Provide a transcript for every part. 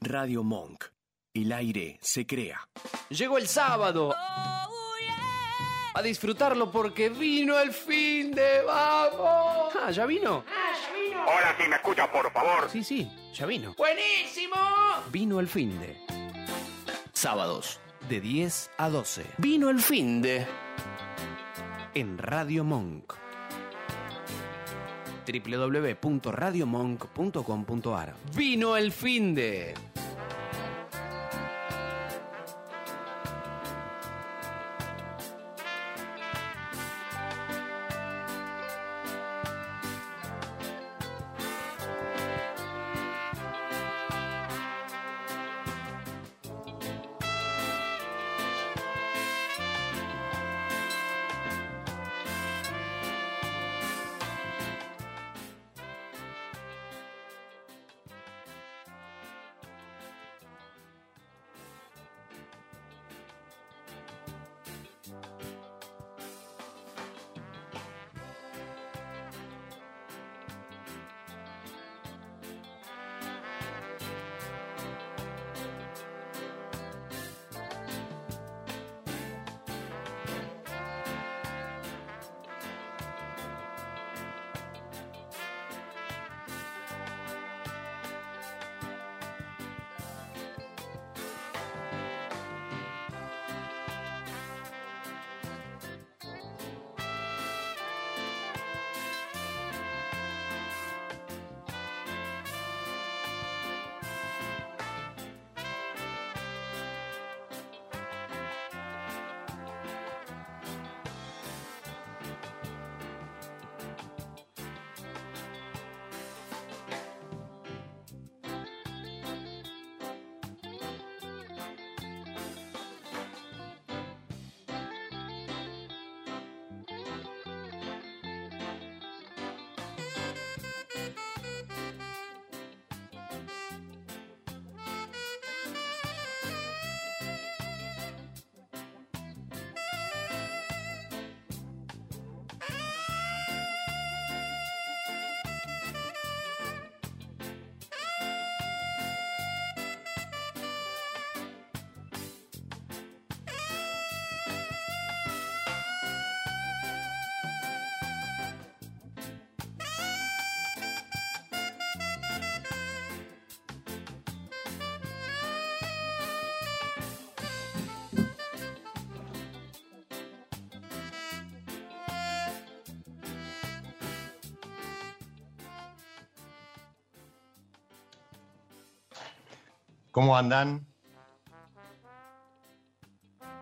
Radio Monk. El aire se crea. Llegó el sábado. A disfrutarlo porque vino el fin de vamos. Ah, ¿ya vino? Hola, si me escucha, por favor. Sí, sí, ya vino. ¡Buenísimo! Vino el fin de. Sábados, de 10 a 12. Vino el fin de. En Radio Monk. www.radiomonk.com.ar Vino el fin de. ¿Cómo andan?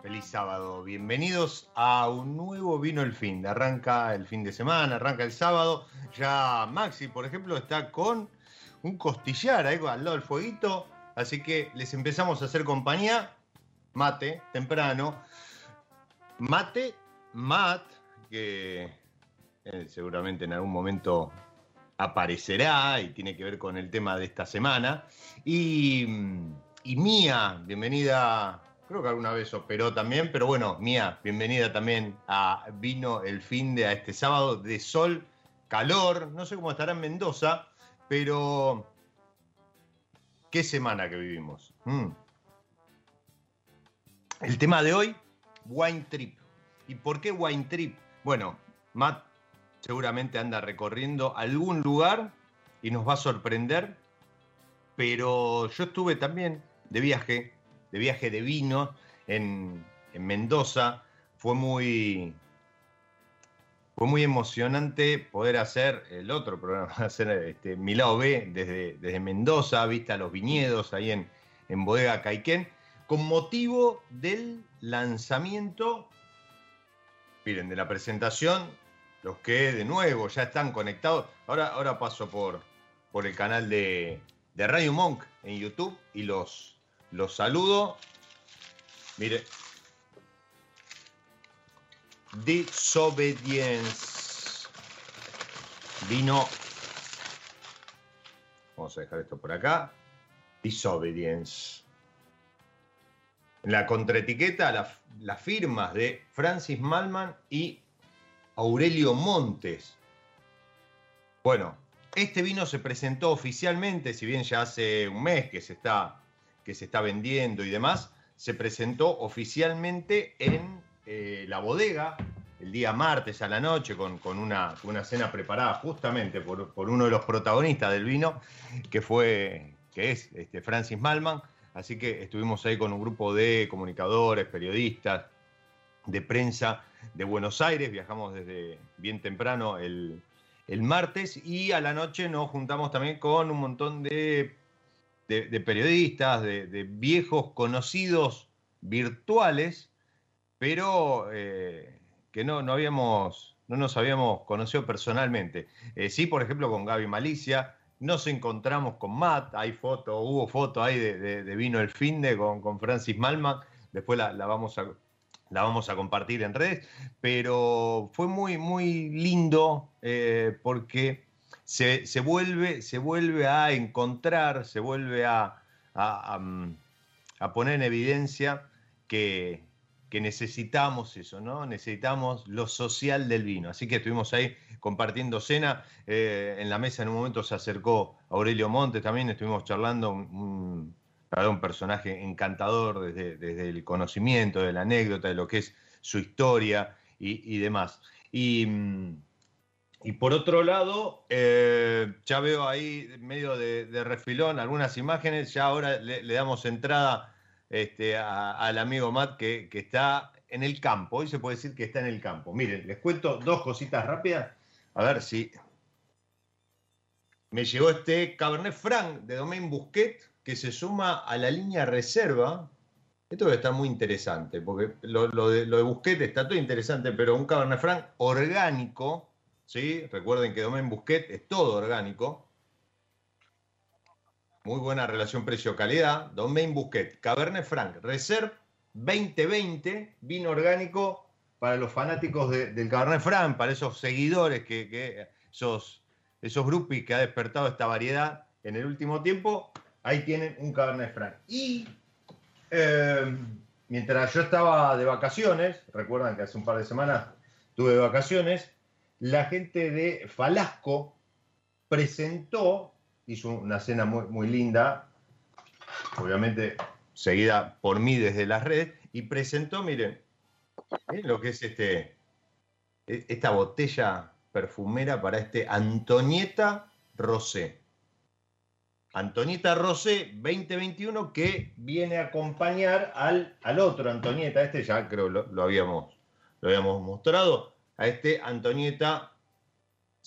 Feliz sábado. Bienvenidos a un nuevo Vino el Fin. Arranca el fin de semana, arranca el sábado. Ya Maxi, por ejemplo, está con un costillar ahí al lado del fueguito. Así que les empezamos a hacer compañía. Mate, temprano. Mate, Mat, que eh, seguramente en algún momento aparecerá y tiene que ver con el tema de esta semana. Y, y Mía, bienvenida, creo que alguna vez operó también, pero bueno, Mía, bienvenida también a Vino el fin de a este sábado de sol, calor, no sé cómo estará en Mendoza, pero qué semana que vivimos. Mm. El tema de hoy, Wine Trip. ¿Y por qué Wine Trip? Bueno, Matt seguramente anda recorriendo algún lugar y nos va a sorprender. Pero yo estuve también de viaje, de viaje de vino en, en Mendoza. Fue muy, fue muy emocionante poder hacer el otro programa, hacer este, mi lado B desde, desde Mendoza, vista los viñedos ahí en, en Bodega Caiquén, con motivo del lanzamiento, miren, de la presentación los que de nuevo ya están conectados. Ahora, ahora paso por, por el canal de, de Radio Monk en YouTube y los, los saludo. Mire. Disobedience. Vino. Vamos a dejar esto por acá. Disobedience. En la contraetiqueta, las, las firmas de Francis Malman y Aurelio Montes. Bueno, este vino se presentó oficialmente, si bien ya hace un mes que se está que se está vendiendo y demás, se presentó oficialmente en eh, la bodega el día martes a la noche con, una, una, cena preparada justamente por, uno de los protagonistas del vino, que fue, que es este, Francis Malman. Así que estuvimos ahí con un grupo de comunicadores, periodistas, de prensa de Buenos Aires, viajamos desde bien temprano el, martes y a la noche nos juntamos también con un montón de, periodistas, de, viejos conocidos virtuales, pero eh, que no, no, habíamos, no nos habíamos conocido personalmente. Eh, sí, por ejemplo, con Gaby Malicia, nos encontramos con Matt, hay foto, hubo foto ahí de, Vino el Finde con, con Francis Malman, después la, vamos a, la vamos a compartir en redes, pero fue muy, muy lindo eh, porque se, vuelve, se vuelve a encontrar, se vuelve a, a, a poner en evidencia que, que necesitamos eso, ¿no? Necesitamos lo social del vino. Así que estuvimos ahí compartiendo cena. Eh, en la mesa en un momento se acercó Aurelio Montes también, estuvimos charlando, un, un personaje encantador desde, el conocimiento, de la anécdota, de lo que es su historia y, demás. Y, por otro lado, eh, ya veo ahí medio de, refilón algunas imágenes, ya ahora le damos entrada este, al amigo Matt que, está en el campo. Hoy se puede decir que está en el campo. Miren, les cuento dos cositas rápidas. A ver si me llegó este Cabernet Franc de Domaine Busquet que se suma a la línea reserva. Esto estar muy interesante, porque lo, de, lo de Busquet está todo interesante, pero un Cabernet Franc orgánico, ¿sí? Recuerden que Domaine Busquet es todo orgánico muy buena relación precio-calidad. Domain Busquet, Cabernet Franc, Reserve 2020, vino orgánico para los fanáticos del Cabernet Franc, para esos seguidores, que, esos, esos grupos que ha despertado esta variedad en el último tiempo. Ahí tienen un Cabernet Franc. Y eh, mientras yo estaba de vacaciones, recuerdan que hace un par de semanas tuve vacaciones, la gente de Falasco presentó hizo una cena muy, muy linda, obviamente seguida por mí desde las redes, y presentó, miren, lo que es este, e, esta botella perfumera para este Antonieta Rosé. Antonieta Rosé 2021 que viene a acompañar al, al otro Antonieta, este ya creo lo, lo, habíamos, lo habíamos mostrado, a este Antonieta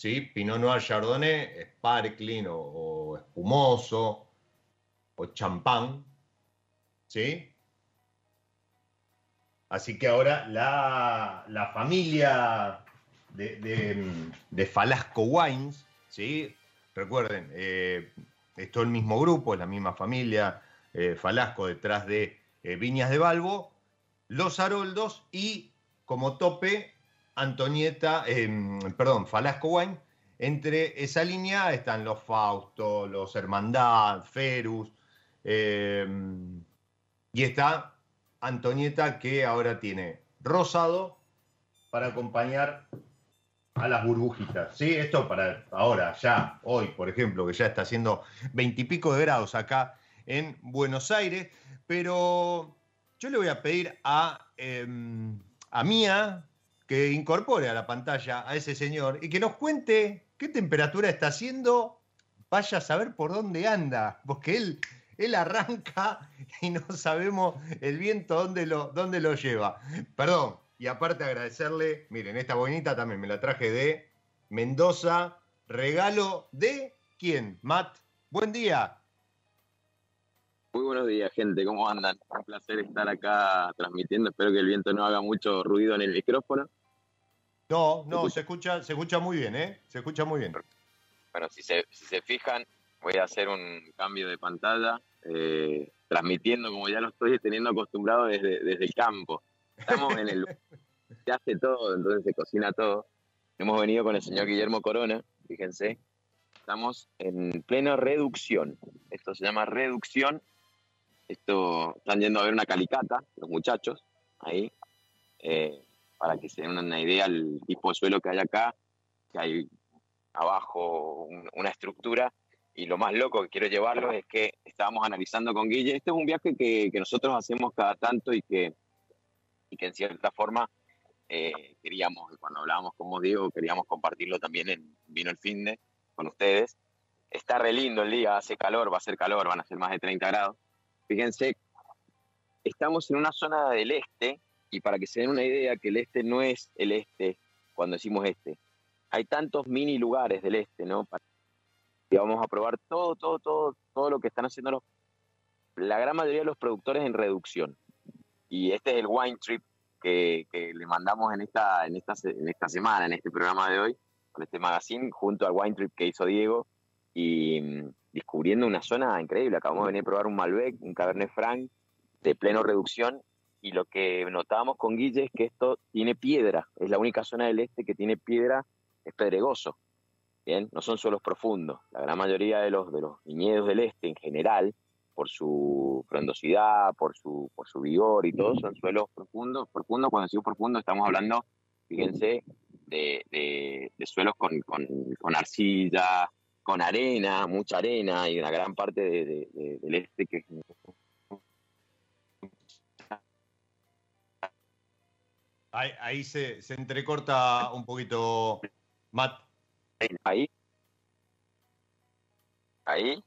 ¿sí? Pinot Noir Chardonnay, sparkling o, espumoso o champán, ¿sí? Así que ahora la, familia de, Falasco Wines, ¿sí? Recuerden, eh, es el mismo grupo, es la misma familia, eh, Falasco detrás de eh, Viñas de Balbo, Los Haroldos y como tope Antonieta, em, perdón, Falasco Wine. Entre esa línea están los Fausto, los Hermandad, Ferus. Em, y está Antonieta que ahora tiene rosado para acompañar a las burbujitas. ¿sí? Esto para ahora, ya, hoy, por ejemplo, que ya está haciendo veintipico de grados acá en Buenos Aires. Pero yo le voy a pedir a, em, a Mía, que incorpore a la pantalla a ese señor y que nos cuente qué temperatura está haciendo, vaya a saber por dónde anda, porque él, él arranca y no sabemos el viento dónde lo, dónde lo lleva. Perdón, y aparte agradecerle, miren, esta bonita también me la traje de Mendoza, regalo de quién, Matt. Buen día. Muy buenos días, gente. ¿Cómo andan? Un placer estar acá transmitiendo. Espero que el viento no haga mucho ruido en el micrófono. No, no, se escucha, se escucha muy bien, ¿eh? Se escucha muy bien. Bueno, si se, si se fijan, voy a hacer un cambio de pantalla, eh, transmitiendo como ya lo estoy teniendo acostumbrado desde, desde el campo. Estamos en el... Se hace todo, entonces se cocina todo. Hemos venido con el señor Guillermo Corona, fíjense. Estamos en pleno reducción. Esto se llama reducción. Esto, están yendo a ver una calicata, los muchachos, ahí. Eh, para que se den una idea el tipo de suelo que hay acá, que hay abajo una estructura y lo más loco que quiero llevarlo es que estábamos analizando con Guille, este es un viaje que nosotros hacemos cada tanto y que, y que en cierta forma eh, queríamos, cuando hablábamos con vos, queríamos compartirlo también en Vino el Finde con ustedes. Está re lindo el día, hace calor, va a ser calor, van a ser más de 30 grados. Fíjense, estamos en una zona del este, y para que se den una idea que el este no es el este cuando decimos este, hay tantos mini lugares del este, ¿no? Y vamos a probar todo, todo, todo, todo lo que están haciendo los, la gran mayoría de los productores en reducción. Y este es el Wine Trip que, le mandamos en esta, en, esta, en esta semana, en este programa de hoy, con este magazine, junto al Wine Trip que hizo Diego, y mm, descubriendo una zona increíble. Acabamos de venir a probar un Malbec, un Cabernet Franc de pleno reducción, y lo que notábamos con Guille es que esto tiene piedra, es la única zona del este que tiene piedra, es pedregoso. Bien, no son suelos profundos. La gran mayoría de los, de los viñedos del este en general por su frondosidad, por su, por su vigor y todo, son suelos profundos. Profundos, cuando decimos profundo, estamos hablando, fíjense, de, suelos con, arcilla, con arena, mucha arena y una gran parte del este que Ahí, ahí se, se, entrecorta un poquito, Matt. Ahí. Ahí.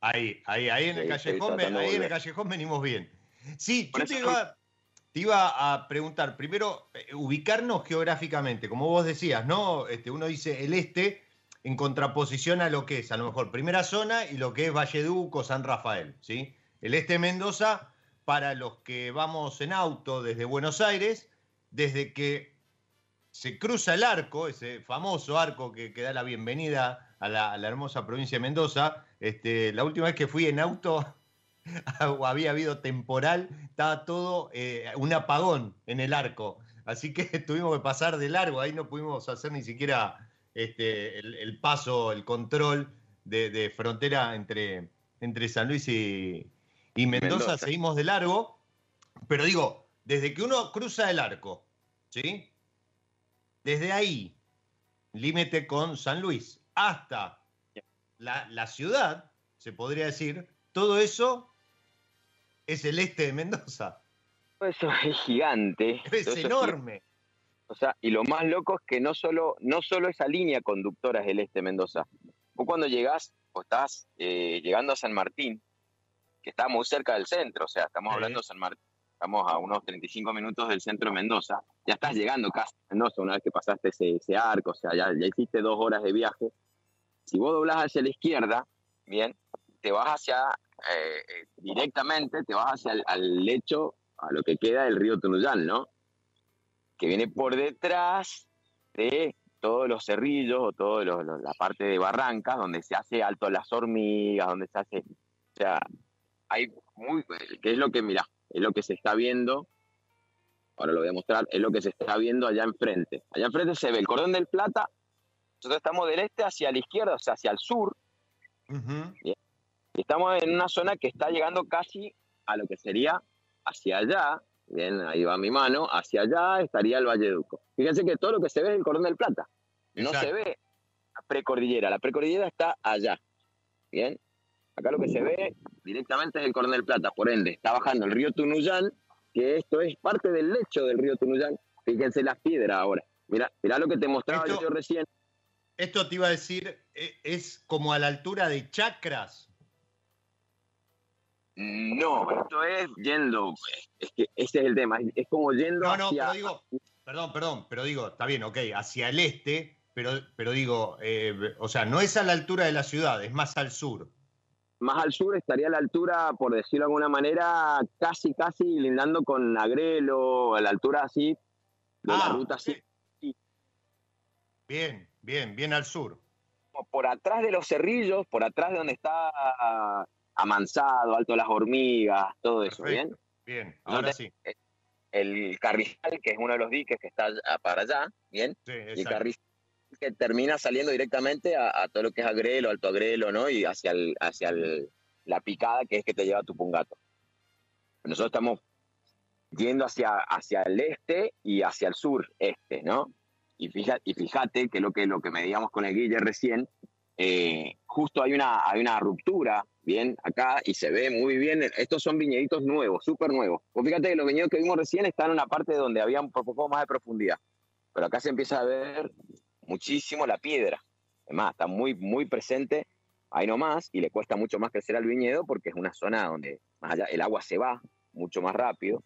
Ahí, ahí, ahí en el callejón, ahí en el callejón venimos bien. Sí, yo te iba, a preguntar, primero, eh, ubicarnos geográficamente, como vos decías, ¿no? Este, uno dice el este en contraposición a lo que es, a lo mejor, primera zona y lo que es Valleduco, San Rafael, ¿sí? El este de Mendoza, para los que vamos en auto desde Buenos Aires, desde que se cruza el arco, ese famoso arco que, que da la bienvenida a la, hermosa provincia de Mendoza. Este, la última vez que fui en auto había habido temporal, estaba todo eh, un apagón en el arco. Así que tuvimos que pasar de largo, ahí no pudimos hacer ni siquiera este, el, paso, el control de, frontera entre, entre San Luis y, Mendoza. Seguimos de largo, pero digo, desde que uno cruza el arco, ¿sí? Desde ahí, límite con San Luis, hasta la, ciudad, se podría decir, todo eso es el este de Mendoza. Eso es gigante. Es enorme. o sea, y lo más loco es que no solo, no solo esa línea conductora es el este de Mendoza. Vos cuando llegás o estás eh, llegando a San Martín, que está muy cerca del centro, o sea, estamos hablando de San Martín, estamos a unos 35 minutos del centro de Mendoza, ya estás llegando casi a Mendoza una vez que pasaste ese, arco, o sea, ya, ya hiciste dos horas de viaje, si vos doblas hacia la izquierda, bien, te vas hacia, eh, eh, directamente, te vas hacia el lecho, a lo que queda del río Tunuyán, ¿no? Que viene por detrás de todos los cerrillos o toda la parte de barrancas donde se hace alto las hormigas, donde se hace, o sea, hay muy, que es lo que, mira, es lo que se está viendo, ahora lo voy a mostrar, es lo que se está viendo allá enfrente. Allá enfrente se ve el cordón del plata nosotros estamos del este hacia la izquierda, o sea, hacia el sur. Y estamos en una zona que está llegando casi a lo que sería hacia allá. Bien, ahí va mi mano. Hacia allá estaría el Valle Duco. Fíjense que todo lo que se ve es el Cordón del Plata. No se ve la precordillera. La precordillera está allá. Bien. Acá lo que se ve directamente es el Cordón del Plata. Por ende, está bajando el río Tunuyán, que esto es parte del lecho del río Tunuyán. Fíjense las piedras ahora. Mira, mira lo que te mostraba yo recién. Esto te iba a decir, e, ¿es como a la altura de chakras? No, esto es yendo, es que ese es el tema, es como yendo no, no, pero digo, perdón, perdón, pero digo, está bien, ok, hacia el este, pero, pero digo, eh, o sea, no es a la altura de la ciudad, es más al sur. Más al sur estaría a la altura, por decirlo de alguna manera, casi, casi lindando con Agrelo, a la altura así, de la ah, ruta así. Bien, Bien, bien al sur. Por atrás de los cerrillos, por atrás de donde está Amansado, Alto las Hormigas, todo eso, ¿bien? Bien, ahora sí. El Carrizal, que es uno de los diques que está para allá, ¿bien? Sí, y el Carrizal que termina saliendo directamente a, todo lo que es Agrelo, Alto Agrelo, ¿no? Y hacia, el, hacia la picada que es que te lleva tu pungato. Nosotros estamos yendo hacia, hacia el este y hacia el sur este, ¿no? Y fíjate, y fíjate que lo que lo que medíamos con el Guille recién, eh, justo hay una, hay una ruptura, bien, acá, y se ve muy bien. Estos son viñeditos nuevos, súper nuevos. Pues fíjate que los viñedos que vimos recién están en una parte donde había un poco más de profundidad. Pero acá se empieza a ver muchísimo la piedra. Además, está muy, muy presente ahí nomás y le cuesta mucho más crecer al viñedo porque es una zona donde más allá, el agua se va mucho más rápido.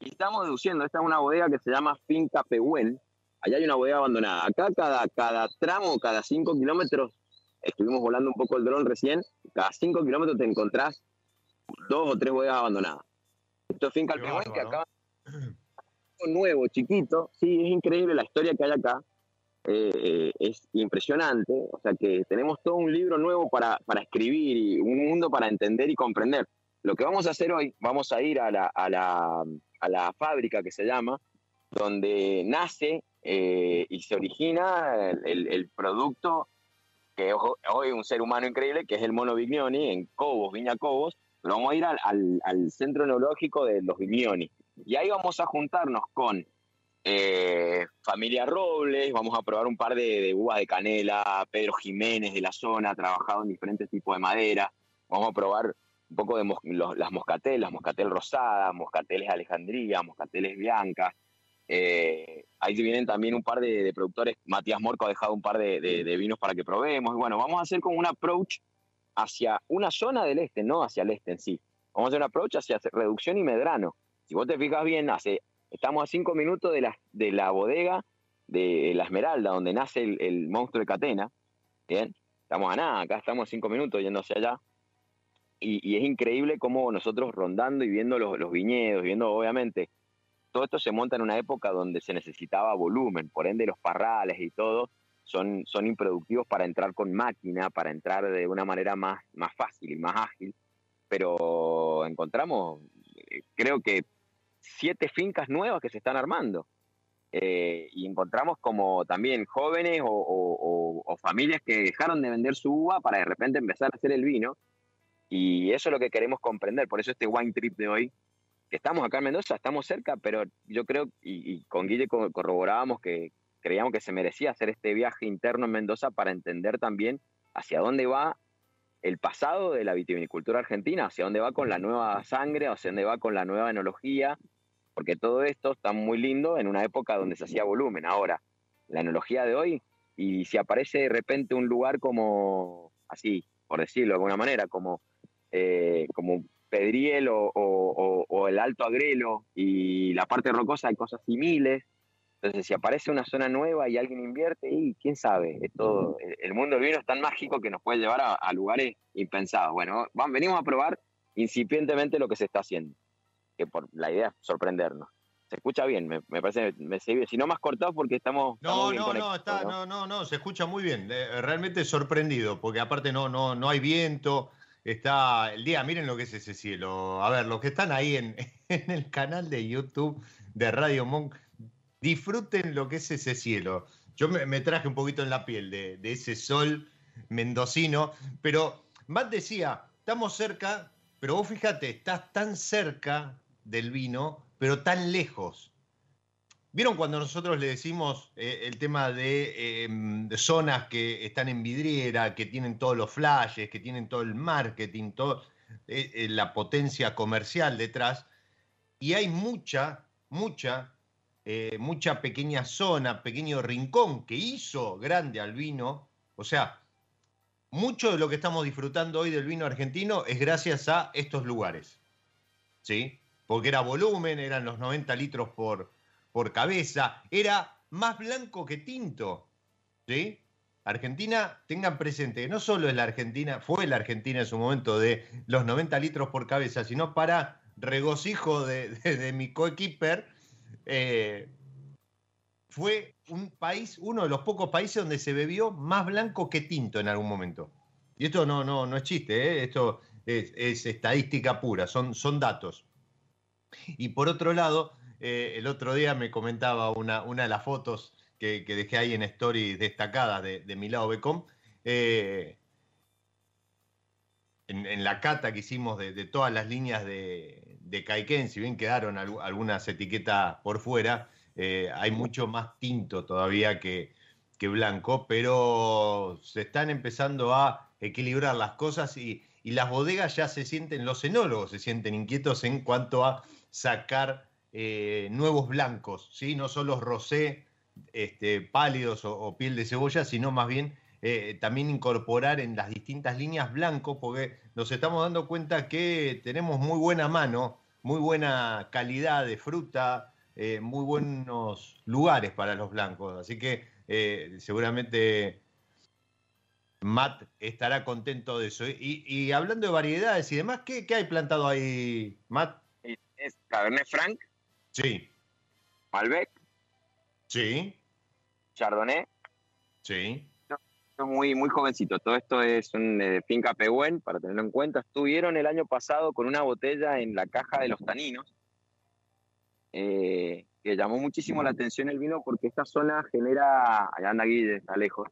Y estamos deduciendo, esta es una bodega que se llama Finca Pehuen. Allá hay una bodega abandonada. Acá cada, cada tramo, cada cinco kilómetros, estuvimos volando un poco el dron recién, cada cinco kilómetros te encontrás dos o tres bodegas abandonadas. Esto es Finca Pehuen que acá nuevo, chiquito, sí, es increíble la historia que hay acá. Eh, eh, es impresionante. O sea que tenemos todo un libro nuevo para, para, escribir y un mundo para entender y comprender. Lo que vamos a hacer hoy, vamos a ir a la, a la, a la fábrica que se llama, donde nace eh, y se origina el, el, producto que hoy un ser humano increíble, que es el mono Vignoni en Cobos, Viña Cobos. Pero vamos a ir al, al, centro neurológico de los Vignoni. Y ahí vamos a juntarnos con eh, familia Robles, vamos a probar un par de, de uvas de canela, Pedro Jiménez de la zona, trabajado en diferentes tipos de madera, vamos a probar un poco de las moscateles, las moscatel rosadas, moscateles Alejandría, moscateles Bianca. Eh, ahí vienen también un par de, productores, Matías Morco ha dejado un par de, vinos para que probemos. Bueno, vamos a hacer como un approach hacia una zona del este, no hacia el este en sí. Vamos a hacer un approach hacia reducción y medrano. Si vos te fijas bien, hace Estamos a cinco minutos de la, de la bodega de la Esmeralda, donde nace el, monstruo de Catena. Bien, estamos a nada, acá estamos cinco minutos yendo hacia allá. Y, es increíble cómo nosotros rondando y viendo los viñedos, viendo obviamente, todo esto se monta en una época donde se necesitaba volumen, por ende los parrales y todo son, son improductivos para entrar con máquina, para entrar de una manera más, más fácil y más ágil. Pero encontramos, eh, creo que siete fincas nuevas que se están armando. Eh, y encontramos como también jóvenes o, familias que dejaron de vender su uva para de repente empezar a hacer el vino. Y eso es lo que queremos comprender. Por eso este wine trip de hoy, estamos acá en Mendoza, estamos cerca, pero yo creo, y, con Guille corroborábamos que creíamos que se merecía hacer este viaje interno en Mendoza para entender también hacia dónde va el pasado de la vitivinicultura argentina, hacia dónde va con la nueva sangre, hacia dónde va con la nueva enología, porque todo esto está muy lindo en una época donde se hacía volumen. Ahora, la enología de hoy, y si aparece de repente un lugar como, así, por decirlo de alguna manera, como, eh, como Pedriel o, el Alto Agrelo y la parte rocosa hay cosas similares. Entonces, si aparece una zona nueva y alguien invierte, y quién sabe, todo, el mundo del vino es tan mágico que nos puede llevar a, lugares impensados. Bueno, venimos a probar incipientemente lo que se está haciendo que por la idea es sorprendernos. Se escucha bien, me, parece, me, si no más cortado porque estamos... No, no, no, está, ¿no? no, no, se escucha muy bien, eh, realmente sorprendido, porque aparte no, no, no hay viento, está el día, miren lo que es ese cielo. A ver, los que están ahí en, el canal de YouTube de Radio Monk, disfruten lo que es ese cielo. Yo me, traje un poquito en la piel de, de ese sol mendocino, pero Matt decía, estamos cerca, pero vos fíjate, estás tan cerca del vino, pero tan lejos. ¿Vieron cuando nosotros le decimos eh, el tema em, de, zonas que están en vidriera, que tienen todos los flashes, que tienen todo el marketing, toda eh, eh, la potencia comercial detrás? Y hay mucha, mucha, mucha pequeña zona, pequeño rincón que hizo grande al vino. O sea, mucho de lo que estamos disfrutando hoy del vino argentino es gracias a estos lugares. ¿Sí? porque era volumen, eran los 90 litros por, por cabeza, era más blanco que tinto. ¿sí? Argentina, tengan presente que no solo es la Argentina, fue la Argentina en su momento de los 90 litros por cabeza, sino para regocijo de, mi coequiper, eh, fue un país, uno de los pocos países donde se bebió más blanco que tinto en algún momento. Y esto no, no, no es chiste, ¿eh? esto es, estadística pura, son, son datos. Y por otro lado, eh, el otro día me comentaba una, una de las fotos que, dejé ahí en story destacadas de, de Becom. Eh, en, la cata que hicimos de, todas las líneas de, de si bien quedaron algunas etiquetas por fuera, eh, hay mucho más tinto todavía que, que blanco, pero se están empezando a equilibrar las cosas y, las bodegas ya se sienten, los enólogos se sienten inquietos en cuanto a sacar eh, nuevos blancos, ¿sí? no solo rosé, este, pálidos o, piel de cebolla, sino más bien eh, también incorporar en las distintas líneas blancos, porque nos estamos dando cuenta que tenemos muy buena mano, muy buena calidad de fruta, eh, muy buenos lugares para los blancos. Así que seguramente Matt estará contento de eso. Y, hablando de variedades y demás, ¿qué, hay plantado ahí, Matt? Es Cabernet Franc. Sí. Malbec. Sí. Chardonnay. Sí. muy, muy jovencito. Todo esto es un eh, finca Pehuen, para tenerlo en cuenta. Estuvieron el año pasado con una botella en la caja de los taninos eh, que llamó muchísimo la atención el vino porque esta zona genera, allá anda Guille, está lejos,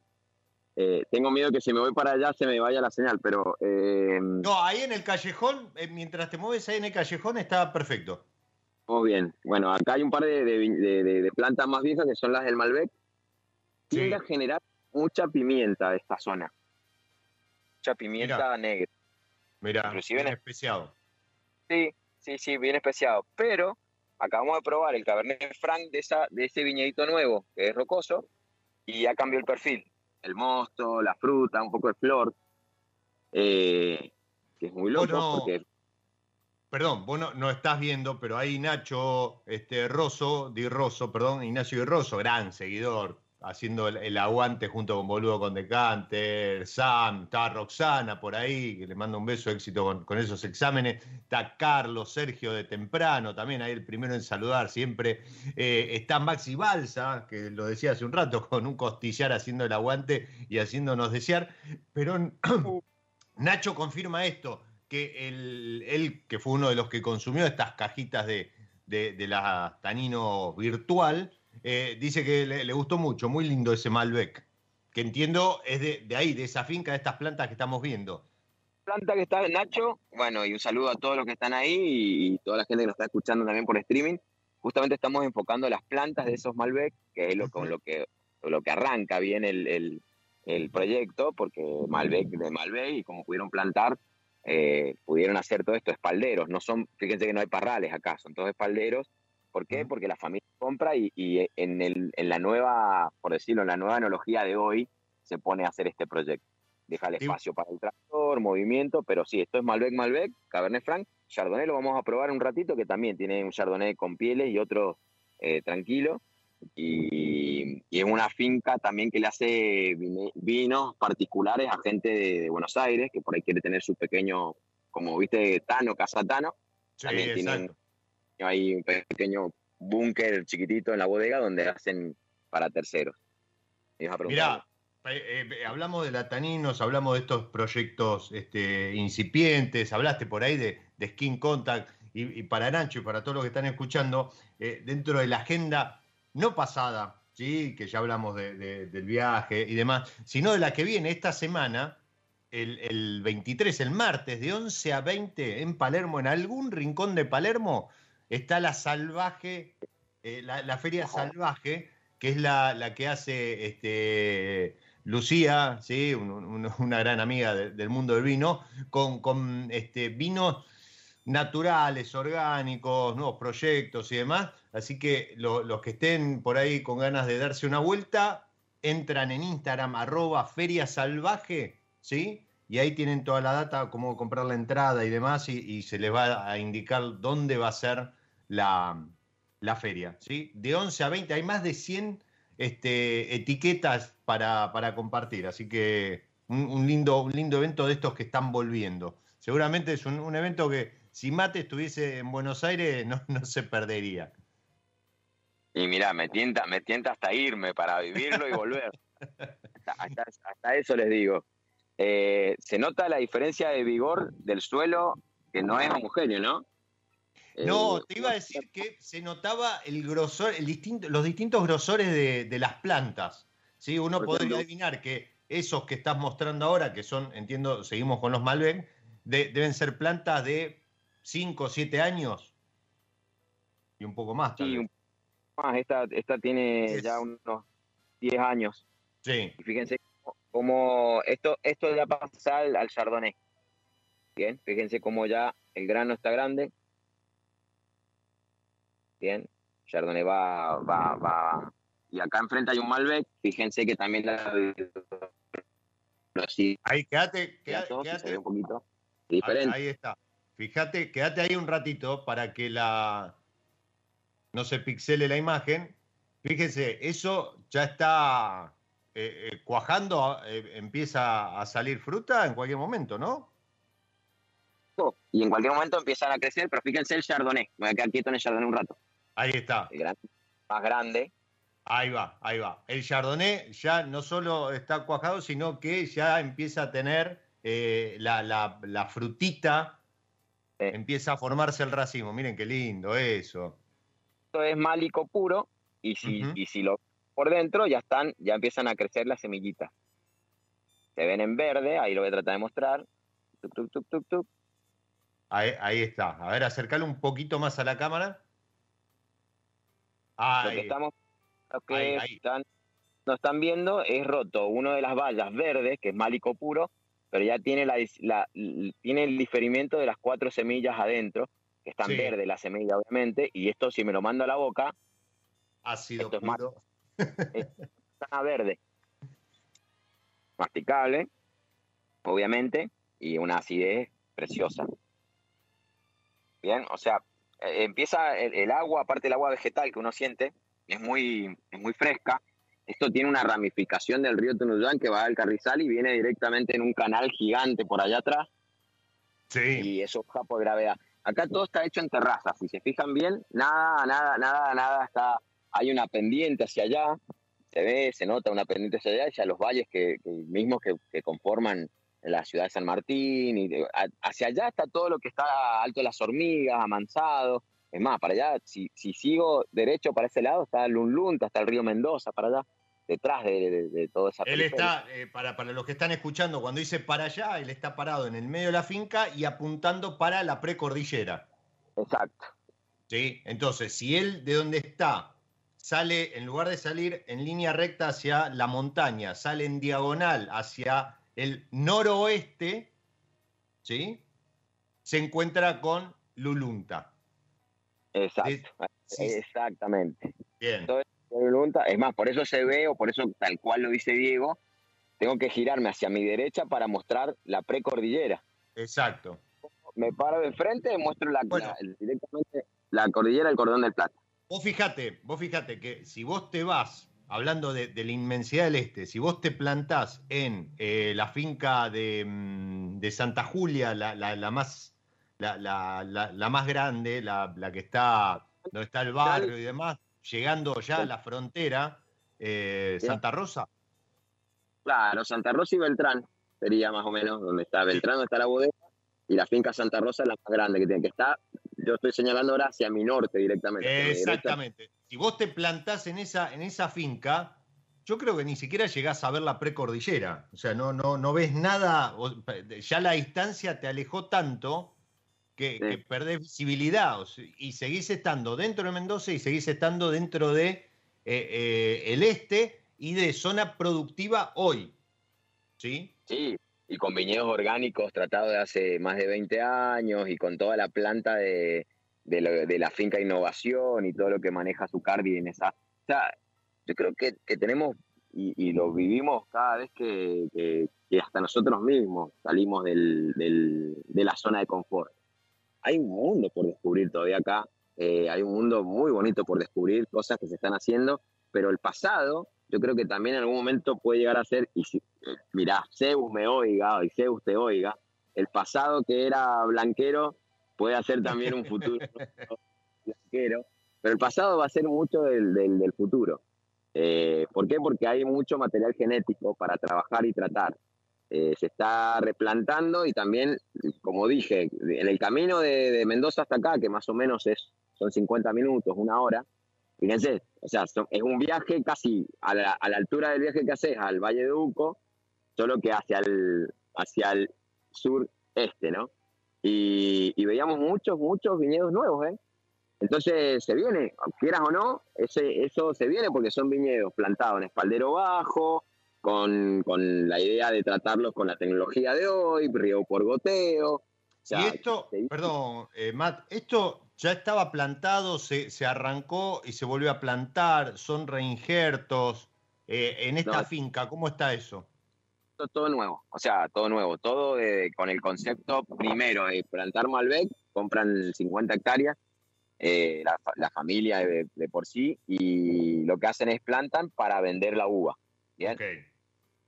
eh, tengo miedo que si me voy para allá se me vaya la señal, pero... Eh, no, ahí en el callejón, mientras te mueves ahí en el callejón está perfecto. Muy bien. Bueno, acá hay un par de, plantas más viejas que son las del Malbec. Tiende a generar mucha pimienta esta zona. Mucha pimienta negra. Mira, bien especiado. Sí, sí, sí, bien especiado. Pero acabamos de probar el Cabernet Franc de, esa, de ese viñedito nuevo, que es rocoso, y ya cambió el perfil. El mosto, la fruta, un poco de flor, eh, que es muy loco porque... Perdón, vos no, estás viendo, pero ahí Nacho este, Rosso, Di Rosso, perdón, Ignacio Di Rosso, gran seguidor, haciendo el, aguante junto con Boludo con Decanter, Sam, está Roxana por ahí, que le mando un beso, éxito con, esos exámenes. Está Carlos, Sergio de temprano, también ahí el primero en saludar siempre. Eh, está Maxi Balsa, que lo decía hace un rato, con un costillar haciendo el aguante y haciéndonos desear. Pero Nacho confirma esto, que él, que fue uno de los que consumió estas cajitas de, de, de la Tanino virtual, eh, dice que le, gustó mucho, muy lindo ese Malbec, que entiendo es de, ahí, de esa finca, de estas plantas que estamos viendo. Planta que está Nacho, bueno, y un saludo a todos los que están ahí y, toda la gente que nos está escuchando también por streaming. Justamente estamos enfocando las plantas de esos Malbec, que es lo, con lo que, lo que arranca bien el, proyecto, porque Malbec de Malbec, y como pudieron plantar, eh, pudieron hacer todo esto espalderos. No son, fíjense que no hay parrales acá, son todos espalderos ¿Por qué? Porque la familia compra y, en, el, en, la nueva, por decirlo, en la nueva analogía de hoy, se pone a hacer este proyecto. Deja el espacio para el tractor, movimiento, pero sí, esto es Malbec, Malbec, Cabernet Franc, Chardonnay lo vamos a probar un ratito, que también tiene un Chardonnay con pieles y otro eh, tranquilo. Y, es una finca también que le hace vinos particulares a gente de, Buenos Aires, que por ahí quiere tener su pequeño, como viste, Tano, Casa Tano. también tienen hay un pequeño búnker chiquitito en la bodega donde hacen para terceros. Mira, eh, eh, hablamos de lataninos, hablamos de estos proyectos este, incipientes, hablaste por ahí de, Skin Contact y, para Nacho y para todos los que están escuchando, eh, dentro de la agenda no pasada, ¿sí? que ya hablamos del viaje y demás, sino de la que viene esta semana, el, el 23, el martes, de 11 a 20 en Palermo, en algún rincón de Palermo, está la salvaje, eh, la, feria salvaje, que es la, que hace este, Lucía, ¿sí? una gran amiga del mundo del vino, con, este, vinos naturales, orgánicos, nuevos proyectos y demás. Así que los que estén por ahí con ganas de darse una vuelta, entran en Instagram, arroba feria salvaje, ¿sí? Y ahí tienen toda la data, cómo comprar la entrada y demás, y, y se les va a indicar dónde va a ser la, feria. ¿sí? De 11 a 20 hay más de 100 este, etiquetas para, compartir, así que un, lindo, un lindo evento de estos que están volviendo. Seguramente es un, evento que si Mate estuviese en Buenos Aires no, se perdería. Y mira, me tienta, me tienta hasta irme para vivirlo y volver. hasta, eso les digo. Eh, se nota la diferencia de vigor del suelo que no es homogéneo, ¿no? No, eh, te iba a decir que se notaba el grosor, el distinto, los distintos grosores de, las plantas. ¿sí? Uno podría adivinar que esos que estás mostrando ahora, que son, entiendo, seguimos con los Malbec, deben ser plantas de 5 o 7 años y un poco más. sí, Esta, esta tiene ya unos 10 años. Sí. Y fíjense cómo esto, esto ya pasa al, al chardonnay. Bien, fíjense cómo ya el grano está grande. Bien, Chardonnay va, va, va. Y acá enfrente hay un Malbec. Fíjense que también la. Ahí, quédate, quédate, un poquito diferente. Ahí, está. Fíjate, quédate ahí un ratito para que la. No se pixele la imagen. Fíjense, eso ya está eh, eh, cuajando, eh, empieza a salir fruta en cualquier momento, ¿no? y en cualquier momento empiezan a crecer, pero fíjense el chardonnay, me voy a quedar quieto en el chardonnay un rato. Ahí está. más grande. Ahí va, ahí va. El chardonnay ya no solo está cuajado, sino que ya empieza a tener la, frutita, empieza a formarse el racimo. Miren qué lindo eso. Esto es málico puro y si, y si lo por dentro ya están, ya empiezan a crecer las semillitas. Se ven en verde, ahí lo voy a tratar de mostrar. Tuc, tuc, tuc, tuc, tuc. Ahí, está. A ver, acercalo un poquito más a la cámara. Lo que estamos, lo que Están, nos están viendo es roto uno de las vallas verdes, que es málico puro, pero ya tiene, la, tiene el diferimiento de las cuatro semillas adentro, que están verdes la semilla, obviamente, y esto si me lo mando a la boca, ácido esto puro. Es, es verde. Masticable, obviamente, y una acidez preciosa. Bien, o sea, eh, empieza el, agua, aparte del agua vegetal que uno siente, es muy, es muy fresca. Esto tiene una ramificación del río Tunuyán que va al Carrizal y viene directamente en un canal gigante por allá atrás. Sí. Y eso baja por gravedad. Acá todo está hecho en terrazas. Si se fijan bien, nada, nada, nada, nada está. Hay una pendiente hacia allá. Se ve, se nota una pendiente hacia allá, hacia los valles que, mismos que, que conforman la ciudad de San Martín, y hacia allá está todo lo que está alto de las hormigas, amansado. Es más, para allá, si, si sigo derecho para ese lado, está Lunlunta, está el río Mendoza, para allá, detrás de, de, toda esa Él está, eh, para, para los que están escuchando, cuando dice para allá, él está parado en el medio de la finca y apuntando para la precordillera. Exacto. Sí, entonces, si él de donde está sale, en lugar de salir en línea recta hacia la montaña, sale en diagonal hacia el noroeste, ¿sí? Se encuentra con Lulunta. Exacto, exactamente. Bien. Lulunta, es más, por eso se ve, o por eso tal cual lo dice Diego, tengo que girarme hacia mi derecha para mostrar la precordillera. Exacto. Me paro de frente y muestro la, directamente la cordillera del cordón del plata. Vos fíjate, vos fíjate que si vos te vas hablando de, la inmensidad del este, si vos te plantás en eh, la finca de, mm, Santa Julia, la, más, la, más grande, la, que está donde está el barrio y demás, llegando ya a la frontera, eh, Santa Rosa. Claro, Santa Rosa y Beltrán sería más o menos donde está Beltrán, donde está la bodega, y la finca Santa Rosa es la más grande que tiene que estar. Yo estoy señalando ahora hacia mi norte directamente. Exactamente si vos te plantás en esa, en esa finca, yo creo que ni siquiera llegás a ver la precordillera. O sea, no, no, no ves nada, ya la distancia te alejó tanto que, perdés visibilidad y seguís estando dentro de Mendoza y seguís estando dentro de eh, eh, el este y de zona productiva hoy. ¿Sí? Sí, y con viñedos orgánicos tratados de hace más de 20 años y con toda la planta de, de, la finca Innovación y todo lo que maneja Zucardi en esa. O sea, yo creo que, tenemos y, lo vivimos cada vez que, hasta nosotros mismos salimos del, de la zona de confort. Hay un mundo por descubrir todavía acá, eh, hay un mundo muy bonito por descubrir, cosas que se están haciendo, pero el pasado yo creo que también en algún momento puede llegar a ser, y si, eh, mirá, Zeus me oiga, y Zeus te oiga, el pasado que era blanquero puede hacer también un futuro pero el pasado va a ser mucho del, del, futuro. Eh, ¿Por qué? Porque hay mucho material genético para trabajar y tratar. Eh, se está replantando y también, como dije, en el camino de, Mendoza hasta acá, que más o menos es, son 50 minutos, una hora, fíjense, o sea, es un viaje casi a la, a la, altura del viaje que haces al Valle de Uco, solo que hacia el, hacia el sur-este, ¿no? y, veíamos muchos, muchos viñedos nuevos, ¿eh? Entonces se viene, quieras o no, ese, eso se viene porque son viñedos plantados en espaldero bajo, con, con, la idea de tratarlos con la tecnología de hoy, río por goteo. y esto, perdón, eh, Matt, esto ya estaba plantado, se, se, arrancó y se volvió a plantar, son reinjertos. Eh, en esta finca, ¿cómo está eso? Todo, nuevo, o sea, todo nuevo, todo con el concepto primero de plantar Malbec, compran 50 hectáreas, eh, la, familia de, por sí, y lo que hacen es plantan para vender la uva. Bien.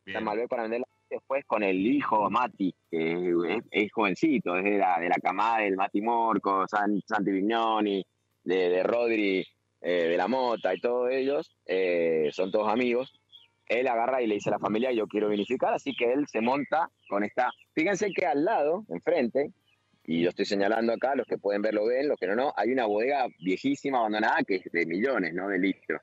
Malbec para vender la uva después con el hijo Mati, que es, jovencito, es de la, de la camada del Mati Morco, San, Santi Vignoni, de, de Rodri, eh, de la Mota y todos ellos, eh, son todos amigos. Él agarra y le dice a la familia, yo quiero vinificar, así que él se monta con esta... Fíjense que al lado, enfrente, y yo estoy señalando acá, los que pueden verlo ven, los que no, no, hay una bodega viejísima, abandonada, que es de millones, ¿no? De litros.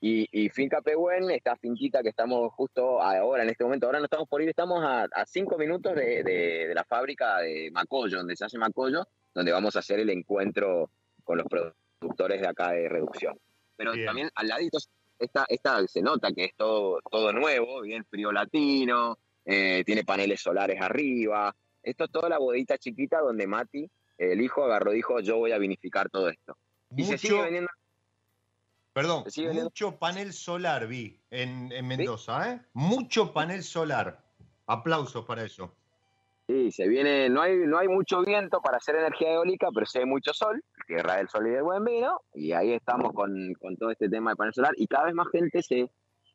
Y, y, Finca Pehuen, esta finquita que estamos justo ahora, en este momento, ahora no estamos por ir, estamos a, cinco minutos de, de, la fábrica de Macoyo, donde se hace Macoyo, donde vamos a hacer el encuentro con los productores de acá de reducción. Pero también al ladito esta, esta se nota que es todo, todo nuevo, bien frío latino, eh, tiene paneles solares arriba. Esto es toda la bodita chiquita donde Mati, el hijo, agarró dijo, yo voy a vinificar todo esto. Y se sigue vendiendo Perdón, mucho panel solar vi en, Mendoza, ¿eh? Mucho panel solar. Aplausos para eso. Sí, se viene, no hay, no hay mucho viento para hacer energía eólica, pero sí hay mucho sol, tierra del sol y del buen vino, y ahí estamos con, todo este tema de panel solar, y cada vez más gente se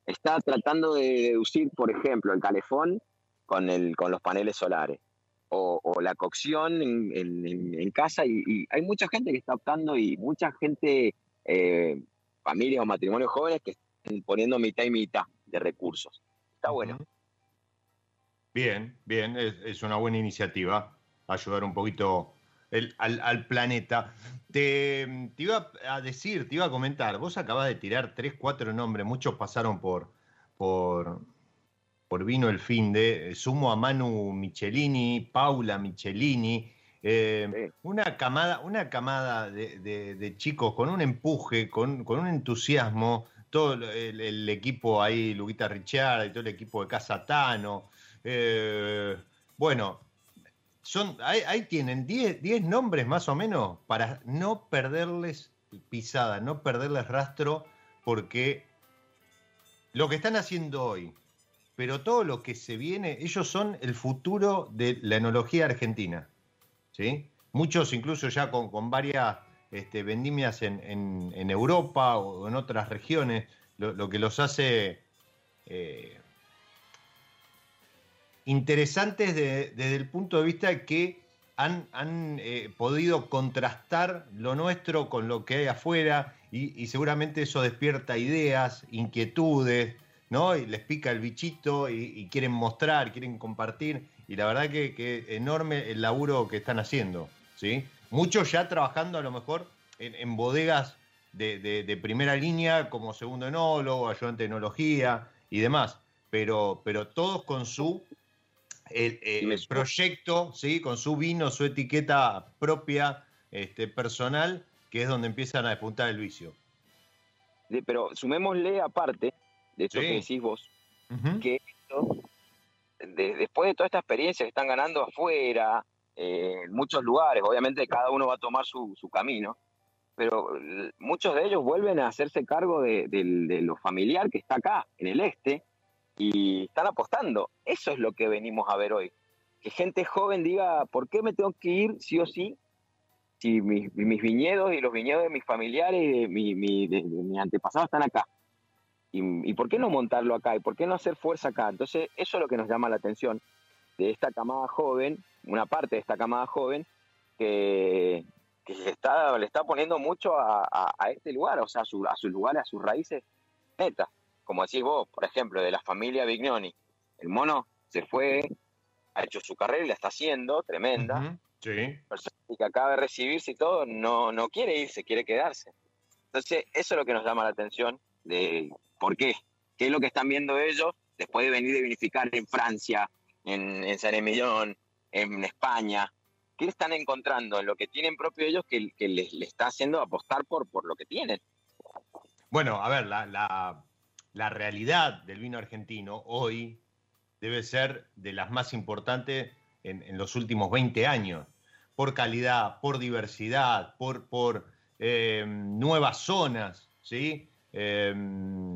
está tratando de deducir, por ejemplo, el calefón con, el, con los paneles solares, o, la cocción en, casa, y, hay mucha gente que está optando, y mucha gente eh, familias o matrimonios jóvenes que están poniendo mitad y mitad de recursos. Está bueno. Bien, bien, es, una buena iniciativa ayudar un poquito al, planeta. Te, iba a decir, te iba a comentar, vos acabas de tirar tres, cuatro nombres, muchos pasaron por, por, por Vino el Fin de, sumo a Manu Michelini, Paula Michelini, eh, una camada, una camada de, chicos con un empuje, con, un entusiasmo, todo el, equipo ahí, Luguita Richard y todo el equipo de Casa Tano. Eh, bueno, son, ahí, tienen 10 nombres más o menos para no perderles pisada, no perderles rastro, porque lo que están haciendo hoy, pero todo lo que se viene, ellos son el futuro de la enología argentina. ¿Sí? Muchos incluso ya con, varias este, vendimias en, Europa o en otras regiones, lo, que los hace eh, interesantes desde el punto de vista que han, eh, podido contrastar lo nuestro con lo que hay afuera y, seguramente eso despierta ideas, inquietudes, ¿no? Y les pica el bichito y quieren mostrar, quieren compartir y la verdad que, que enorme el laburo que están haciendo, ¿sí? Muchos ya trabajando a lo mejor en, bodegas de, primera línea como segundo enólogo, ayudante de enología y demás, pero, pero todos con su el, proyecto, ¿sí? con su vino, su etiqueta propia, este, personal, que es donde empiezan a despuntar el vicio. pero sumémosle aparte de esto que decís vos, que esto después de toda esta experiencia que están ganando afuera, eh, en muchos lugares, obviamente cada uno va a tomar su, camino, pero muchos de ellos vuelven a hacerse cargo de, lo familiar que está acá, en el este, y están apostando. Eso es lo que venimos a ver hoy. Que gente joven diga, ¿por qué me tengo que ir sí o sí? Si mis, viñedos y los viñedos de mis familiares, mi, de mis antepasados están acá. ¿Y, por qué no montarlo acá? ¿Y por qué no hacer fuerza acá? Entonces, eso es lo que nos llama la atención de esta camada joven, una parte de esta camada joven, que, está, le está poniendo mucho a, este lugar, o sea, a, su, a sus lugares, a sus raíces netas. Como decís vos, por ejemplo, de la familia Vignoni. El mono se fue, ha hecho su carrera y la está haciendo, tremenda. sí. Y que acaba de recibirse y todo, no, no quiere irse, quiere quedarse. Entonces, eso es lo que nos llama la atención de ¿Por qué? ¿Qué es lo que están viendo ellos después de venir de vinificar en Francia, en, en San Emilión, en España? ¿Qué están encontrando en lo que tienen propio ellos que, les, está haciendo apostar por, por lo que tienen? Bueno, a ver, la, la realidad del vino argentino hoy debe ser de las más importantes en, los últimos 20 años, por calidad, por diversidad, por, por eh, nuevas zonas, ¿sí? Eh,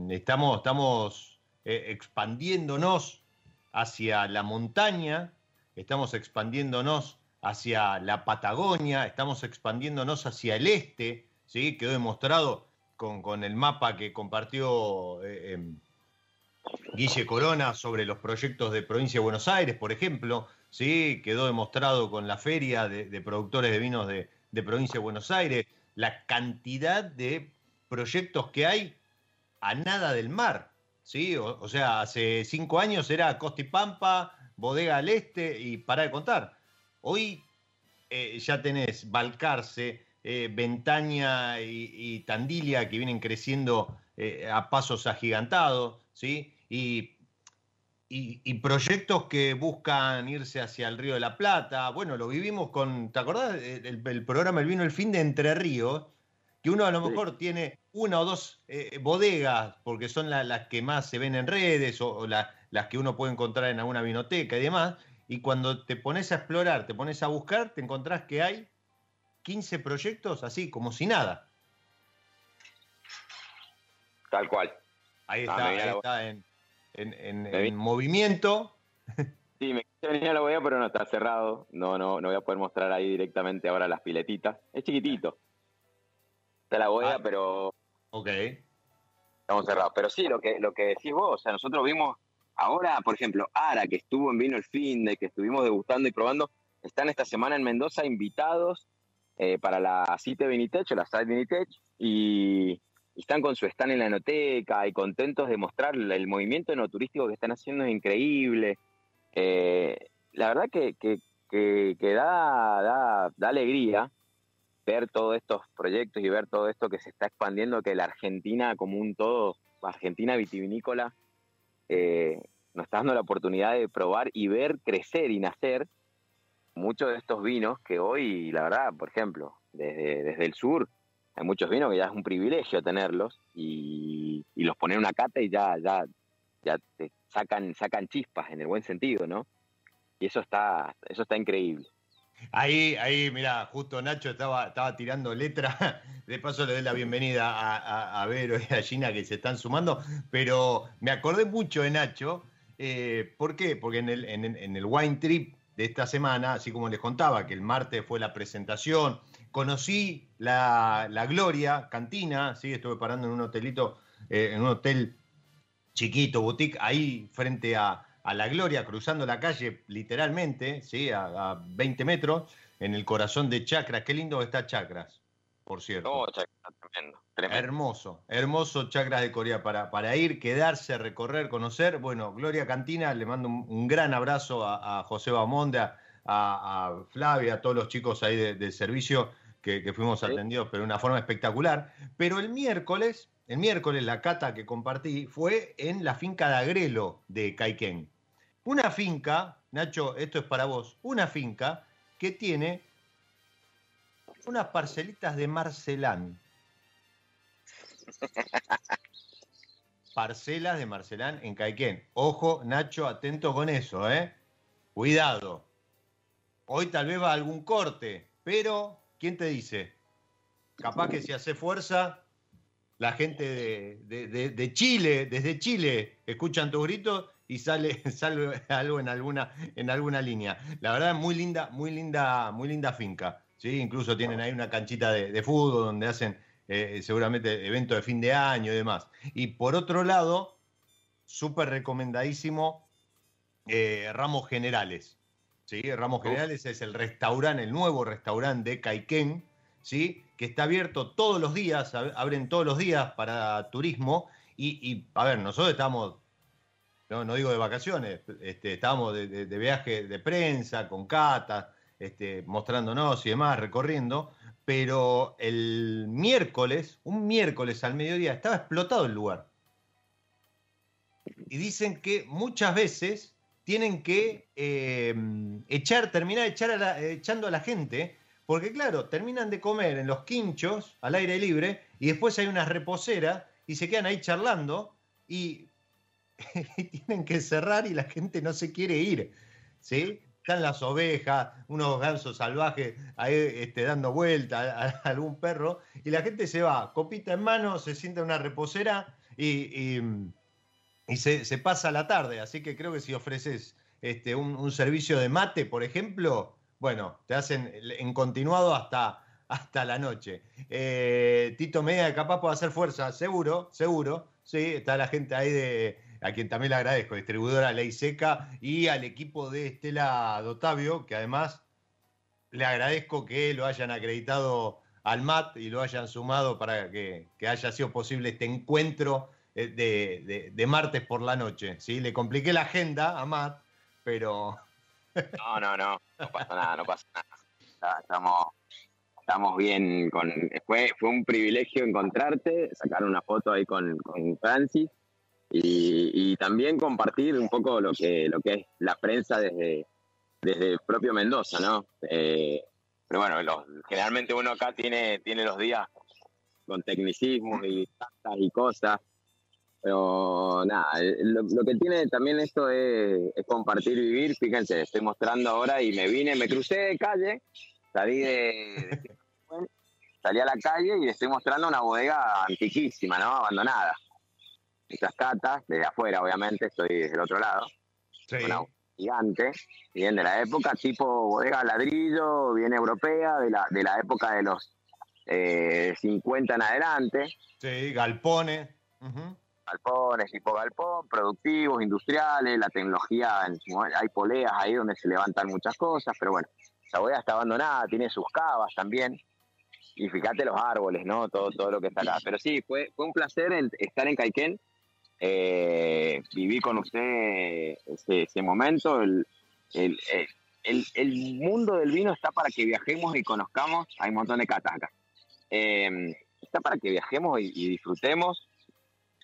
estamos estamos eh, expandiéndonos hacia la montaña, estamos expandiéndonos hacia la Patagonia, estamos expandiéndonos hacia el este, ¿sí? quedó demostrado con, con el mapa que compartió em, Guille Corona sobre los proyectos de provincia de Buenos Aires, por ejemplo, ¿sí? quedó demostrado con la feria de, productores de vinos de, provincia de Buenos Aires, la cantidad de proyectos que hay a nada del mar. ¿sí? O, sea, hace cinco años era Costa Pampa, Bodega al Este y para de contar. Hoy eh, ya tenés Balcarce, eh, Ventaña y, Tandilia que vienen creciendo eh, a pasos agigantados, ¿sí? Y, proyectos que buscan irse hacia el Río de la Plata. Bueno, lo vivimos con, ¿te acordás? El, programa El Vino el Fin de Entre Ríos, que uno a lo mejor tiene una o dos bodegas, porque son las que más se ven en redes o, las que uno puede encontrar en alguna vinoteca y demás, y cuando te pones a explorar, te pones a buscar, te encontrás que hay 15 proyectos así, como si nada. Tal cual. Ahí está, ahí está en, movimiento. Sí, me venía la bodega, pero no está cerrado. No, no, no voy a poder mostrar ahí directamente ahora las piletitas. Es chiquitito. Está la bodega, ah. pero. Ok. Estamos cerrados. Pero sí, lo que, lo que decís vos, o sea, nosotros vimos Ahora, por ejemplo, Ara, que estuvo en Vino el Fin de que estuvimos degustando y probando, están esta semana en Mendoza invitados eh, para la Cite Vinitech o la Site Vinitech y, están con su stand en la enoteca y contentos de mostrar el movimiento enoturístico que están haciendo es increíble. Eh, la verdad que, que, da, da, da, alegría ver todos estos proyectos y ver todo esto que se está expandiendo, que la Argentina como un todo, Argentina vitivinícola, eh, nos está dando la oportunidad de probar y ver crecer y nacer muchos de estos vinos que hoy, la verdad, por ejemplo, desde, desde el sur, hay muchos vinos que ya es un privilegio tenerlos y, los poner en una cata y ya, ya, ya te sacan, sacan chispas en el buen sentido, ¿no? Y eso está, eso está increíble. Ahí, ahí, mira, justo Nacho estaba, estaba tirando letra. De paso le doy la bienvenida a, a, Vero y a Gina que se están sumando. Pero me acordé mucho de Nacho. Eh, ¿Por qué? Porque en el, en, el Wine Trip de esta semana, así como les contaba, que el martes fue la presentación, conocí la, Gloria Cantina, ¿sí? estuve parando en un hotelito, eh, en un hotel chiquito, boutique, ahí frente a, a la gloria, cruzando la calle literalmente, ¿sí? a, 20 metros, en el corazón de Chacras. Qué lindo está Chacras, por cierto. Oh, tremendo, Hermoso, hermoso Chacras de Corea para, para ir, quedarse, recorrer, conocer. Bueno, Gloria Cantina, le mando un, gran abrazo a, José Bamonde, a, Flavia, a todos los chicos ahí del servicio que, fuimos atendidos, pero de una forma espectacular. Pero el miércoles el miércoles la cata que compartí fue en la finca de Agrelo de Caiquén. Una finca, Nacho, esto es para vos, una finca que tiene unas parcelitas de Marcelán. Parcelas de Marcelán en Caiquén. Ojo, Nacho, atento con eso, ¿eh? Cuidado. Hoy tal vez va algún corte, pero ¿quién te dice? Capaz que si hace fuerza, la gente de, Chile, desde Chile, escuchan tus gritos y sale, sale algo en alguna, en alguna línea. La verdad, muy linda, muy linda, muy linda finca. ¿sí? Incluso tienen ahí una canchita de, fútbol donde hacen eh, seguramente eventos de fin de año y demás. Y por otro lado, súper recomendadísimo eh, Ramos Generales. ¿sí? Ramos Generales es el restaurante, el nuevo restaurante de Caiquén, ¿sí? Que está abierto todos los días, abren todos los días para turismo. Y, a ver, nosotros estamos, no, digo de vacaciones, este, estamos de, viaje de prensa, con catas, este, mostrándonos y demás, recorriendo. Pero el miércoles, un miércoles al mediodía, estaba explotado el lugar. Y dicen que muchas veces tienen que eh, echar, terminar echar echando a la gente porque claro, terminan de comer en los quinchos, al aire libre, y después hay unas reposeras y se quedan ahí charlando y, tienen que cerrar y la gente no se quiere ir. ¿sí? Están las ovejas, unos gansos salvajes ahí este, dando vuelta a, algún perro, y la gente se va, copita en mano, se sienta en una reposera y, y, se, pasa la tarde. Así que creo que si ofreces este, un, servicio de mate, por ejemplo, bueno, te hacen en continuado hasta, hasta la noche. Eh, Tito Media capaz puede hacer fuerza, seguro, seguro. Sí, está la gente ahí de, a quien también le agradezco, distribuidora Ley Seca y al equipo de Estela Dotavio, que además le agradezco que lo hayan acreditado al MAT y lo hayan sumado para que, haya sido posible este encuentro eh, de, martes por la noche. ¿sí? Le compliqué la agenda a MAT, pero... No, no, no, no pasa nada, no pasa nada. Estamos, estamos bien. Con, fue, fue un privilegio encontrarte, sacar una foto ahí con, con Francis y, también compartir un poco lo que, lo que es la prensa desde, desde el propio Mendoza, ¿no? Eh, pero bueno, generalmente uno acá tiene, tiene los días con tecnicismos y y cosas, pero nada, eh, lo, que tiene también esto es, compartir vivir. Fíjense, estoy mostrando ahora y me vine, me crucé de calle, salí de, salí a la calle y estoy mostrando una bodega antiquísima, ¿no? Abandonada muchas catas, desde afuera obviamente, estoy desde el otro lado. Sí. Una gigante, bien de la época, tipo bodega ladrillo, bien europea, de la, de la época de los eh, 50 en adelante. Sí, galpones. Galpones, tipo galpón, productivos, industriales, la tecnología, hay poleas ahí donde se levantan muchas cosas, pero bueno, la bodega está abandonada, tiene sus cavas también y fíjate los árboles, ¿no? Todo, todo lo que está acá. Pero sí, fue, fue un placer estar en Caiquén eh, viví con usted ese, momento. El, el, mundo del vino está para que viajemos y conozcamos. Hay un montón de catas acá. Em, está para que viajemos y, disfrutemos.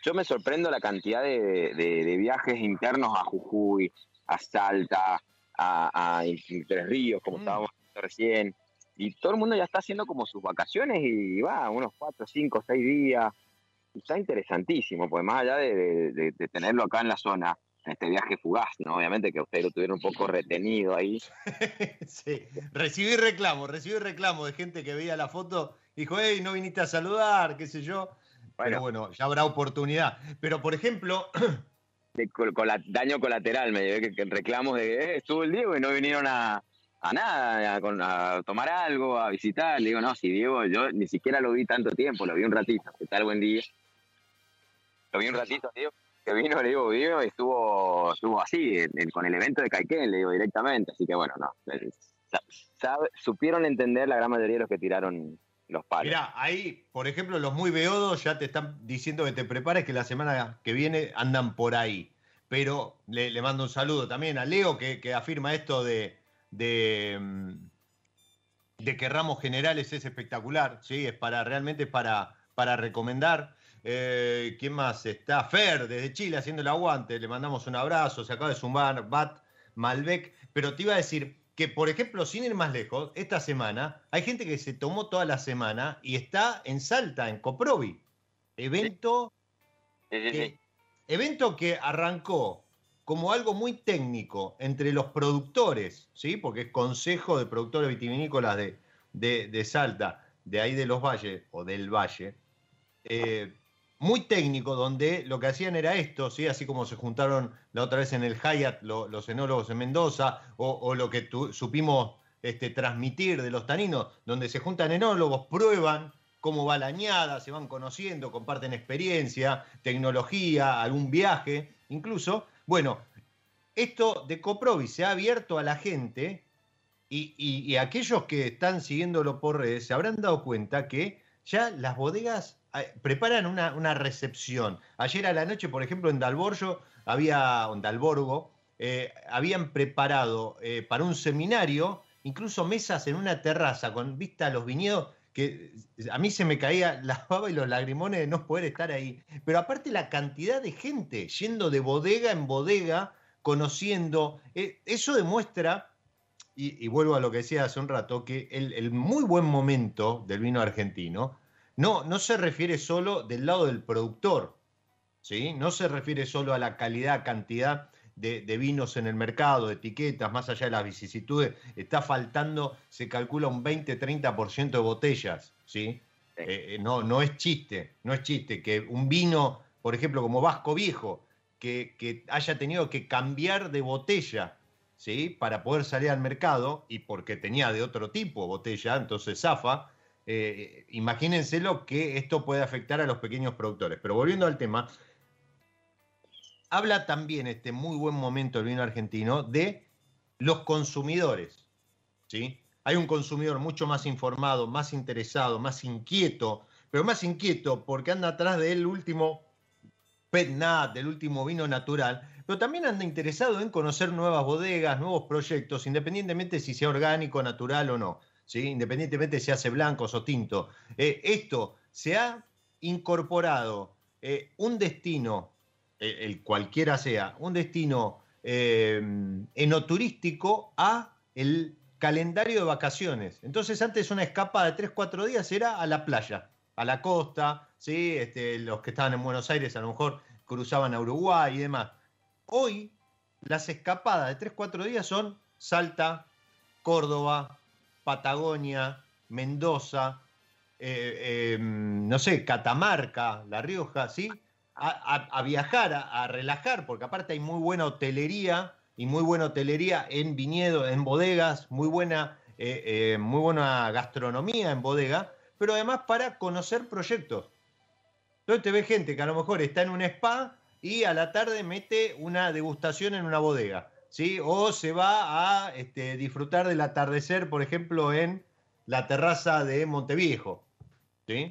Yo me sorprendo la cantidad de, viajes internos a Jujuy, a Salta, a, a Tres Ríos, como mm. estábamos recién. Y todo el mundo ya está haciendo como sus vacaciones y va unos cuatro, cinco, seis días está interesantísimo, pues más allá de, tenerlo acá en la zona, en este viaje fugaz, ¿no? Obviamente que ustedes lo tuvieron un poco retenido ahí. sí, recibí reclamo, recibí reclamo de gente que veía la foto dijo, hey, no viniste a saludar, qué sé yo. Bueno, Pero bueno, ya habrá oportunidad. Pero, por ejemplo... con, daño colateral, me llevé que, reclamos de eh, estuvo el Diego y no vinieron a, nada, a, tomar algo, a visitar. Le digo, no, si Diego, yo ni siquiera lo vi tanto tiempo, lo vi un ratito. ¿Qué tal? Buen día. Lo vi un ratito, tío, que vino, le digo, vino y estuvo, estuvo así, con el evento de Caiquén, le digo directamente. Así que bueno, no. supieron entender la gran mayoría de los que tiraron los. Mirá, ahí, por ejemplo, los muy beodos ya te están diciendo que te prepares que la semana que viene andan por ahí. Pero le, mando un saludo también a Leo que, afirma esto de, mm, que Ramos Generales es espectacular, ¿sí? Es para, realmente para, para recomendar. Eh, ¿Quién más está? Fer, desde Chile, haciendo el aguante. Le mandamos un abrazo. Se acaba de sumar Bat Malbec. Pero te iba a decir que, por ejemplo, sin ir más lejos, esta semana hay gente que se tomó toda la semana y está en Salta, en Coprovi. Evento, que, evento que arrancó como algo muy técnico entre los productores, ¿sí? porque es Consejo de Productores Vitivinícolas de, de, Salta, de ahí de los valles o del valle. Eh, muy técnico, donde lo que hacían era esto, ¿sí? así como se juntaron la otra vez en el Hyatt los enólogos en Mendoza, o, lo que supimos este, transmitir de los taninos, donde se juntan enólogos, prueban cómo va la añada, se van conociendo, comparten experiencia, tecnología, algún viaje, incluso. Bueno, esto de Coprovi se ha abierto a la gente y, y aquellos que están siguiéndolo por redes se habrán dado cuenta que ya las bodegas preparan una, recepción. Ayer a la noche, por ejemplo, en Dalborgo, había, en Dalborgo, eh, habían preparado eh, para un seminario incluso mesas en una terraza con vista a los viñedos que a mí se me caía la baba y los lagrimones de no poder estar ahí. Pero aparte la cantidad de gente yendo de bodega en bodega, conociendo, eh, eso demuestra, y, vuelvo a lo que decía hace un rato, que el muy buen momento del vino argentino no, no se refiere solo del lado del productor, ¿sí? No se refiere solo a la calidad, cantidad de, vinos en el mercado, de etiquetas, más allá de las vicisitudes, está faltando, se calcula un 20-30% de botellas, ¿sí? Eh, eh, no, no es chiste, no es chiste que un vino, por ejemplo, como Vasco Viejo, que, que haya tenido que cambiar de botella, ¿sí? Para poder salir al mercado y porque tenía de otro tipo botella, entonces zafa. Eh, imagínense lo que esto puede afectar a los pequeños productores. Pero volviendo al tema, habla también este muy buen momento del vino argentino de los consumidores. ¿sí? Hay un consumidor mucho más informado, más interesado, más inquieto, pero más inquieto porque anda atrás del último pet nat, del último vino natural, pero también anda interesado en conocer nuevas bodegas, nuevos proyectos, independientemente si sea orgánico, natural o no, ¿sí? independientemente si hace blancos o tinto. Eh, esto se ha incorporado eh, un destino el, cualquiera sea, un destino eh, enoturístico a el calendario de vacaciones. Entonces antes una escapada de 3, 4 días era a la playa, a la costa, ¿sí? Este, los que estaban en Buenos Aires a lo mejor cruzaban a Uruguay y demás. Hoy las escapadas de 3, 4 días son Salta, Córdoba, Patagonia, Mendoza, eh, eh, no sé, Catamarca, La Rioja, ¿sí? a, viajar, a, relajar, porque aparte hay muy buena hotelería y muy buena hotelería en viñedo, en bodegas, muy buena, eh, muy buena gastronomía en bodega, pero además para conocer proyectos. Entonces te ve gente que a lo mejor está en un spa y a la tarde mete una degustación en una bodega, ¿sí? O se va a este, disfrutar del atardecer, por ejemplo, en la terraza de Monteviejo, ¿sí?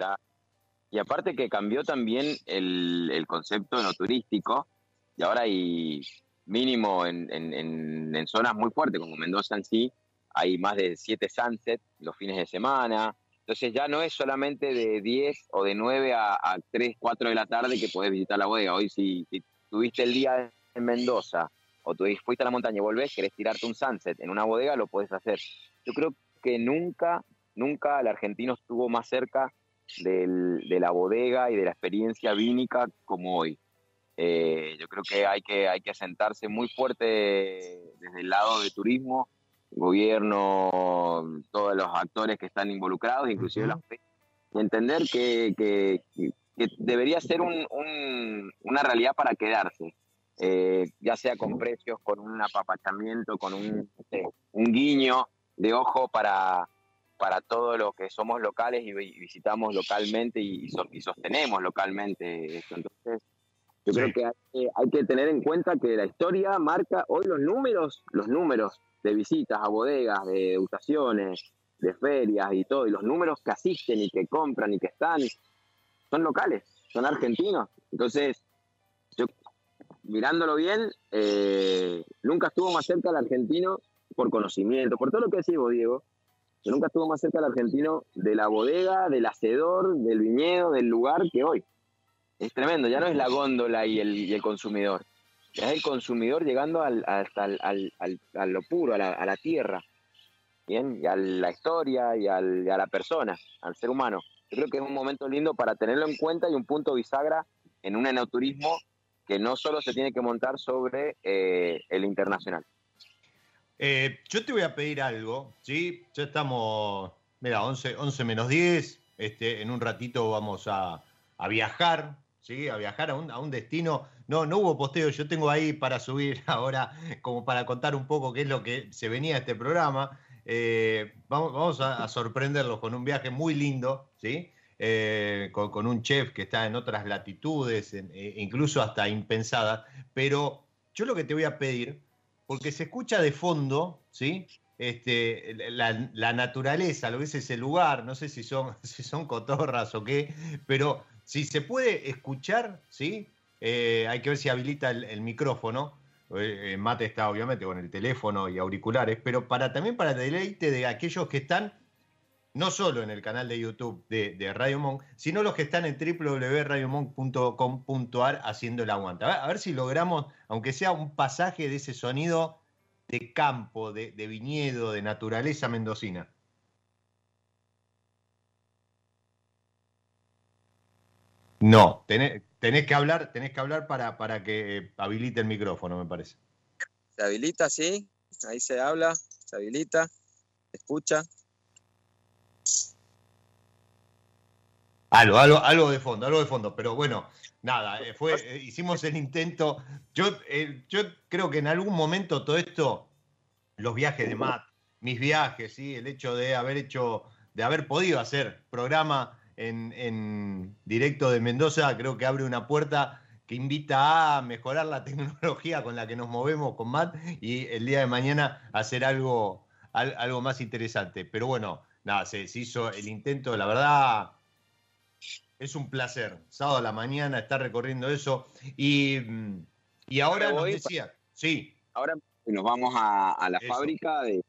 Y aparte que cambió también el, concepto no turístico, y ahora hay mínimo en, zonas muy fuertes, como Mendoza en sí, hay más de siete sunsets los fines de semana. Entonces ya no es solamente de 10 o de 9 a, a 3, 4 de la tarde que podés visitar la bodega. Hoy si tuviste el día en Mendoza o tú fuiste a la montaña y volvés, querés tirarte un sunset en una bodega, lo podés hacer. Yo creo que nunca, nunca el argentino estuvo más cerca de la bodega y de la experiencia vínica como hoy. Eh, yo creo que hay, que hay que sentarse muy fuerte desde el lado de turismo, gobierno, todos los actores que están involucrados, inclusive la y entender que, debería ser una realidad para quedarse, eh, ya sea con precios, con un apapachamiento, con un, un guiño de ojo para, para todos los que somos locales y, visitamos localmente y, sostenemos localmente esto. Entonces, yo creo que hay, que tener en cuenta que la historia marca hoy los números, los números de visitas a bodegas, de degustaciones, de ferias y todo, y los números que asisten y que compran y que están, son locales, son argentinos. Entonces, mirándolo bien, eh, nunca estuvo más cerca el argentino por conocimiento, por todo lo que decimos, Diego, que nunca estuvo más cerca el argentino de la bodega, del hacedor, del viñedo, del lugar que hoy. Es tremendo, ya no es la góndola y el, consumidor, ya es el consumidor llegando al, hasta a lo puro, a la, tierra, ¿bien? y a la historia y, a la persona, al ser humano. Yo creo que es un momento lindo para tenerlo en cuenta y un punto bisagra en un enoturismo que no solo se tiene que montar sobre eh, el internacional. Eh, yo te voy a pedir algo, ¿sí? Ya estamos, mira, 11, 11 menos 10. Este, en un ratito vamos a, viajar, ¿sí? A viajar a un, destino. No, no hubo posteo, yo tengo ahí para subir ahora, como para contar un poco qué es lo que se venía a este programa. Eh, vamos, vamos a, sorprenderlos con un viaje muy lindo, ¿sí? Eh, con, un chef que está en otras latitudes, incluso hasta impensadas. Pero yo lo que te voy a pedir porque se escucha de fondo, ¿sí? Este, la, naturaleza, lo que es ese lugar, no sé si son, si son cotorras o qué, pero si se puede escuchar, ¿sí? Eh, hay que ver si habilita el, micrófono. Eh, Mate está obviamente con el teléfono y auriculares, pero para también para deleite de aquellos que están no solo en el canal de YouTube de, Radio Monk, sino los que están en www.radiomonk.com.ar haciendo el aguanta. A ver, si logramos, aunque sea un pasaje de ese sonido de campo, de, viñedo, de naturaleza mendocina. No, tenés, que hablar, tenés que hablar para, para que habilite el micrófono, me parece. Se habilita, sí. Ahí se habla, se habilita, se escucha. Algo, algo, algo de fondo, algo de fondo, pero bueno, nada, eh, fue, eh, hicimos el intento. Yo, eh, yo creo que en algún momento todo esto, los viajes de Matt, mis viajes, ¿sí? el hecho de haber hecho, de haber podido hacer programa en, en directo de Mendoza, creo que abre una puerta que invita a mejorar la tecnología con la que nos movemos con Matt y el día de mañana hacer algo, algo más interesante. Pero bueno, nada, se hizo el intento, la verdad es un placer. Sábado a la mañana estar recorriendo eso. Y, y ahora nos decía, sí. Ahora nos vamos a, la fábrica de,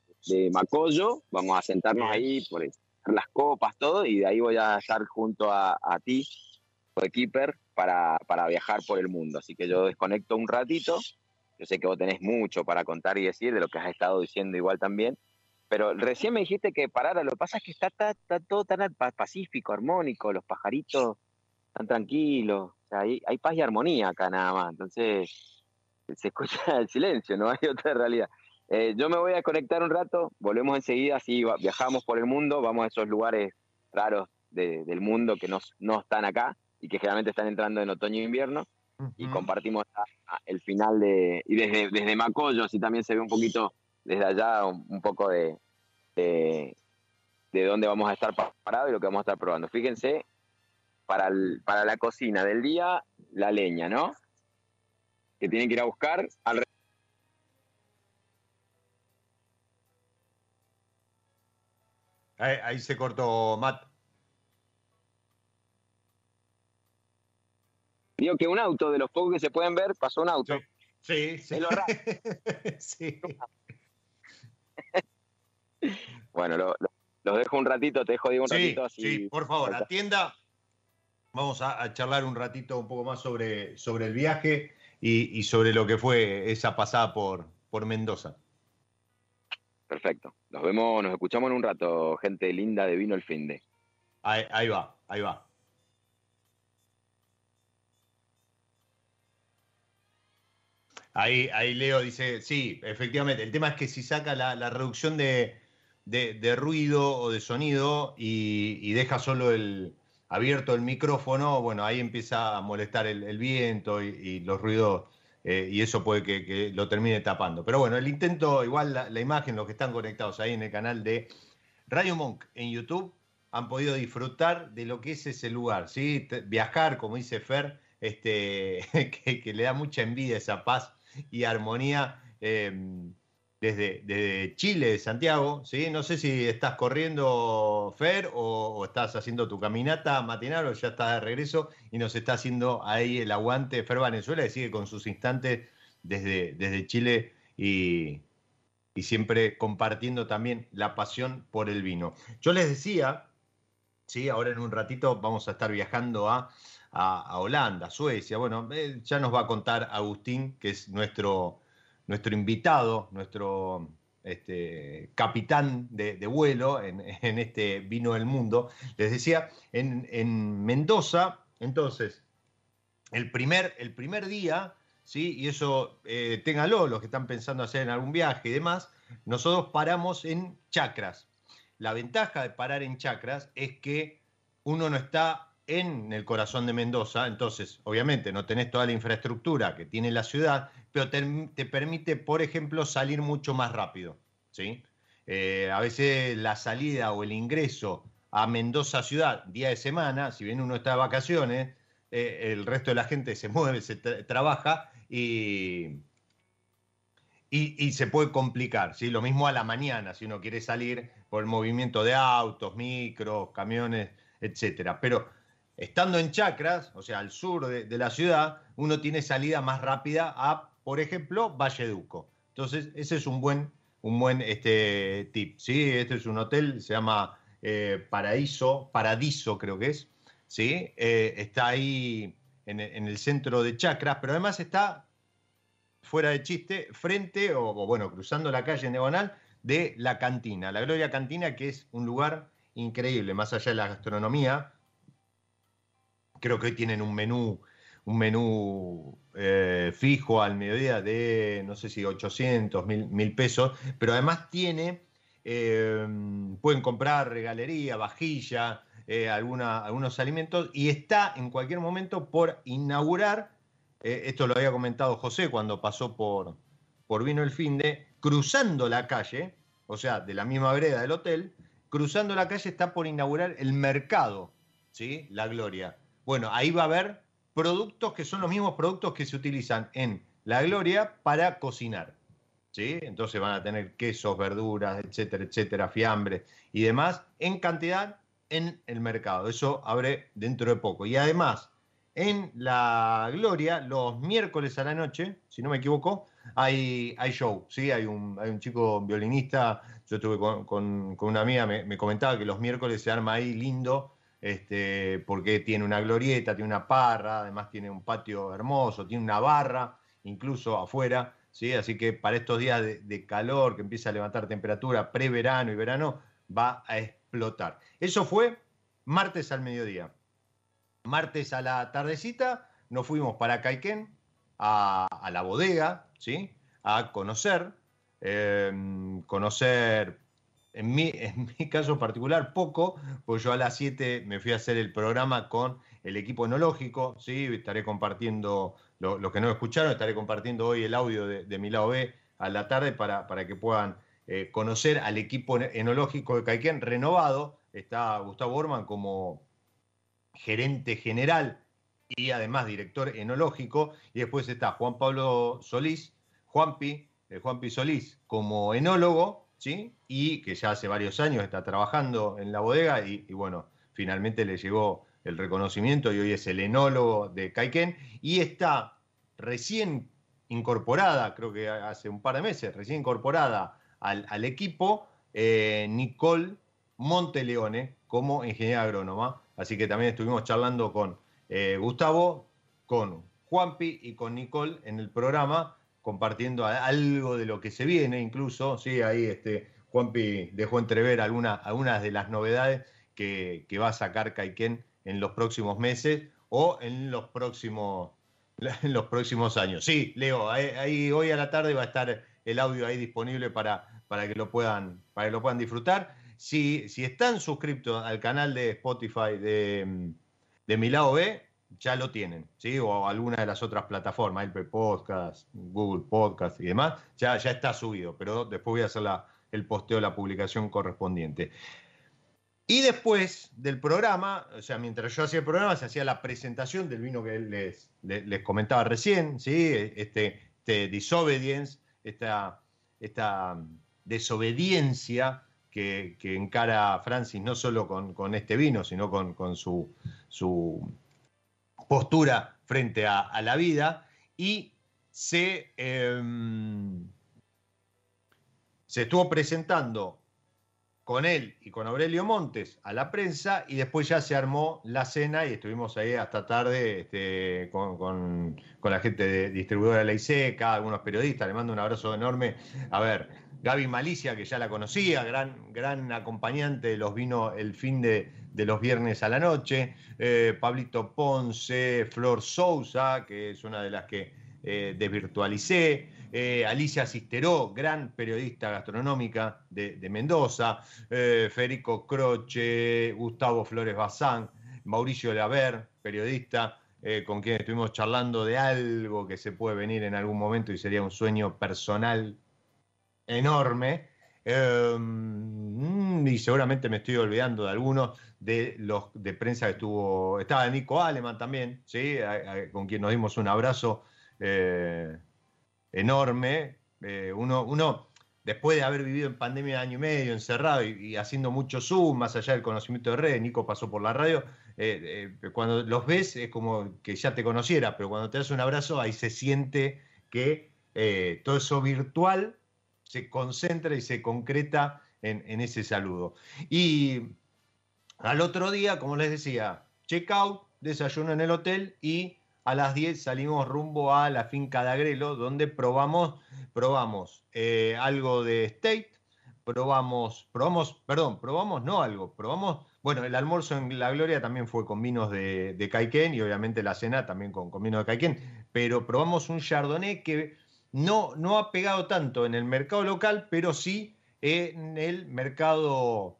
Macoyo, vamos a sentarnos ahí por las copas, todo, y de ahí voy a estar junto a, ti, Keeper, para, para viajar por el mundo. Así que yo desconecto un ratito. Yo sé que vos tenés mucho para contar y decir de lo que has estado diciendo igual también. Pero recién me dijiste que parara, lo que pasa es que está, todo tan pacífico, armónico, los pajaritos están tranquilos, hay, paz y armonía acá nada más, entonces se escucha el silencio, no hay otra realidad. Eh, yo me voy a conectar un rato, volvemos enseguida, así viajamos por el mundo, vamos a esos lugares raros del mundo que no, no están acá y que generalmente están entrando en otoño e invierno y compartimos el final de, y desde, desde Macoyo, así también se ve un poquito desde allá un, poco de, de, dónde vamos a estar parados y lo que vamos a estar probando. Fíjense, para, para la cocina del día, la leña, ¿no? Que tienen que ir a buscar al Ahí, se cortó Matt. Digo que un auto, de los pocos que se pueden ver, pasó un auto. Sí, sí. sí. Bueno, lo, los dejo un ratito, te dejo digo un ratito así. Sí, por favor, atienda. Vamos a, charlar un ratito un poco más sobre, sobre el viaje y, sobre lo que fue esa pasada por, por Mendoza. Perfecto. Nos vemos, nos escuchamos en un rato, gente linda de vino el fin de. ahí va, ahí va. Ahí, ahí Leo dice, sí, efectivamente, el tema es que si saca la, reducción de, ruido o de sonido y, deja solo el abierto el micrófono, bueno, ahí empieza a molestar el, viento y, los ruidos eh, y eso puede que, lo termine tapando. Pero bueno, el intento, igual la, imagen, los que están conectados ahí en el canal de Radio Monk en YouTube, han podido disfrutar de lo que es ese lugar, ¿sí? Viajar, como dice Fer, este, que, le da mucha envidia esa paz y armonía em, desde, Chile, Santiago. ¿sí? No sé si estás corriendo, Fer, o, estás haciendo tu caminata matinal o ya estás de regreso y nos está haciendo ahí el aguante Fer Venezuela y sigue con sus instantes desde, desde Chile y, siempre compartiendo también la pasión por el vino. Yo les decía, ¿sí? ahora en un ratito vamos a estar viajando a a, Holanda, Suecia. Bueno, eh, ya nos va a contar Agustín, que es nuestro, nuestro invitado, nuestro este, capitán de, vuelo en, este vino del mundo. Les decía, en, Mendoza, entonces, el primer, el primer día, ¿sí? y eso eh, ténganlo los que están pensando hacer en algún viaje y demás, nosotros paramos en chacras. La ventaja de parar en chacras es que uno no está en el corazón de Mendoza, entonces obviamente no tenés toda la infraestructura que tiene la ciudad, pero te, permite, por ejemplo, salir mucho más rápido. ¿sí? Eh, a veces la salida o el ingreso a Mendoza ciudad, día de semana, si bien uno está de vacaciones, eh, el resto de la gente se mueve, se trabaja y, y, se puede complicar. ¿sí? Lo mismo a la mañana, si uno quiere salir por el movimiento de autos, micros, camiones, etcétera. Pero Estando en Chacras, o sea, al sur de, la ciudad, uno tiene salida más rápida a, por ejemplo, Valleduco. Entonces, ese es un buen, un buen este, tip. ¿sí? Este es un hotel, se llama eh, Paraíso, Paradiso creo que es. ¿sí? Eh, está ahí en, el centro de Chacras, pero además está, fuera de chiste, frente o, bueno, cruzando la calle Nebonal de la cantina, la Gloria Cantina, que es un lugar increíble, más allá de la gastronomía, Creo que hoy tienen un menú, un menú eh, fijo al mediodía de, no sé si 800, mil, pesos, pero además tiene, eh, pueden comprar regalería, vajilla, eh, algunos alimentos y está en cualquier momento por inaugurar, esto lo había comentado José cuando pasó por, por Vino el Finde, cruzando la calle, o sea, de la misma vereda del hotel, cruzando la calle está por inaugurar el mercado, ¿sí? La Gloria. Bueno, ahí va a haber productos que son los mismos productos que se utilizan en La Gloria para cocinar. ¿sí? Entonces van a tener quesos, verduras, etcétera, etcétera, fiambres y demás en cantidad en el mercado. Eso abre dentro de poco. Y además, en La Gloria, los miércoles a la noche, si no me equivoco, hay, hay show, ¿sí? Hay un, hay un chico violinista, yo estuve con, una amiga, me, comentaba que los miércoles se arma ahí lindo este, porque tiene una glorieta, tiene una parra, además tiene un patio hermoso, tiene una barra, incluso afuera, ¿sí? Así que para estos días de, calor, que empieza a levantar temperatura, preverano y verano, va a explotar. Eso fue martes al mediodía. Martes a la tardecita nos fuimos para Caiquén, a, la bodega, ¿sí? A conocer, eh, conocer en mi, en mi caso particular, poco, pues yo a las 7 me fui a hacer el programa con el equipo enológico, ¿sí? estaré compartiendo, los que no escucharon, estaré compartiendo hoy el audio de, mi lado B a la tarde para, para que puedan eh, conocer al equipo enológico de Caiquén renovado. Está Gustavo Orman como gerente general y además director enológico, y después está Juan Pablo Solís, Juanpi, eh, Juanpi Solís como enólogo, y que ya hace varios años está trabajando en la bodega y, bueno, finalmente le llegó el reconocimiento y hoy es el enólogo de Caiken y está recién incorporada, creo que hace un par de meses, recién incorporada al, equipo, eh, Nicole Monteleone como ingeniera agrónoma. Así que también estuvimos charlando con eh, Gustavo, con Juanpi y con Nicole en el programa compartiendo algo de lo que se viene, incluso, sí, ahí este, Juanpi dejó entrever alguna, algunas de las novedades que, va a sacar Caiken en los próximos meses o en los próximos, en los próximos años. Sí, Leo, ahí, hoy a la tarde va a estar el audio ahí disponible para, para, que, lo puedan, para que lo puedan disfrutar. Si, si están suscriptos al canal de Spotify de, de Mi Lado B, ya lo tienen, ¿sí? O alguna de las otras plataformas, Apple Podcast, Google Podcast y demás, ya, ya está subido, pero después voy a hacer el posteo, la publicación correspondiente. Y después del programa, o sea, mientras yo hacía el programa, se hacía la presentación del vino que les, les, comentaba recién, ¿sí? Este, este disobedience, esta, esta desobediencia que, encara Francis no solo con, este vino, sino con, con su postura frente a, la vida y se, em, se estuvo presentando con él y con Aurelio Montes a la prensa y después ya se armó la cena y estuvimos ahí hasta tarde este, con, la gente de distribuidora de la ISECA, algunos periodistas, le mando un abrazo enorme. A ver, Gaby Malicia, que ya la conocía, gran, gran acompañante los vinos el fin de, de los viernes a la noche, eh, Pablito Ponce, Flor Sousa, que es una de las que eh, desvirtualicé, eh, Alicia Cisteró, gran periodista gastronómica de, Mendoza, Federico Croce, Gustavo Flores Bazán, Mauricio Laver, periodista, con quien estuvimos charlando de algo que se puede venir en algún momento y sería un sueño personal enorme. Em, y seguramente me estoy olvidando de algunos de los de prensa que estuvo. Estaba Nico Aleman también, ¿sí? con quien nos dimos un abrazo eh, enorme. Eh, uno, uno, después de haber vivido en pandemia de año y medio, encerrado y, haciendo mucho Zoom, más allá del conocimiento de red, Nico pasó por la radio. Eh, cuando los ves es como que ya te conociera, pero cuando te das un abrazo, ahí se siente que todo eso virtual se concentra y se concreta en, ese saludo. Y al otro día, como les decía, check out, desayuno en el hotel y a las 10 salimos rumbo a la finca de Agrelo, donde probamos, probamos eh, algo de State, probamos, probamos, perdón, probamos no algo, probamos, bueno, el almuerzo en La Gloria también fue con vinos de, de Caiquén y obviamente la cena también con, con vino de Caiquén, pero probamos un Chardonnay que no, no ha pegado tanto en el mercado local, pero sí en el mercado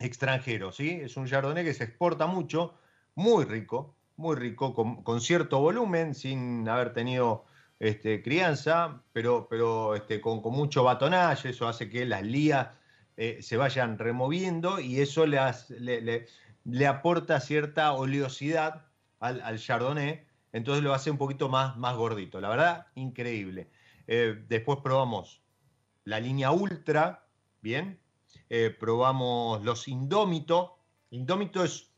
extranjero, ¿sí? Es un Chardonnay que se exporta mucho, muy rico, muy rico, con, cierto volumen, sin haber tenido este, crianza, pero, pero este, con, mucho batonaje, eso hace que las lías eh, se vayan removiendo y eso le, le, aporta cierta oleosidad al, al, Chardonnay, entonces lo hace un poquito más, más gordito. La verdad, increíble. Eh, después probamos la línea Ultra, bien, eh, probamos los Indómito. Indómito es,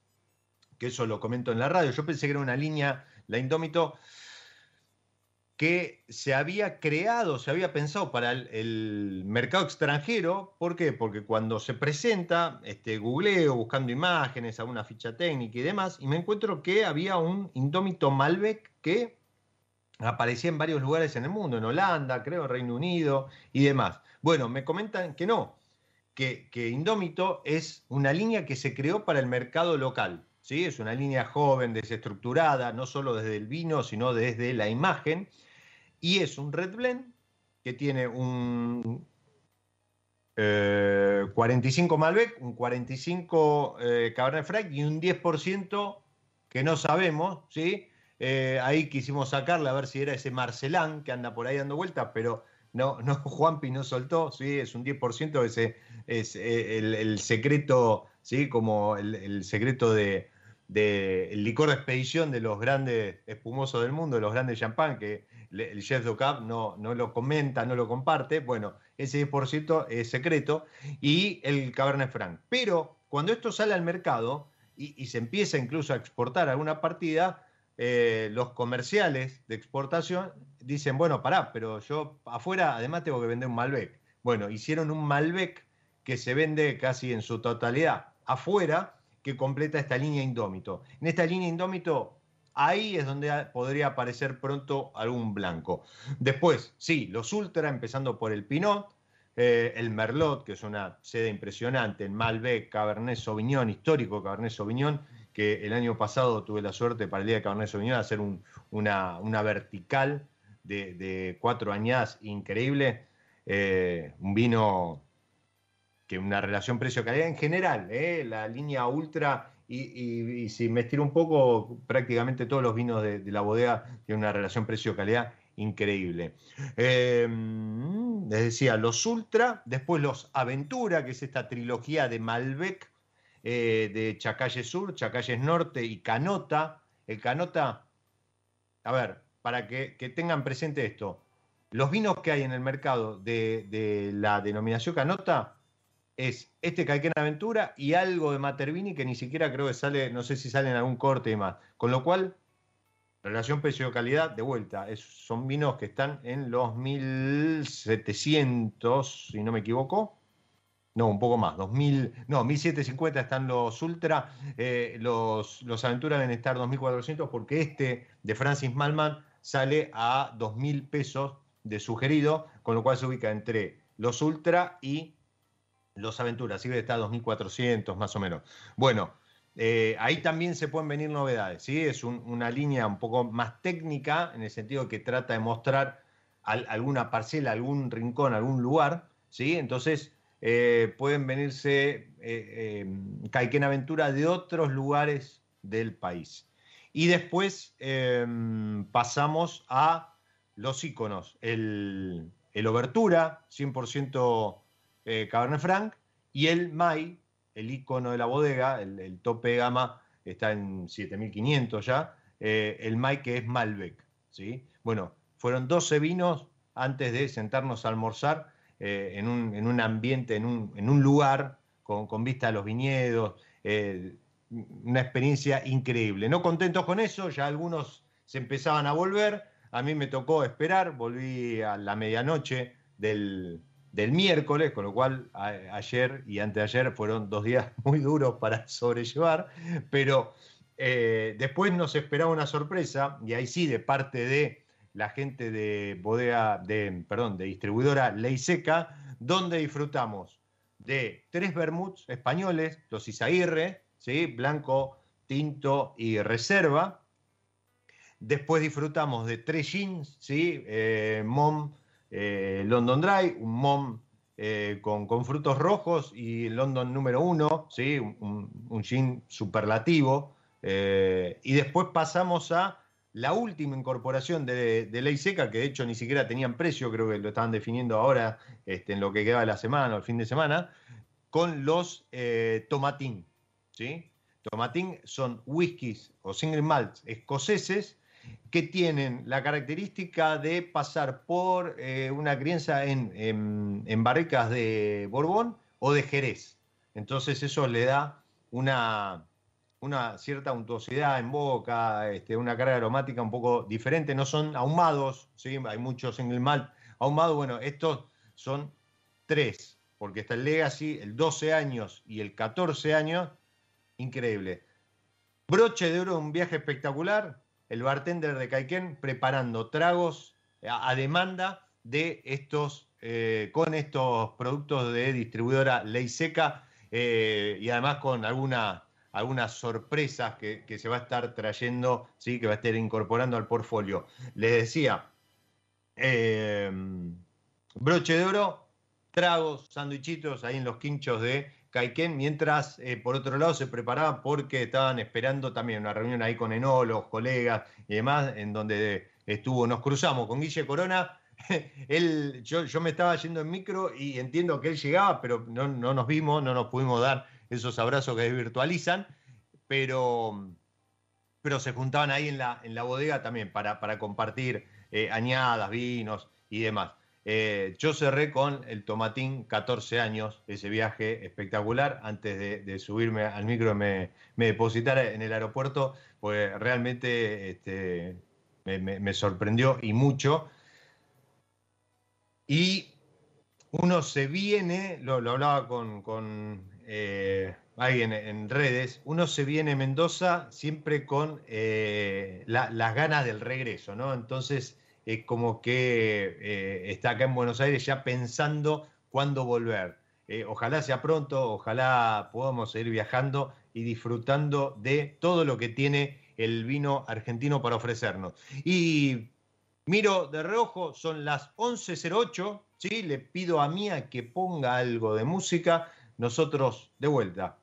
que eso lo comento en la radio, yo pensé que era una línea, la Indómito, que se había creado, se había pensado para el, mercado extranjero. ¿Por qué? Porque cuando se presenta, este, googleo buscando imágenes, alguna ficha técnica y demás, y me encuentro que había un Indómito Malbec que aparecía en varios lugares en el mundo, en Holanda, creo, Reino Unido y demás. Bueno, me comentan que no, que, Indómito es una línea que se creó para el mercado local. ¿sí? Es una línea joven, desestructurada, no solo desde el vino, sino desde la imagen. Y es un Red Blend que tiene un 45 eh, Malbec, un 45 eh, Cabernet Franc y un 10% que no sabemos, ¿sí? Eh, ahí quisimos sacarle a ver si era ese Marcelán que anda por ahí dando vueltas, pero no, no, Juanpi no soltó, sí, es un 10%, ese es el, secreto, sí, como el, secreto de, el licor de expedición de los grandes espumosos del mundo, de los grandes champán, que el chef de no, no lo comenta, no lo comparte, bueno, ese 10% es secreto, y el Cabernet Franc. Pero cuando esto sale al mercado y, y se empieza incluso a exportar alguna partida, eh, los comerciales de exportación dicen, bueno, pará, pero yo afuera además tengo que vender un Malbec. Bueno, hicieron un Malbec que se vende casi en su totalidad afuera, que completa esta línea Indómito. En esta línea Indómito, ahí es donde podría aparecer pronto algún blanco. Después, sí, los Ultra, empezando por el Pinot, eh, el Merlot, que es una sede impresionante, en Malbec, Cabernet Sauvignon, histórico Cabernet Sauvignon, que el año pasado tuve la suerte para el día de Cabernet Sauvignon de hacer una, vertical de, cuatro añadas increíble. Eh, un vino que una relación precio-calidad en general, eh, la línea ultra y, si me estiro un poco, prácticamente todos los vinos de, la bodega tienen una relación precio-calidad increíble. Eh, les decía, los Ultra, después los Aventura, que es esta trilogía de Malbec, eh, de Chacalles Sur, Chacalles Norte y Canota. El Canota, a ver, para que, tengan presente esto, los vinos que hay en el mercado de, la denominación Canota es este Caiquén Aventura y algo de Matervini que ni siquiera creo que sale, no sé si sale en algún corte y más. Con lo cual, relación precio-calidad, de vuelta, son vinos que están en los 1700, si no me equivoco. No, un poco más, 2000, no, 1750 están los Ultra, eh, los, los Aventura deben estar 2400 porque este de Francis Malman sale a 2000 pesos de sugerido, con lo cual se ubica entre los Ultra y los Aventuras, que está a 2400 más o menos. Bueno, eh, ahí también se pueden venir novedades, ¿sí? Es una línea un poco más técnica, en el sentido que trata de mostrar alguna parcela, algún rincón, algún lugar, ¿sí? Entonces eh, pueden venirse eh, eh Aventura de otros lugares del país. Y después em, pasamos a los iconos, el, el Obertura, 100% eh, Cabernet Franc, y el Mai, el icono de la bodega, el, tope de gama está en 7500 ya, el Mai que es Malbec. ¿sí? Bueno, fueron 12 vinos antes de sentarnos a almorzar eh, en, un, ambiente, en un, lugar con, vista a los viñedos, eh, una experiencia increíble. No contentos con eso, ya algunos se empezaban a volver, a mí me tocó esperar, volví a la medianoche del, miércoles, con lo cual ayer y anteayer fueron dos días muy duros para sobrellevar, pero eh, después nos esperaba una sorpresa, y ahí sí, de parte de la gente de bodega, de, perdón, de distribuidora Ley Seca, donde disfrutamos de tres vermuts españoles, los Isaguirre, ¿sí? blanco, tinto y reserva. Después disfrutamos de tres gins, ¿sí? Eh, Mom eh, London Dry, un Mom eh, con, frutos rojos y London número uno, ¿sí? un, un gin superlativo. y después pasamos a la última incorporación de, Ley Seca, que de hecho ni siquiera tenían precio, creo que lo estaban definiendo ahora este, en lo que queda de la semana o el fin de semana, con los eh, tomatín. ¿sí? Tomatín son whiskies o single malts escoceses que tienen la característica de pasar por eh, una crianza en, en barricas de Borbón o de Jerez. Entonces eso le da una, una cierta untuosidad en boca, este, una carga aromática un poco diferente. No son ahumados, ¿sí? hay muchos en el malt ahumado. Bueno, estos son tres, porque está el Legacy, el 12 años y el 14 años. Increíble. Broche de oro, un viaje espectacular. El bartender de Caiken preparando tragos a, demanda de estos, eh, con estos productos de distribuidora Ley Seca eh, y además con alguna algunas sorpresas que, se va a estar trayendo, ¿sí? que va a estar incorporando al portfolio. Les decía, em, broche de oro, tragos, sandwichitos ahí en los quinchos de Caiken, mientras eh, por otro lado se preparaban porque estaban esperando también una reunión ahí con enólogos, colegas y demás, en donde estuvo, nos cruzamos con Guille Corona. Él, yo, yo me estaba yendo en micro y entiendo que él llegaba, pero no, no nos vimos, no nos pudimos dar esos abrazos que virtualizan, pero, pero se juntaban ahí en la, en la bodega también para, para compartir eh, añadas, vinos y demás. Eh, yo cerré con el Tomatín 14 años, ese viaje espectacular, antes de, subirme al micro me, me depositara en el aeropuerto, pues realmente este, me, sorprendió y mucho. Y uno se viene, lo, hablaba con, eh, alguien en redes, uno se viene Mendoza siempre con eh, las ganas del regreso, ¿no? Entonces es como que eh, está acá en Buenos Aires ya pensando cuándo volver. ojalá sea pronto, ojalá podamos seguir viajando y disfrutando de todo lo que tiene el vino argentino para ofrecernos. Y miro de reojo, son las 11.08, ¿sí? le pido a Mía que ponga algo de música nosotros de vuelta.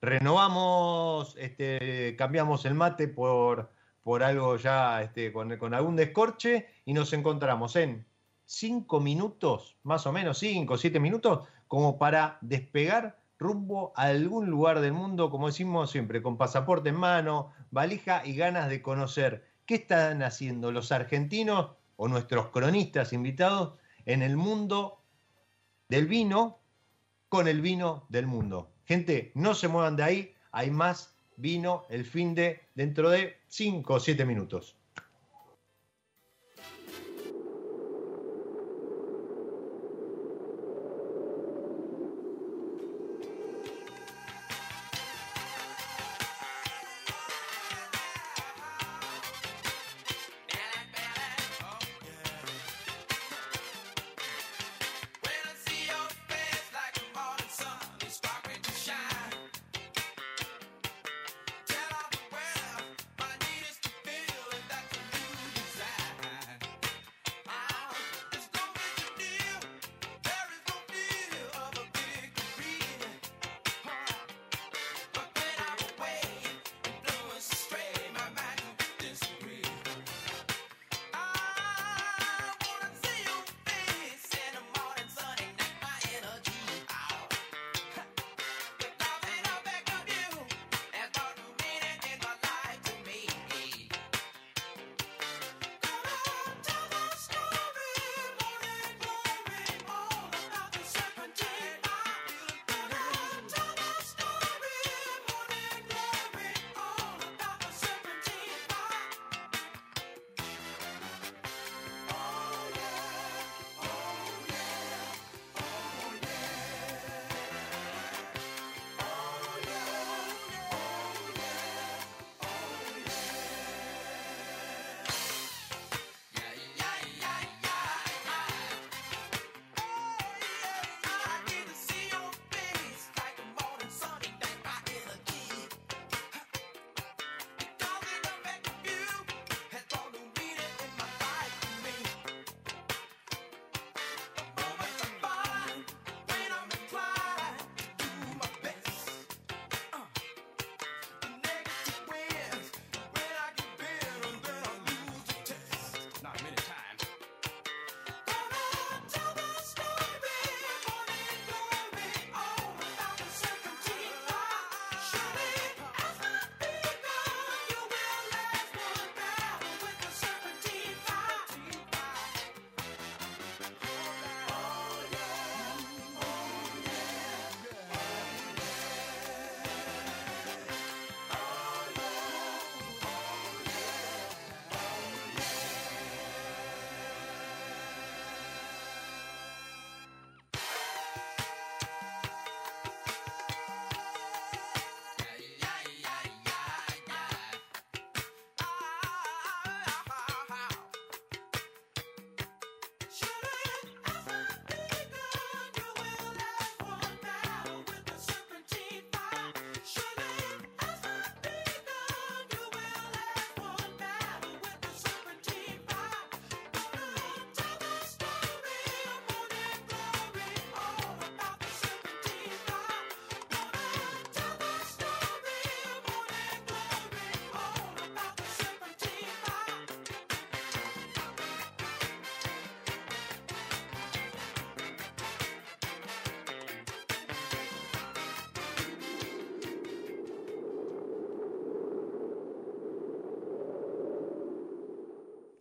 Renovamos, este, cambiamos el mate por, por algo ya este, con, con, algún descorche y nos encontramos en cinco minutos, más o menos, cinco, siete minutos, como para despegar rumbo a algún lugar del mundo, como decimos siempre, con pasaporte en mano, valija y ganas de conocer qué están haciendo los argentinos o nuestros cronistas invitados en el mundo del vino con el vino del mundo. Gente, no se muevan de ahí, hay más vino el fin de dentro de 5 o 7 minutos.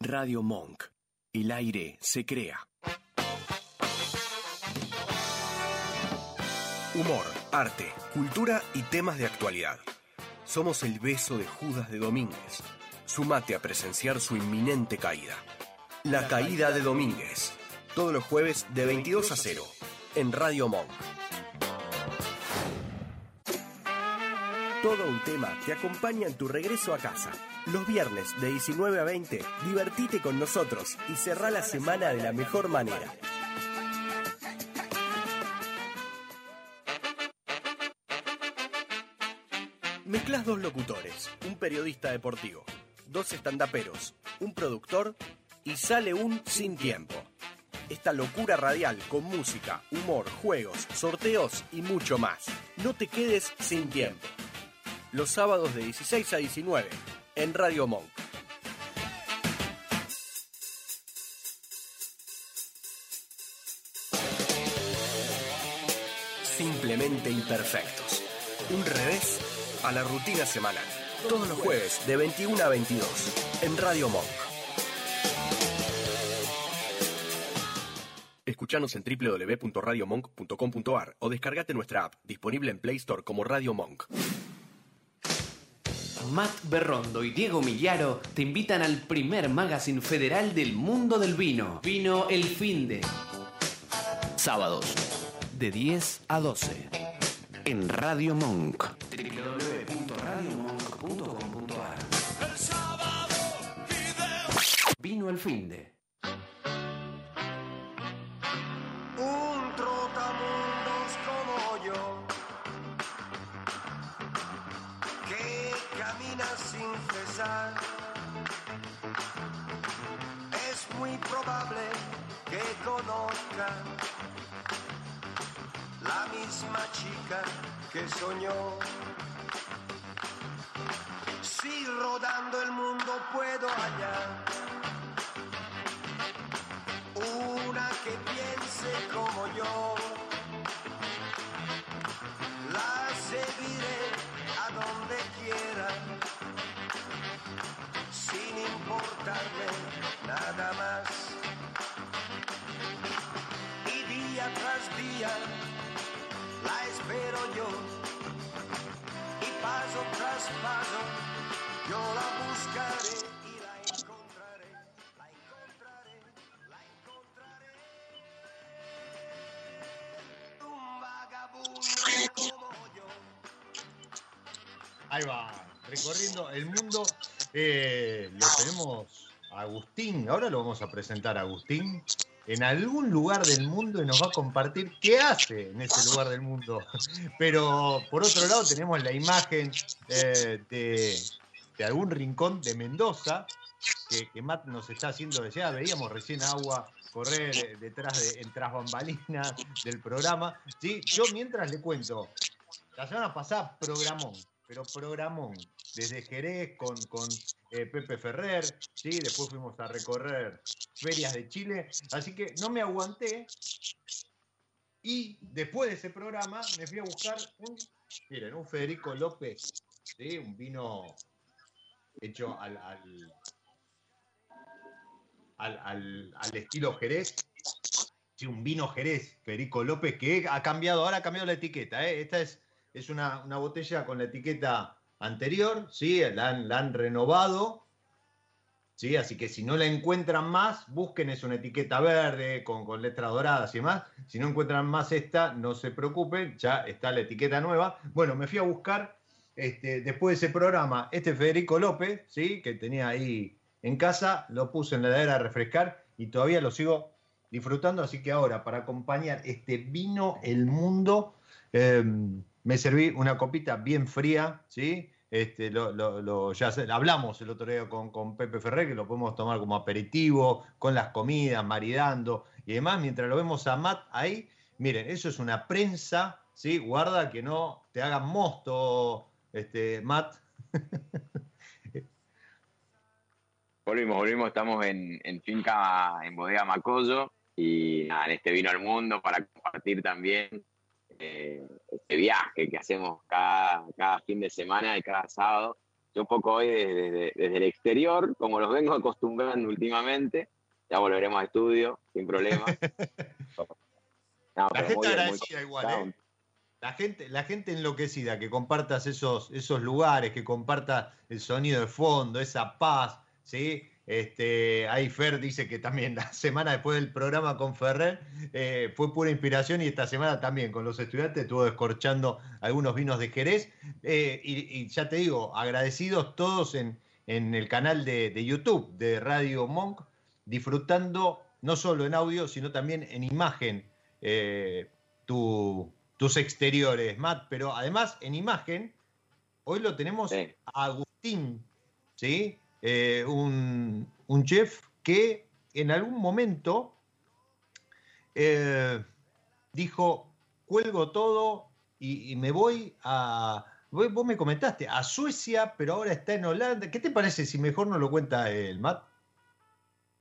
Radio Monk. El aire se crea. Humor, arte, cultura y temas de actualidad. Somos el beso de Judas de Domínguez. Sumate a presenciar su inminente caída. La caída de Domínguez. Todos los jueves de 22 a 0 en Radio Monk. Todo un tema te acompaña en tu regreso a casa. Los viernes de 19 a 20, divertite con nosotros y cerrá la semana de la mejor manera. Mezclas dos locutores, un periodista deportivo, dos estandaperos, un productor y sale un sin tiempo. Esta locura radial con música, humor, juegos, sorteos y mucho más. No te quedes sin tiempo. Los sábados de 16 a 19 en Radio Monk. Simplemente imperfectos. Un revés a la rutina semanal. Todos los jueves de 21 a 22 en Radio Monk. Escuchanos en www.radiomonk.com.ar o descargate nuestra app, disponible en Play Store como Radio Monk. Matt Berrondo y Diego Millaro te invitan al primer magazine federal del mundo del vino. Vino El Finde. Sábados, de 10 a 12. En Radio Monk. www.radiomonk.com.ar Vino El Finde. Un Es muy probable que conozca la misma chica que soñó. Si rodando el mundo puedo hallar una que piense como yo. La espero yo, y paso tras paso yo la buscaré. y la encontraré, la encontraré, la encontraré. Un vagabundo como yo. Ahí va, recorriendo el mundo. Eh, lo tenemos a Agustín. Ahora lo vamos a presentar a Agustín en algún lugar del mundo y nos va a compartir qué hace en ese lugar del mundo. Pero por otro lado tenemos la imagen eh, de, de algún rincón de Mendoza que, que Matt nos está haciendo desear. Veíamos recién agua correr eh, detrás de, tras bambalinas del programa. ¿sí? Yo mientras le cuento, la semana pasada programón, pero programón, desde Jerez con, con eh, Pepe Ferrer, ¿sí? después fuimos a recorrer ferias de Chile, así que no me aguanté y después de ese programa me fui a buscar un, miren, un Federico López, ¿sí? un vino hecho al, al, al, al- al estilo Jerez, sí, un vino Jerez, Federico López, que ha cambiado, ahora ha cambiado la etiqueta, ¿eh? esta es, es una, una botella con la etiqueta anterior, ¿sí? la, han, renovado, ¿sí? así que si no la encuentran más, busquen, es una etiqueta verde con, con letras doradas y demás, si no encuentran más esta, no se preocupen, ya está la etiqueta nueva. Bueno, me fui a buscar este, después de ese programa, este Federico López, ¿sí? que tenía ahí en casa, lo puse en la heladera a refrescar y todavía lo sigo disfrutando, así que ahora para acompañar este vino El Mundo, eh, me serví una copita bien fría, ¿sí? Este, lo, lo- lo- ya hablamos el otro día con, con Pepe Ferrer, que lo podemos tomar como aperitivo, con las comidas, maridando y demás, mientras lo vemos a Matt ahí, miren, eso es una prensa, ¿sí? Guarda que no te hagan mosto, este, Matt. Volvimos, volvimos, estamos en, en finca, en bodega Macoyo, y nada, en este vino al mundo para compartir también eh, este viaje que hacemos cada, cada fin de semana y cada sábado. yo un poco hoy desde, desde el exterior, como los vengo acostumbrando últimamente, ya volveremos a estudio, sin problema. No, la gente agradecida igual, ¿eh? La gente, la gente enloquecida, que compartas esos, esos lugares, que compartas el sonido de fondo, esa paz, ¿sí? Este, ahí Fer dice que también la semana después del programa con Ferrer eh, fue pura inspiración y esta semana también con los estudiantes estuvo descorchando algunos vinos de Jerez. Eh, y, ya te digo, agradecidos todos en, en el canal de, de, YouTube de Radio Monk, disfrutando no solo en audio, sino también en imagen eh, tus exteriores, Matt, pero además en imagen, hoy lo tenemos a Agustín, ¿sí? Eh, un, chef que en algún momento eh, dijo, cuelgo todo y, me voy a... Vos me comentaste, a Suecia, pero ahora está en Holanda. ¿Qué te parece si mejor no lo cuenta el Matt?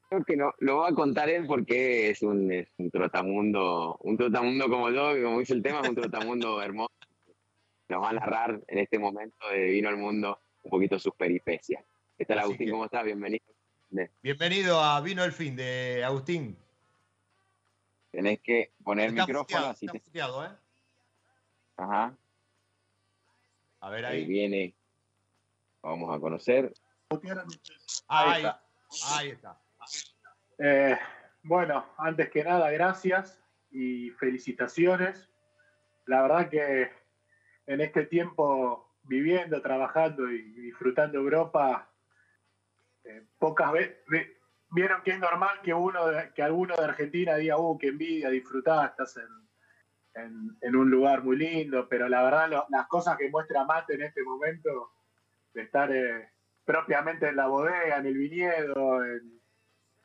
Creo que no, lo va a contar él porque es un, es un trotamundo, un trotamundo como yo, que como dice el tema, es un trotamundo hermoso. Nos va a narrar en este momento de Vino al Mundo un poquito sus peripecias. ¿Qué tal, Agustín? ¿Cómo estás? Bienvenido. Bienvenido a Vino el Fin de Agustín. Tenés que poner el micrófono así te... ¿eh? Ajá. A ver ahí. ahí. viene. Vamos a conocer. Ahí, está. Ahí está. Eh, bueno, antes que nada, gracias y felicitaciones. La verdad que en este tiempo viviendo, trabajando y disfrutando Europa, eh, pocas veces vieron que es normal que uno que alguno de Argentina diga, uh, qué envidia, disfrutar, estás en, en, un lugar muy lindo, pero la verdad las cosas que muestra Mate en este momento, de estar eh, propiamente en la bodega, en el viñedo,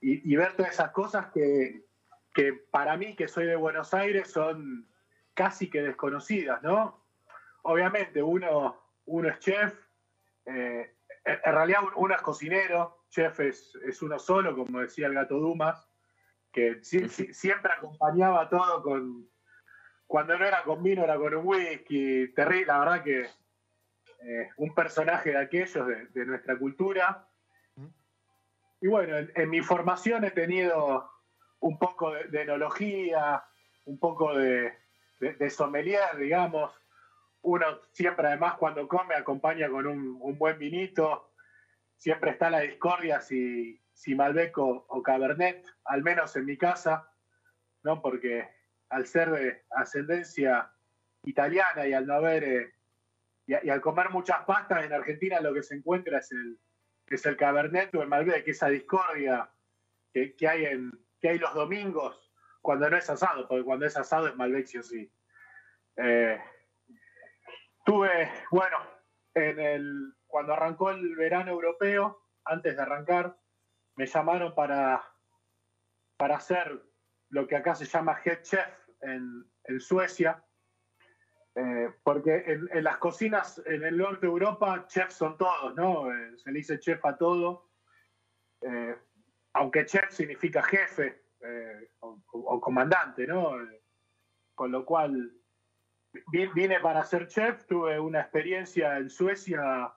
y, ver todas esas cosas que, que para mí, que soy de Buenos Aires, son casi que desconocidas, ¿no? Obviamente uno, uno es chef, eh, en realidad uno es cocinero, chef es, uno solo, como decía el gato Dumas, que siempre acompañaba todo con, cuando no era con vino, era con un whisky, terrible, la verdad que eh, un personaje de aquellos de, nuestra cultura. Y bueno, en, mi formación he tenido un poco de, enología, un poco de, de, sommelier, digamos, uno siempre además cuando come acompaña con un, buen vinito, siempre está la discordia si, si Malbec o, Cabernet, al menos en mi casa, ¿no? porque al ser de ascendencia italiana y al no haber, eh, y, al comer muchas pastas en Argentina lo que se encuentra es el, es el Cabernet o el Malbec, esa discordia que, hay en, que hay los domingos cuando no es asado, porque cuando es asado es Malbec sí Tuve, bueno, en el, cuando arrancó el verano europeo, antes de arrancar, me llamaron para, para hacer lo que acá se llama head chef en, Suecia, eh, porque en, las cocinas en el norte de Europa, chefs son todos, ¿no? Eh, se le dice chef a todo, eh, aunque chef significa jefe o, comandante, ¿no? con lo cual vine para ser chef, tuve una experiencia en Suecia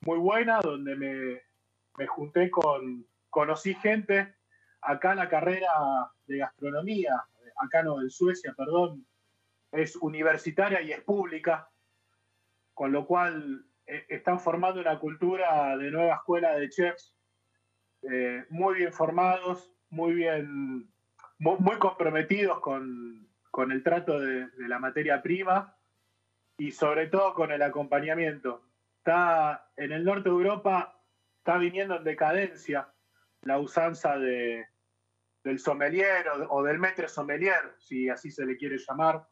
muy buena, donde me, junté con, conocí gente. Acá la carrera de gastronomía, acá no, en Suecia, perdón, es universitaria y es pública, con lo cual eh, están formando una cultura de nueva escuela de chefs eh, muy bien formados, muy bien, muy comprometidos con, con el trato de, la materia prima y sobre todo con el acompañamiento. Está en el norte de Europa, está viniendo en decadencia la usanza de, del sommelier o, del maître sommelier, si así se le quiere llamar,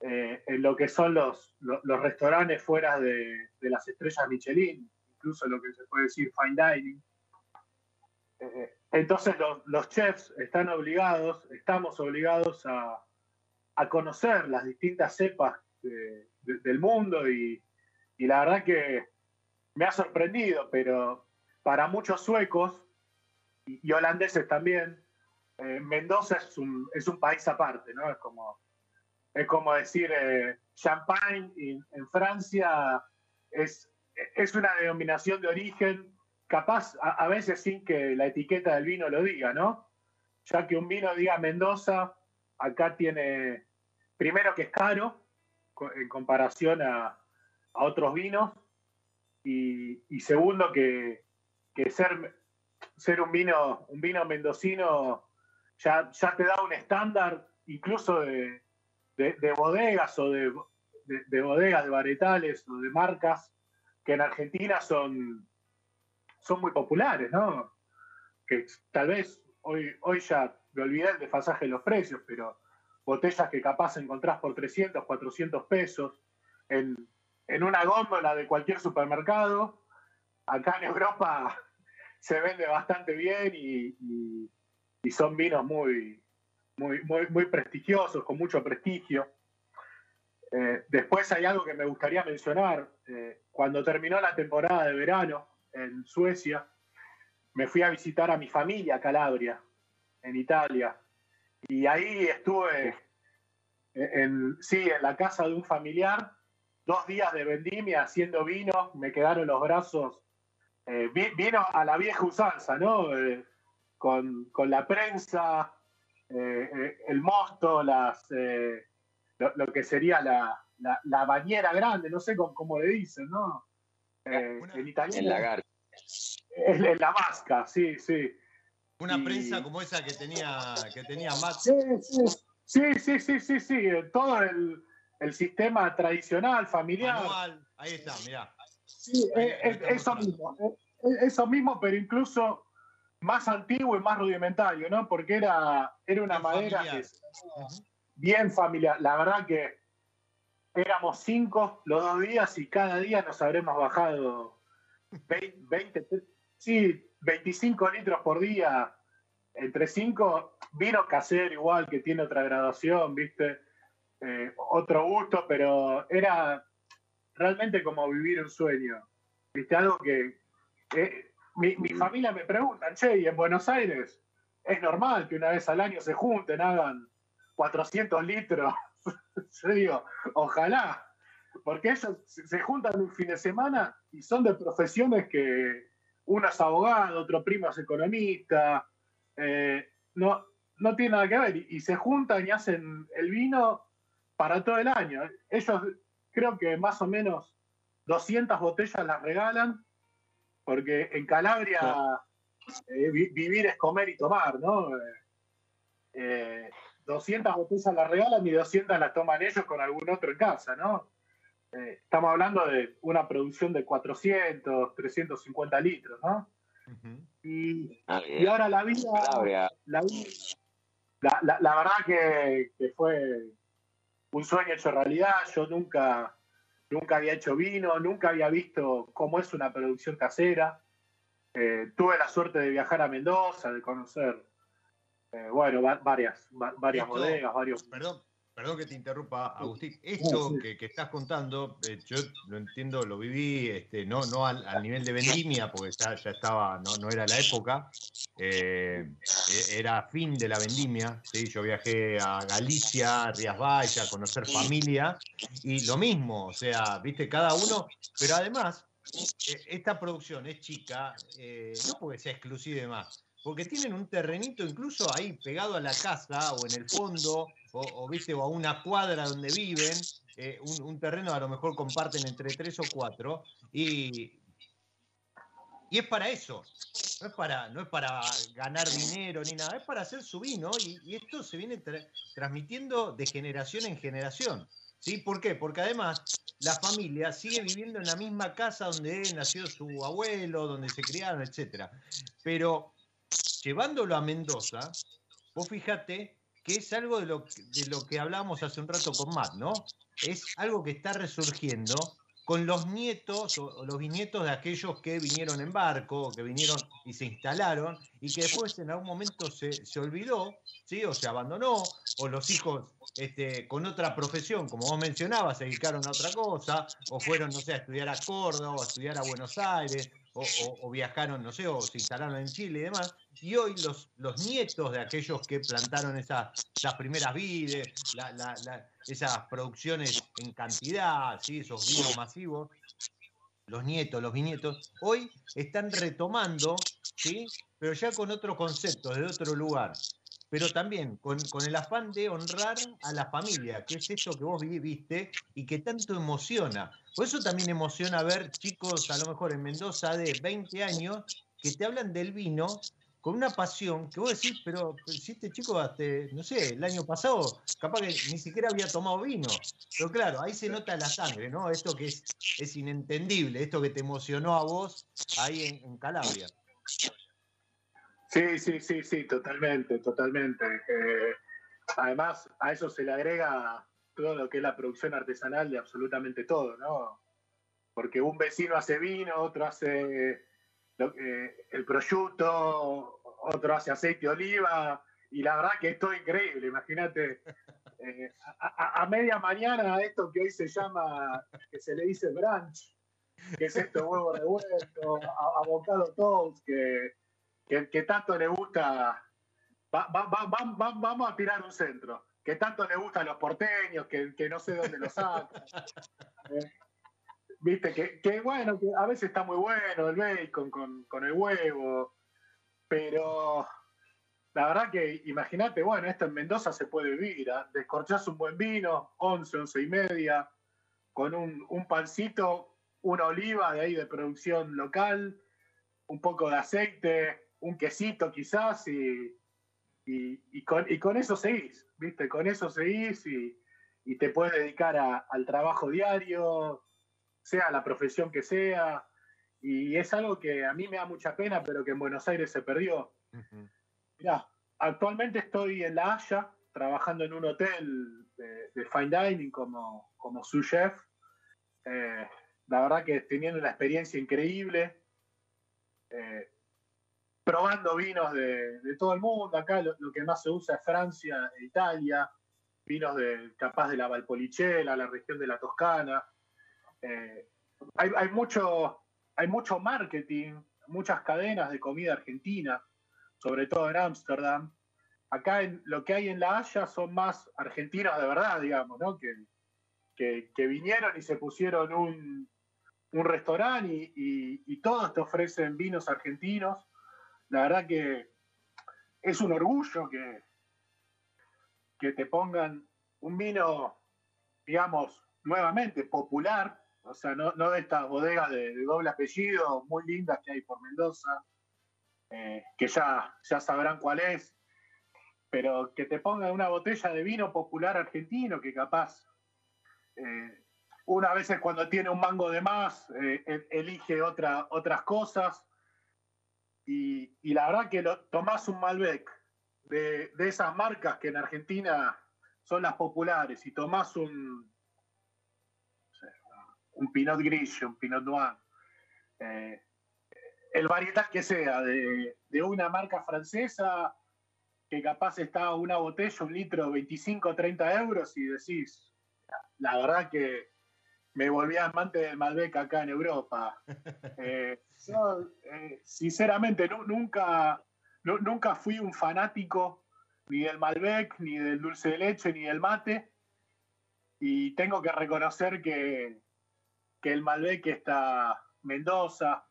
eh, en lo que son los, los, restaurantes fuera de, las estrellas Michelin, incluso lo que se puede decir fine dining. Eh, entonces los, chefs están obligados, estamos obligados a, conocer las distintas cepas del mundo y, la verdad que me ha sorprendido, pero para muchos suecos y, holandeses también, eh, Mendoza es un, es un país aparte, ¿no? Es como, es como decir eh, Champagne en Francia es es una denominación de origen, capaz a, veces sin que la etiqueta del vino lo diga, ¿no? Ya que un vino diga Mendoza, acá tiene, primero que es caro en comparación a, otros vinos, y, segundo que, ser, ser un vino, un vino mendocino ya, ya te da un estándar incluso de, bodegas o de, de, bodegas, de baretales o de marcas que en Argentina son, son muy populares, ¿no? Que tal vez hoy, hoy ya me olvidé el desfasaje de los precios, pero botellas que capaz encontrás por 300, 400 pesos en, una góndola de cualquier supermercado, acá en Europa se vende bastante bien y, son vinos muy, muy, muy, prestigiosos, con mucho prestigio. Eh, después hay algo que me gustaría mencionar. Eh, cuando terminó la temporada de verano en Suecia, me fui a visitar a mi familia Calabria, en Italia. Y ahí estuve, en, sí, en la casa de un familiar, dos días de vendimia haciendo vino, me quedaron los brazos, eh, vino a la vieja usanza, ¿no? Eh, con, la prensa, eh, el mosto, las, lo, que sería la, la, bañera grande, no sé cómo, le dicen, ¿no? en italiano. En la En la vasca, sí, sí. Una prensa como esa que tenía, que tenía Matt. Sí, sí, sí, sí, sí, sí, todo el, sistema tradicional, familiar. Ahí está, mirá. Sí, eso mismo, eso mismo, pero incluso más antiguo y más rudimentario, ¿no? Porque era, era una madera bien familiar. La verdad que éramos cinco los dos días y cada día nos habremos bajado 20, sí, 25 litros por día entre cinco, vino casero igual, que tiene otra graduación, ¿viste? Eh, otro gusto, pero era realmente como vivir un sueño. ¿Viste? Algo que... mi, familia me pregunta, che, ¿y en Buenos Aires es normal que una vez al año se junten, hagan 400 litros? Yo digo, ojalá, porque ellos se juntan un fin de semana y son de profesiones que uno es abogado, otro primo es economista, eh, no, no tiene nada que ver. Y, se juntan y hacen el vino para todo el año. Ellos creo que más o menos 200 botellas las regalan, porque en Calabria eh, vivir es comer y tomar, ¿no? 200 eh, botellas las regalan y 200 las toman ellos con algún otro en casa, ¿no? Estamos hablando de una producción de 400, 350 litros, ¿no? Ah, y, ahora la vida, la, la, verdad que, fue un sueño hecho realidad. Yo nunca, nunca había hecho vino, nunca había visto cómo es una producción casera. Eh, tuve la suerte de viajar a Mendoza, de conocer, eh, bueno, varias, varias bodegas, varios. Perdón, Perdón que te interrumpa, Agustín. Esto que, estás contando, eh, yo lo entiendo, lo viví, este, no, no al, nivel de vendimia, porque ya, ya estaba, no, no, era la época, eh, e, era fin de la vendimia. ¿sí? Yo viajé a Galicia, a Rías Baixas, a conocer familia, y lo mismo, o sea, viste, cada uno, pero además, e, esta producción es chica, eh, no porque sea exclusiva y más, porque tienen un terrenito incluso ahí pegado a la casa o en el fondo, o, ¿viste? o a una cuadra donde viven, eh, un, terreno a lo mejor comparten entre tres o cuatro, y, y es para eso, no es para, no es para ganar dinero ni nada, es para hacer su vino, y, esto se viene transmitiendo de generación en generación. ¿Sí? ¿Por qué? Porque además la familia sigue viviendo en la misma casa donde nació su abuelo, donde se criaron, etc. Pero llevándolo a Mendoza, vos fíjate que es algo de lo, de lo que hablábamos hace un rato con Matt, ¿no? Es algo que está resurgiendo con los nietos o los bisnietos de aquellos que vinieron en barco, que vinieron y se instalaron, y que después en algún momento se, se olvidó, ¿sí? o se abandonó, o los hijos este, con otra profesión, como vos mencionabas, se dedicaron a otra cosa, o fueron, no sé, a estudiar a Córdoba, o a estudiar a Buenos Aires, o, viajaron, no sé, o se instalaron en Chile y demás, y hoy los, los nietos de aquellos que plantaron esas, las primeras vides, esas producciones en cantidad, ¿sí? esos vinos masivos, los nietos, los bisnietos, hoy están retomando, ¿sí? pero ya con otro concepto, de otro lugar. Pero también con, con, el afán de honrar a la familia, que es esto que vos viviste y que tanto emociona. Por eso también emociona ver chicos, a lo mejor en Mendoza, de 20 años, que te hablan del vino con una pasión que vos decís, pero, si este chico, hasta, no sé, el año pasado, capaz que ni siquiera había tomado vino. Pero claro, ahí se nota la sangre, ¿no? Esto que es, es inentendible, esto que te emocionó a vos ahí en, Calabria. Sí, sí, sí, sí, totalmente, totalmente. Eh, además, a eso se le agrega todo lo que es la producción artesanal de absolutamente todo, ¿no? Porque un vecino hace vino, otro hace el prosciutto, otro hace aceite de oliva, y la verdad que esto es increíble, imagínate, eh, a, media mañana esto que hoy se llama, que se le dice brunch, que es esto, huevo revuelto, abocado toast, que, que, tanto le gusta, vamos a tirar un centro, que tanto le gustan los porteños, que, no sé dónde lo sacan. Eh, Viste, que, bueno, que a veces está muy bueno el bacon con, el huevo, pero la verdad que imagínate, bueno, esto en Mendoza se puede vivir, ¿eh? descorchás un buen vino, 11, 11 y media, con un, pancito, una oliva de ahí de producción local, un poco de aceite, un quesito quizás, y, y, con, eso seguís, ¿viste? Con eso seguís y, te puedes dedicar al trabajo diario, sea la profesión que sea, y es algo que a mí me da mucha pena, pero que en Buenos Aires se perdió. Mira, actualmente estoy en La Haya, trabajando en un hotel de, fine dining como, como su chef. Eh, la verdad que teniendo una experiencia increíble, eh, probando vinos de, todo el mundo. Acá lo, que más se usa es Francia e Italia, vinos de, capaz de la Valpolicella, la región de la Toscana. Eh, hay, mucho, hay mucho marketing, muchas cadenas de comida argentina, sobre todo en Ámsterdam. Acá en, lo que hay en La Haya son más argentinos de verdad, digamos, ¿no? que, vinieron y se pusieron un restaurante y, todos te ofrecen vinos argentinos. La verdad que es un orgullo que, que te pongan un vino, digamos, nuevamente popular, o sea, no, de estas bodegas de, doble apellido muy lindas que hay por Mendoza, eh, que ya, ya sabrán cuál es, pero que te pongan una botella de vino popular argentino que capaz eh, una vez cuando tiene un mango de más eh, elige otra, otras cosas y, la verdad que lo, tomás un Malbec de, de esas marcas que en Argentina son las populares y tomás un, un Pinot Gris, un Pinot Noir, eh, el varietal que sea, de, una marca francesa que capaz está una botella, un litro, 25 30 euros y decís, la verdad que me volví amante del Malbec acá en Europa. Eh, yo, eh, sinceramente, nunca, nunca fui un fanático ni del Malbec, ni del dulce de leche, ni del mate. Y tengo que reconocer que, que el Malbec está Mendoza.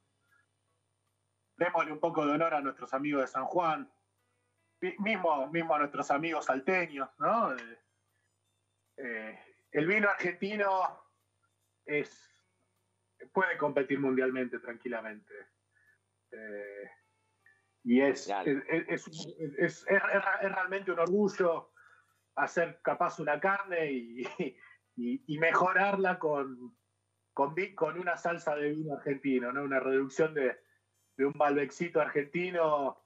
Démosle un poco de honor a nuestros amigos de San Juan, mismo, mismo a nuestros amigos salteños, ¿no? Eh, eh, el vino argentino es, puede competir mundialmente tranquilamente. Eh, y es es, realmente un orgullo hacer capaz una carne y mejorarla con, con, con una salsa de vino argentino, ¿no? una reducción de, un Malbecito argentino.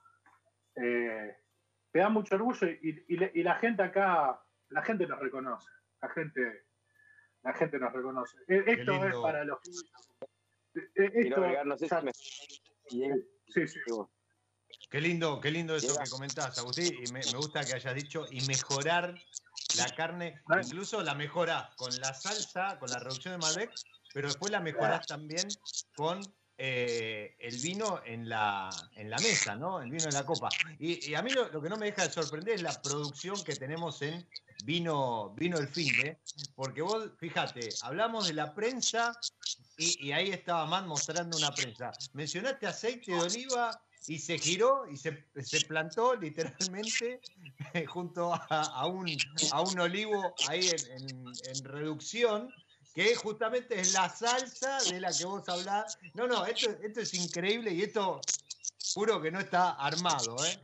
Eh, te da mucho orgullo y, la gente acá, la gente nos reconoce, la gente, la gente nos reconoce. E, esto es para los e, esto, sí, sí. Qué lindo, qué lindo eso que comentás, Agustín, y me, me, gusta que hayas dicho y mejorar la carne, incluso la mejora con la salsa, con la reducción de Malbec, pero después la mejoras también con eh, el vino en la, en la mesa, ¿no? El vino en la copa. Y, a mí lo, que no me deja de sorprender es la producción que tenemos en vino, vino el fin, ¿eh? Porque vos, fíjate, hablamos de la prensa y, ahí estaba Matt mostrando una prensa. Mencionaste aceite de oliva y se giró y se, se plantó literalmente junto a, un, a un olivo ahí en reducción, que justamente es la salsa de la que vos hablás. No, no, esto, esto es increíble y esto juro que no está armado, ¿eh?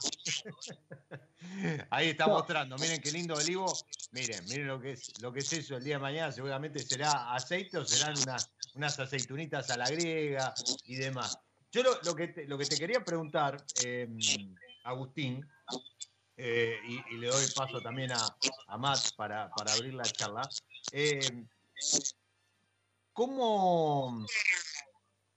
Ahí está mostrando, miren qué lindo olivo. Miren, miren lo que es, lo que es eso el día de mañana, seguramente será aceite o serán unas, unas aceitunitas a la griega y demás. Yo lo, lo que, te, lo que te quería preguntar, eh, Agustín, eh, y, y le doy paso también a, a Matt para, para abrir la charla, eh, ¿cómo,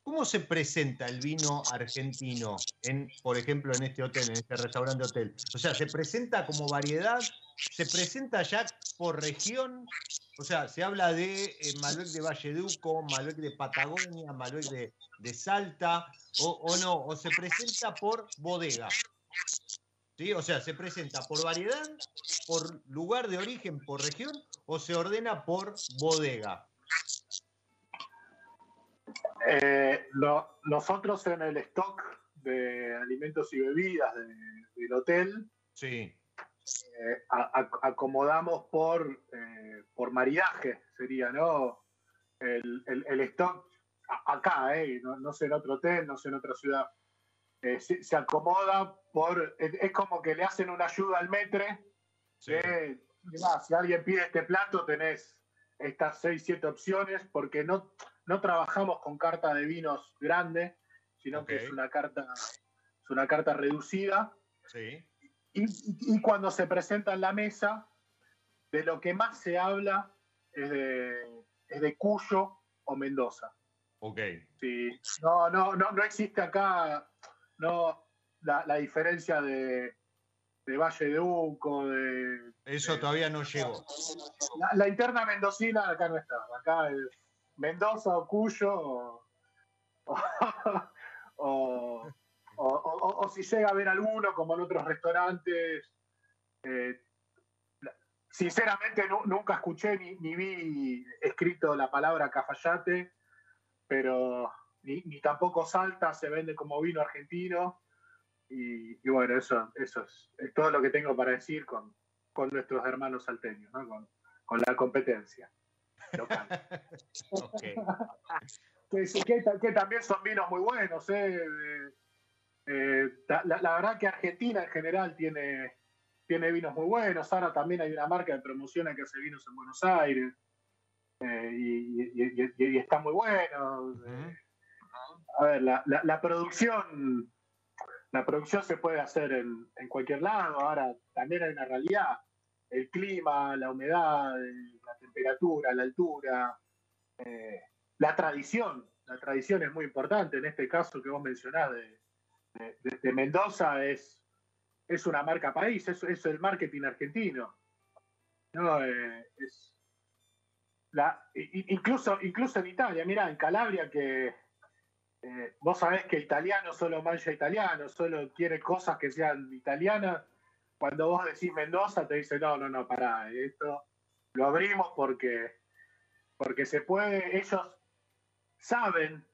¿cómo se presenta el vino argentino, en, por ejemplo, en este hotel, en este restaurante hotel? O sea, ¿se presenta como variedad? ¿Se presenta ya por región? O sea, se habla de eh, Malbec de Valleduco, Malbec de Patagonia, Malbec de, de Salta, o, o no, o se presenta por bodega. ¿Sí? O sea, se presenta por variedad, por lugar de origen, por región, o se ordena por bodega. Eh, no- nosotros en el stock de alimentos y bebidas de- del hotel Sí, eh, a- a- acomodamos por, eh, por maridaje, sería, ¿no? El, el- el stock a- acá, ¿eh? No, no sé en otro hotel, no sé en otra ciudad. Eh, se, se acomoda por. Es, es como que le hacen una ayuda al metre. sí. de, si alguien pide este plato, tenés estas seis, siete opciones, porque no, no trabajamos con carta de vinos grande, sino que es una carta, es una carta reducida. sí. Y, y- y cuando se presenta en la mesa, de lo que más se habla es de, es de Cuyo o Mendoza. Ok. Sí. No, no, no, no existe acá no, la, la diferencia de, de Valle de Uco, de Eso todavía no llegó. la, la interna mendocina acá no está. Acá es Mendoza o Cuyo o, o- o- o- si llega a haber alguno, como en otros restaurantes. eh, sinceramente nu- nunca escuché ni, ni vi escrito la palabra cafayate, pero ni, ni tampoco Salta se vende como vino argentino. Y, y bueno, eso, eso es, es todo lo que tengo para decir con, con nuestros hermanos salteños, ¿no? con, con la competencia que, sí, que, que también son vinos muy buenos. ¿eh? Eh, la, verdad que Argentina en general tiene, tiene vinos muy buenos. Ahora también hay una marca de promociona que hace vinos en Buenos Aires. eh, y, y- y- y- y está muy bueno. Eh, a ver, la, la- la producción la producción se puede hacer en, en cualquier lado. Ahora también hay una realidad. El clima, la humedad, la temperatura, la altura, eh, la tradición. La tradición es muy importante. En este caso que vos mencionás de, de- Mendoza es, es una marca país, es, es el marketing argentino. ¿no? Eh, es la- incluso, incluso en Italia, mira, en Calabria que eh, vos sabés que italiano solo mancha italiano, solo quiere cosas que sean italianas. Cuando vos decís Mendoza, te dice, no, no, no, pará, esto lo abrimos porque, porque se puede, ellos saben,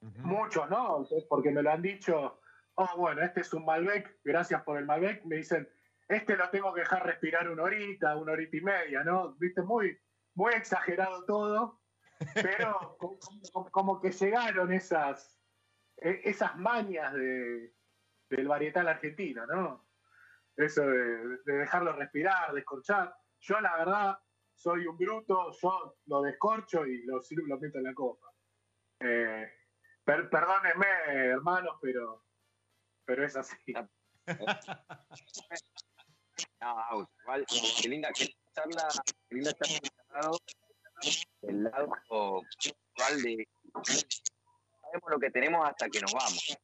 Ujú. muchos, ¿no? Porque me lo han dicho, oh, bueno, este es un Malbec, gracias por el Malbec, me dicen, este lo tengo que dejar respirar una horita, una horita y media, ¿no? Viste, muy, muy exagerado todo, pero como, como- como que llegaron esas, e- esas mañas de, del varietal argentino, ¿no? Eso de, de dejarlo respirar, descorchar. Yo, la verdad, soy un bruto, yo lo descorcho y lo, lo meto en la copa. Eh, per- perdónenme, hermanos, pero, pero es así. No, igual, qué linda, qué charla, qué linda charla. El lado actual de sabemos lo que tenemos hasta que nos vamos.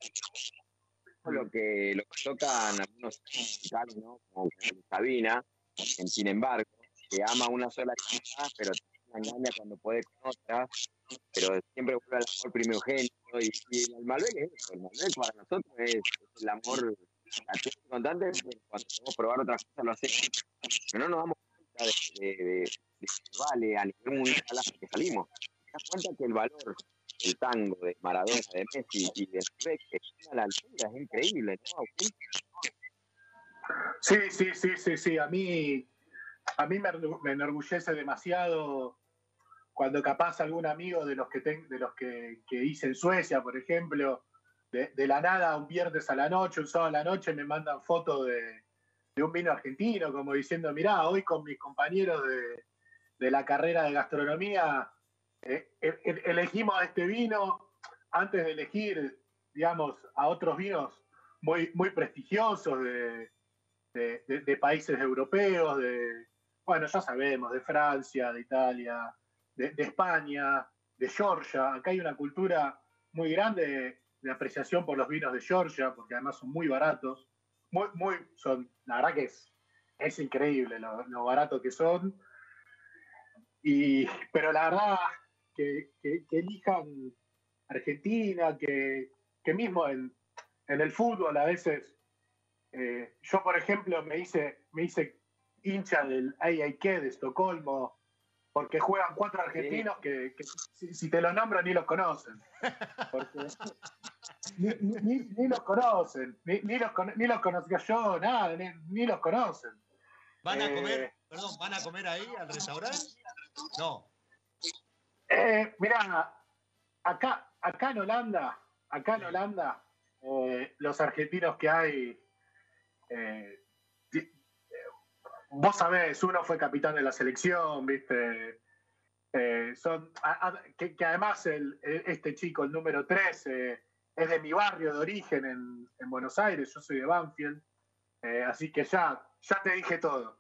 Lo que, lo que tocan algunos musicales, ¿no? Como Sabina, en sin embargo, que ama una sola cosa, pero la engaña cuando puede con otra, pero siempre vuelve al amor primogénito. Y, y el Malbec es eso, el Malbec para nosotros es, es el amor constante, cuando podemos probar otras cosas lo hacemos. Pero no nos damos cuenta de, de, de- de vale a nivel mundial que salimos. Te das cuenta que el valor el tango de Maradona, de Messi y de Rey, que a la altura, es increíble, ¿no? Sí, sí, sí, sí, sí. A mí, a mí me, enorgullece demasiado cuando capaz algún amigo de los que, ten, de los que, que, hice en Suecia, por ejemplo, de, la nada un viernes a la noche, un sábado a la noche, me mandan fotos de, de, un vino argentino, como diciendo, mirá, hoy con mis compañeros de, de la carrera de gastronomía eh, eh, elegimos este vino antes de elegir, digamos, a otros vinos muy, muy prestigiosos de, de, de, países europeos, de, bueno, ya sabemos, de Francia, de Italia, de, España, de Georgia. Acá hay una cultura muy grande de, apreciación por los vinos de Georgia, porque además son muy baratos. Muy, muy, son, la verdad que es, es increíble lo, lo barato que son. Y, pero la verdad, que, que, que elijan Argentina, que, que mismo en, en, el fútbol a veces, eh, yo por ejemplo me hice, me hice hincha del AIK de Estocolmo, porque juegan cuatro argentinos que, que si, si, te los nombro ni los conocen. Porque, ni, ni, ni, los conocen, ni, ni, los, ni los conocía yo, nada, ni, ni los conocen. ¿Van a comer, eh, perdón, van a comer ahí al restaurante? No. Eh, mira, acá, acá en Holanda, acá en Holanda, eh, los argentinos que hay, eh, vos sabés, uno fue capitán de la selección, viste, eh, son, a, a, que, que, además el, este chico, el número 13, es de mi barrio de origen en, en Buenos Aires, yo soy de Banfield, así que ya, ya te dije todo.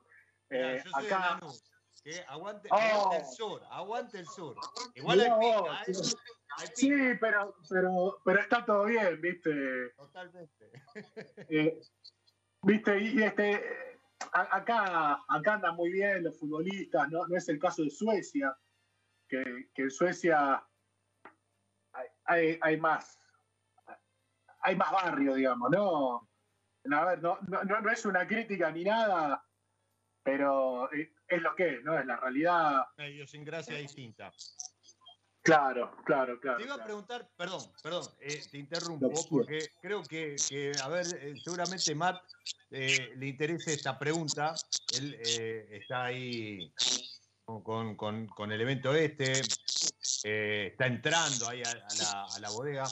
Mira, yo soy acá, de que aguante, oh. aguante, el sur, aguante el sur. Igual hay pica, ¿eh? Sí, hay pica. sí pero, pero, pero está todo bien, ¿viste? Totalmente. Eh, ¿Viste? Y este, acá, acá andan muy bien los futbolistas, ¿no? no es el caso de Suecia, que, que en Suecia hay, hay, hay, más hay más barrio, digamos, ¿no? A ver, no, no, no es una crítica ni nada, pero es lo que es, ¿no? Es la realidad. Una idiosincrasia distinta. Claro, claro, claro. Te iba claro. a preguntar, perdón, perdón, eh, te interrumpo, porque creo que, que a ver, eh, seguramente Matt eh, le interese esta pregunta. Él eh, está ahí con, con, con, el evento este, está entrando ahí a, a, la, a la, bodega.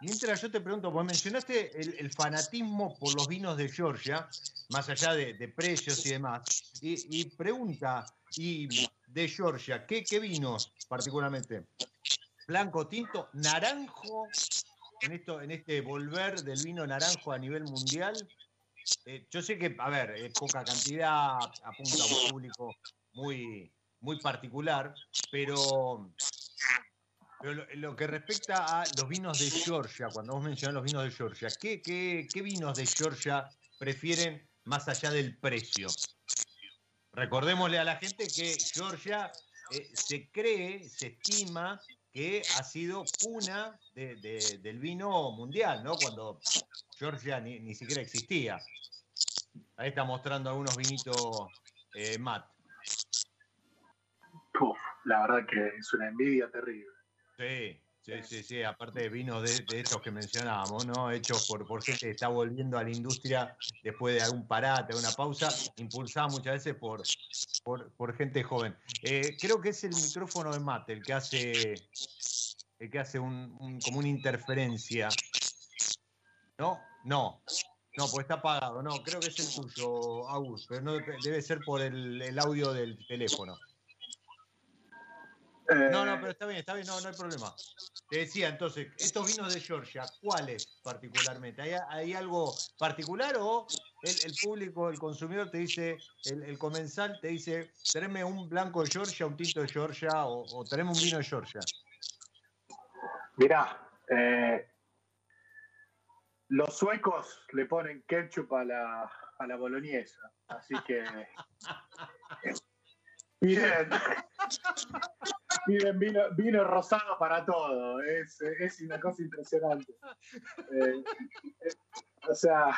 Mientras yo te pregunto, pues mencionaste el, fanatismo por los vinos de Georgia, más allá de, precios y demás. Y, y, pregunta, y de Georgia, ¿qué, ¿qué, vinos particularmente? Blanco, tinto, naranjo, en, esto, en este volver del vino naranjo a nivel mundial. Eh, yo sé que, a ver, es poca cantidad, apunta a un público muy, muy particular, pero, pero lo, que respecta a los vinos de Georgia, cuando vos mencionás los vinos de Georgia, ¿qué, vinos de Georgia prefieren más allá del precio. Recordémosle a la gente que Georgia eh, se cree, se estima que ha sido cuna de, de, del vino mundial, ¿no? Cuando Georgia ni, ni, siquiera existía. Ahí está mostrando algunos vinitos eh, Matt. Uf, la verdad que es una envidia terrible. Sí, Sí, sí, sí, aparte de vinos de, de, estos que mencionábamos, ¿no? Hechos por, por gente que está volviendo a la industria después de algún parate, una pausa, impulsada muchas veces por, por, por gente joven. Eh, creo que es el micrófono de Mate el que hace, el que hace un, un, como una interferencia. ¿No? No. No, pues está apagado. No, creo que es el tuyo, Agus, pero no, debe ser por el, el audio del teléfono. No, no, pero está bien, está bien, no, no hay problema. Te decía, entonces, estos vinos de Georgia, ¿cuáles particularmente? ¿Hay, hay algo particular o el, el, público, el consumidor te dice, el, el, comensal te dice, tráeme un blanco de Georgia, un tinto de Georgia o, o tráeme un vino de Georgia? Mirá, eh, los suecos le ponen ketchup a la, a la boloñesa, así que... Miren, Piden vino, vino, rosado para todo. Es, es una cosa impresionante. Eh, eh, o sea,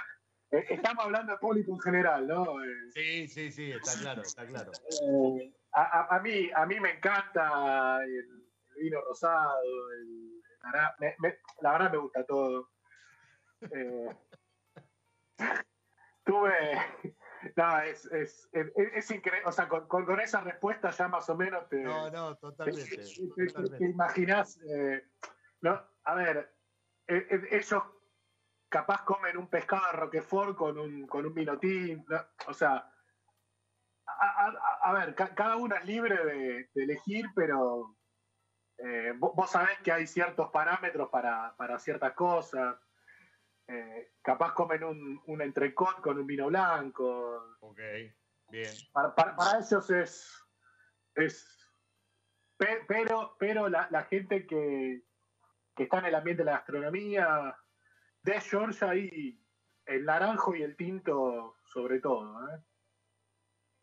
eh, estamos hablando de público en general, ¿no? Sí, sí, sí, está claro, está claro. A, a, mí, a mí me encanta el, vino rosado, el, me- me- la verdad me gusta todo. Tuve, no, es, es, es, es increíble, o sea, con, con- con esa respuesta ya más o menos te, No, no, te, totalmente. te- te- totalmente. te imaginás, eh, no, a ver, eh, eh, ellos capaz comen un pescado de Roquefort con un, con un vino tinto, ¿no? o sea, a, a- a ver, ca- cada uno es libre de, de elegir, pero eh, vos, vos sabés que hay ciertos parámetros para, para ciertas cosas. Eh, capaz comen un, un entrecot con un vino blanco. Ok, bien. Para, para- para ellos es. es pe- pero pero la, la gente que, que está en el ambiente de la gastronomía de Georgia y el naranjo y el tinto, sobre todo. ¿eh?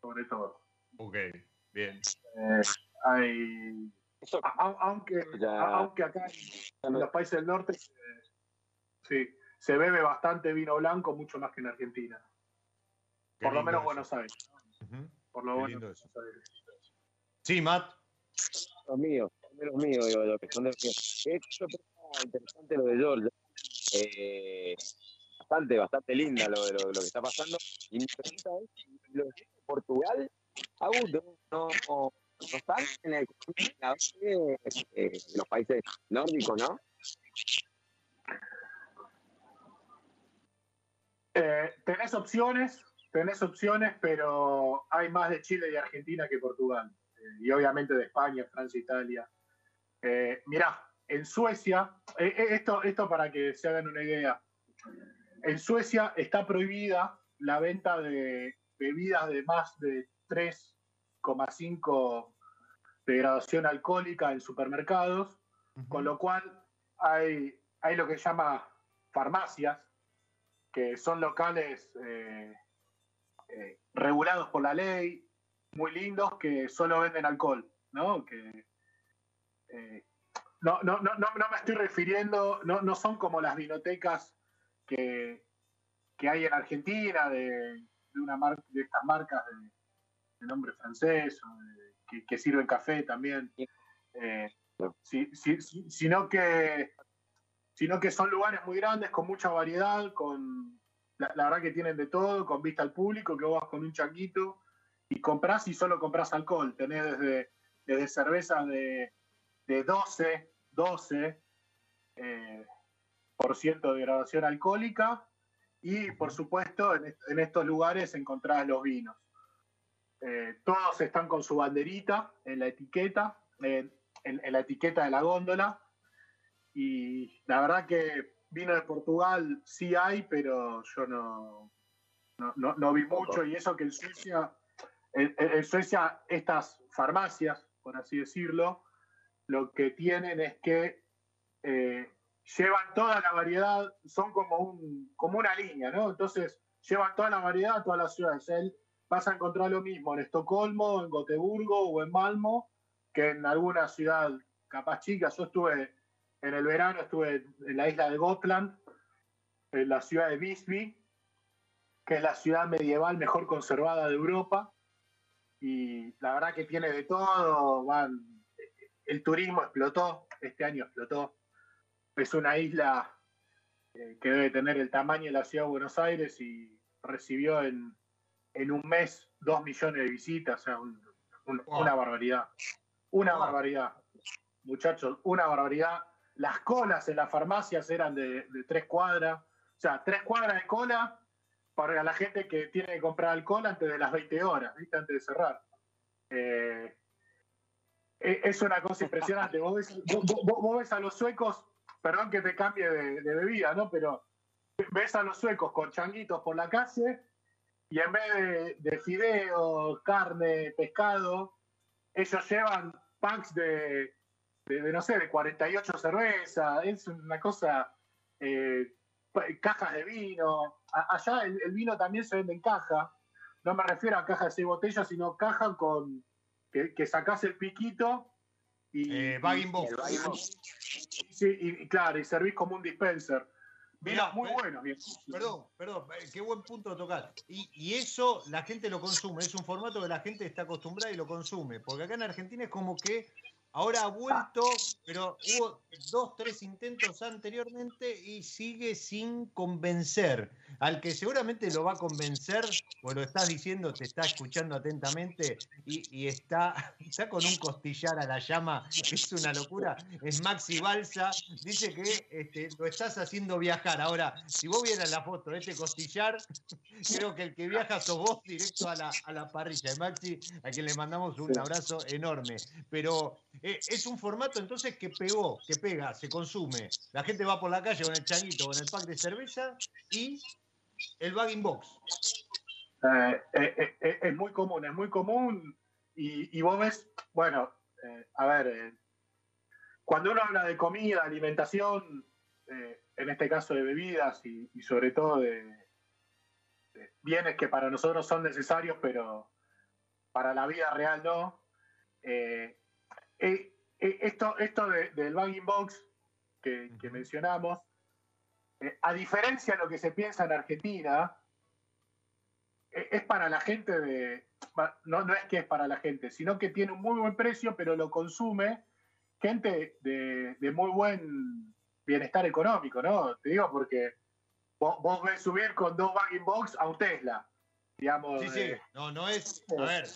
Sobre todo. Ok, bien. Eh, hay, a- aunque, Ya. aunque acá en los países del norte eh, sí, se bebe bastante vino blanco, mucho más que en Argentina. Qué Por lo menos eso. Buenos Aires. Ujú. Por lo menos Buenos eso. Aires. Sí, Matt. los míos, son de los míos, digo, lo que son de los míos. Es súper interesante lo de Georgia. Eh, bastante, bastante linda lo, de lo, lo que está pasando. Y mi pregunta es, ¿lo de Portugal, Agus, no, no, no están en el de, eh, los países nórdicos, ¿no? Eh, tenés opciones, tenés opciones, pero hay más de Chile y Argentina que Portugal. Eh, y obviamente de España, Francia, Italia. Eh, mirá, en Suecia, eh, eh, esto, esto para que se hagan una idea, en Suecia está prohibida la venta de bebidas de más de 3,5 de graduación alcohólica en supermercados, con lo cual hay, hay lo que se llama farmacias, que son locales eh, eh, regulados por la ley, muy lindos, que solo venden alcohol, ¿no? Que, eh, no, no, no, no, me estoy refiriendo, no, no son como las vinotecas que, que hay en Argentina, de, de una mar- de estas marcas de, de nombre francés, o de- que, que sirven café también. Eh, si- si- si- sino que sino que son lugares muy grandes, con mucha variedad, con la, verdad que tienen de todo, con vista al público, que vos vas con un changuito y comprás y solo comprás alcohol. Tenés desde, desde cervezas de, de 12, 12 eh, por ciento de graduación alcohólica y por supuesto en, est- en estos lugares encontrás los vinos. Eh, todos están con su banderita en la etiqueta, en la etiqueta de la góndola y la verdad que vino de Portugal sí hay, pero yo no, no, no- no vi mucho y eso que en Suecia, en, Suecia estas farmacias, por así decirlo, lo que tienen es que eh, llevan toda la variedad, son como, un, como una línea, ¿no? Entonces llevan toda la variedad a todas las ciudades. Él, vas a encontrar lo mismo en Estocolmo, en Gotemburgo o en Malmo que en alguna ciudad capaz chica. Yo estuve en el verano, estuve en la isla de Gotland, en la ciudad de Visby, que es la ciudad medieval mejor conservada de Europa. Y la verdad que tiene de todo. Van, el turismo explotó, este año explotó. Es una isla eh, que debe tener el tamaño de la ciudad de Buenos Aires y recibió en, en un mes dos millones de visitas, o sea, un- un- Wow. una barbaridad. Una Wow. barbaridad. Muchachos, una barbaridad. Las colas en las farmacias eran de, tres cuadras, o sea, tres cuadras de cola para la gente que tiene que comprar alcohol antes de las 20 horas, ¿viste? antes de cerrar. Eh, e- es una cosa impresionante. Vos ves, a los suecos, perdón que te cambie de, bebida, ¿no? Pero ves a los suecos con changuitos por la calle y en vez de, de fideos, carne, pescado, ellos llevan packs de, de, de, no sé, de 48 cervezas. Es una cosa, eh, cajas de vino. A- allá el, el vino también se vende en caja. No me refiero a caja de seis botellas, sino caja con que, que sacás el piquito y, Eh, bag in box. Sí, y, claro, y servís como un dispenser. Vinos muy eh, buenos, bien. Perdón, perdón, eh, qué buen punto tocar. Y, y eso la gente lo consume, es un formato que la gente está acostumbrada y lo consume. Porque acá en Argentina es como que Ahora ha vuelto, pero hubo dos, tres intentos anteriormente y sigue sin convencer. Al que seguramente lo va a convencer, o lo estás diciendo, te está escuchando atentamente y, está, está con un costillar a la llama, es una locura. Es Maxi Balsa, dice que este, lo estás haciendo viajar. Ahora, si vos vieras la foto de este costillar, creo que el que viaja sos vos directo a la, a la parrilla. Maxi, a quien le mandamos un abrazo enorme. Pero eh, es un formato entonces que pegó, que pega, se consume. La gente va por la calle con el changuito, con el pack de cerveza y el bagging box. Eh, eh, es muy común, es muy común. Y, vos ves, bueno, a ver, cuando uno habla de comida, alimentación, en este caso de bebidas y, sobre todo de, bienes que para nosotros son necesarios, pero para la vida real no. Eh, esto, esto del bagging box que, mencionamos, eh, a diferencia de lo que se piensa en Argentina, es para la gente de. No, no es que es para la gente, sino que tiene un muy buen precio, pero lo consume gente de, muy buen bienestar económico, ¿no? Te digo porque vos, vos ves subir con dos bagging box a un Tesla sí, sí, no, no es, a ver,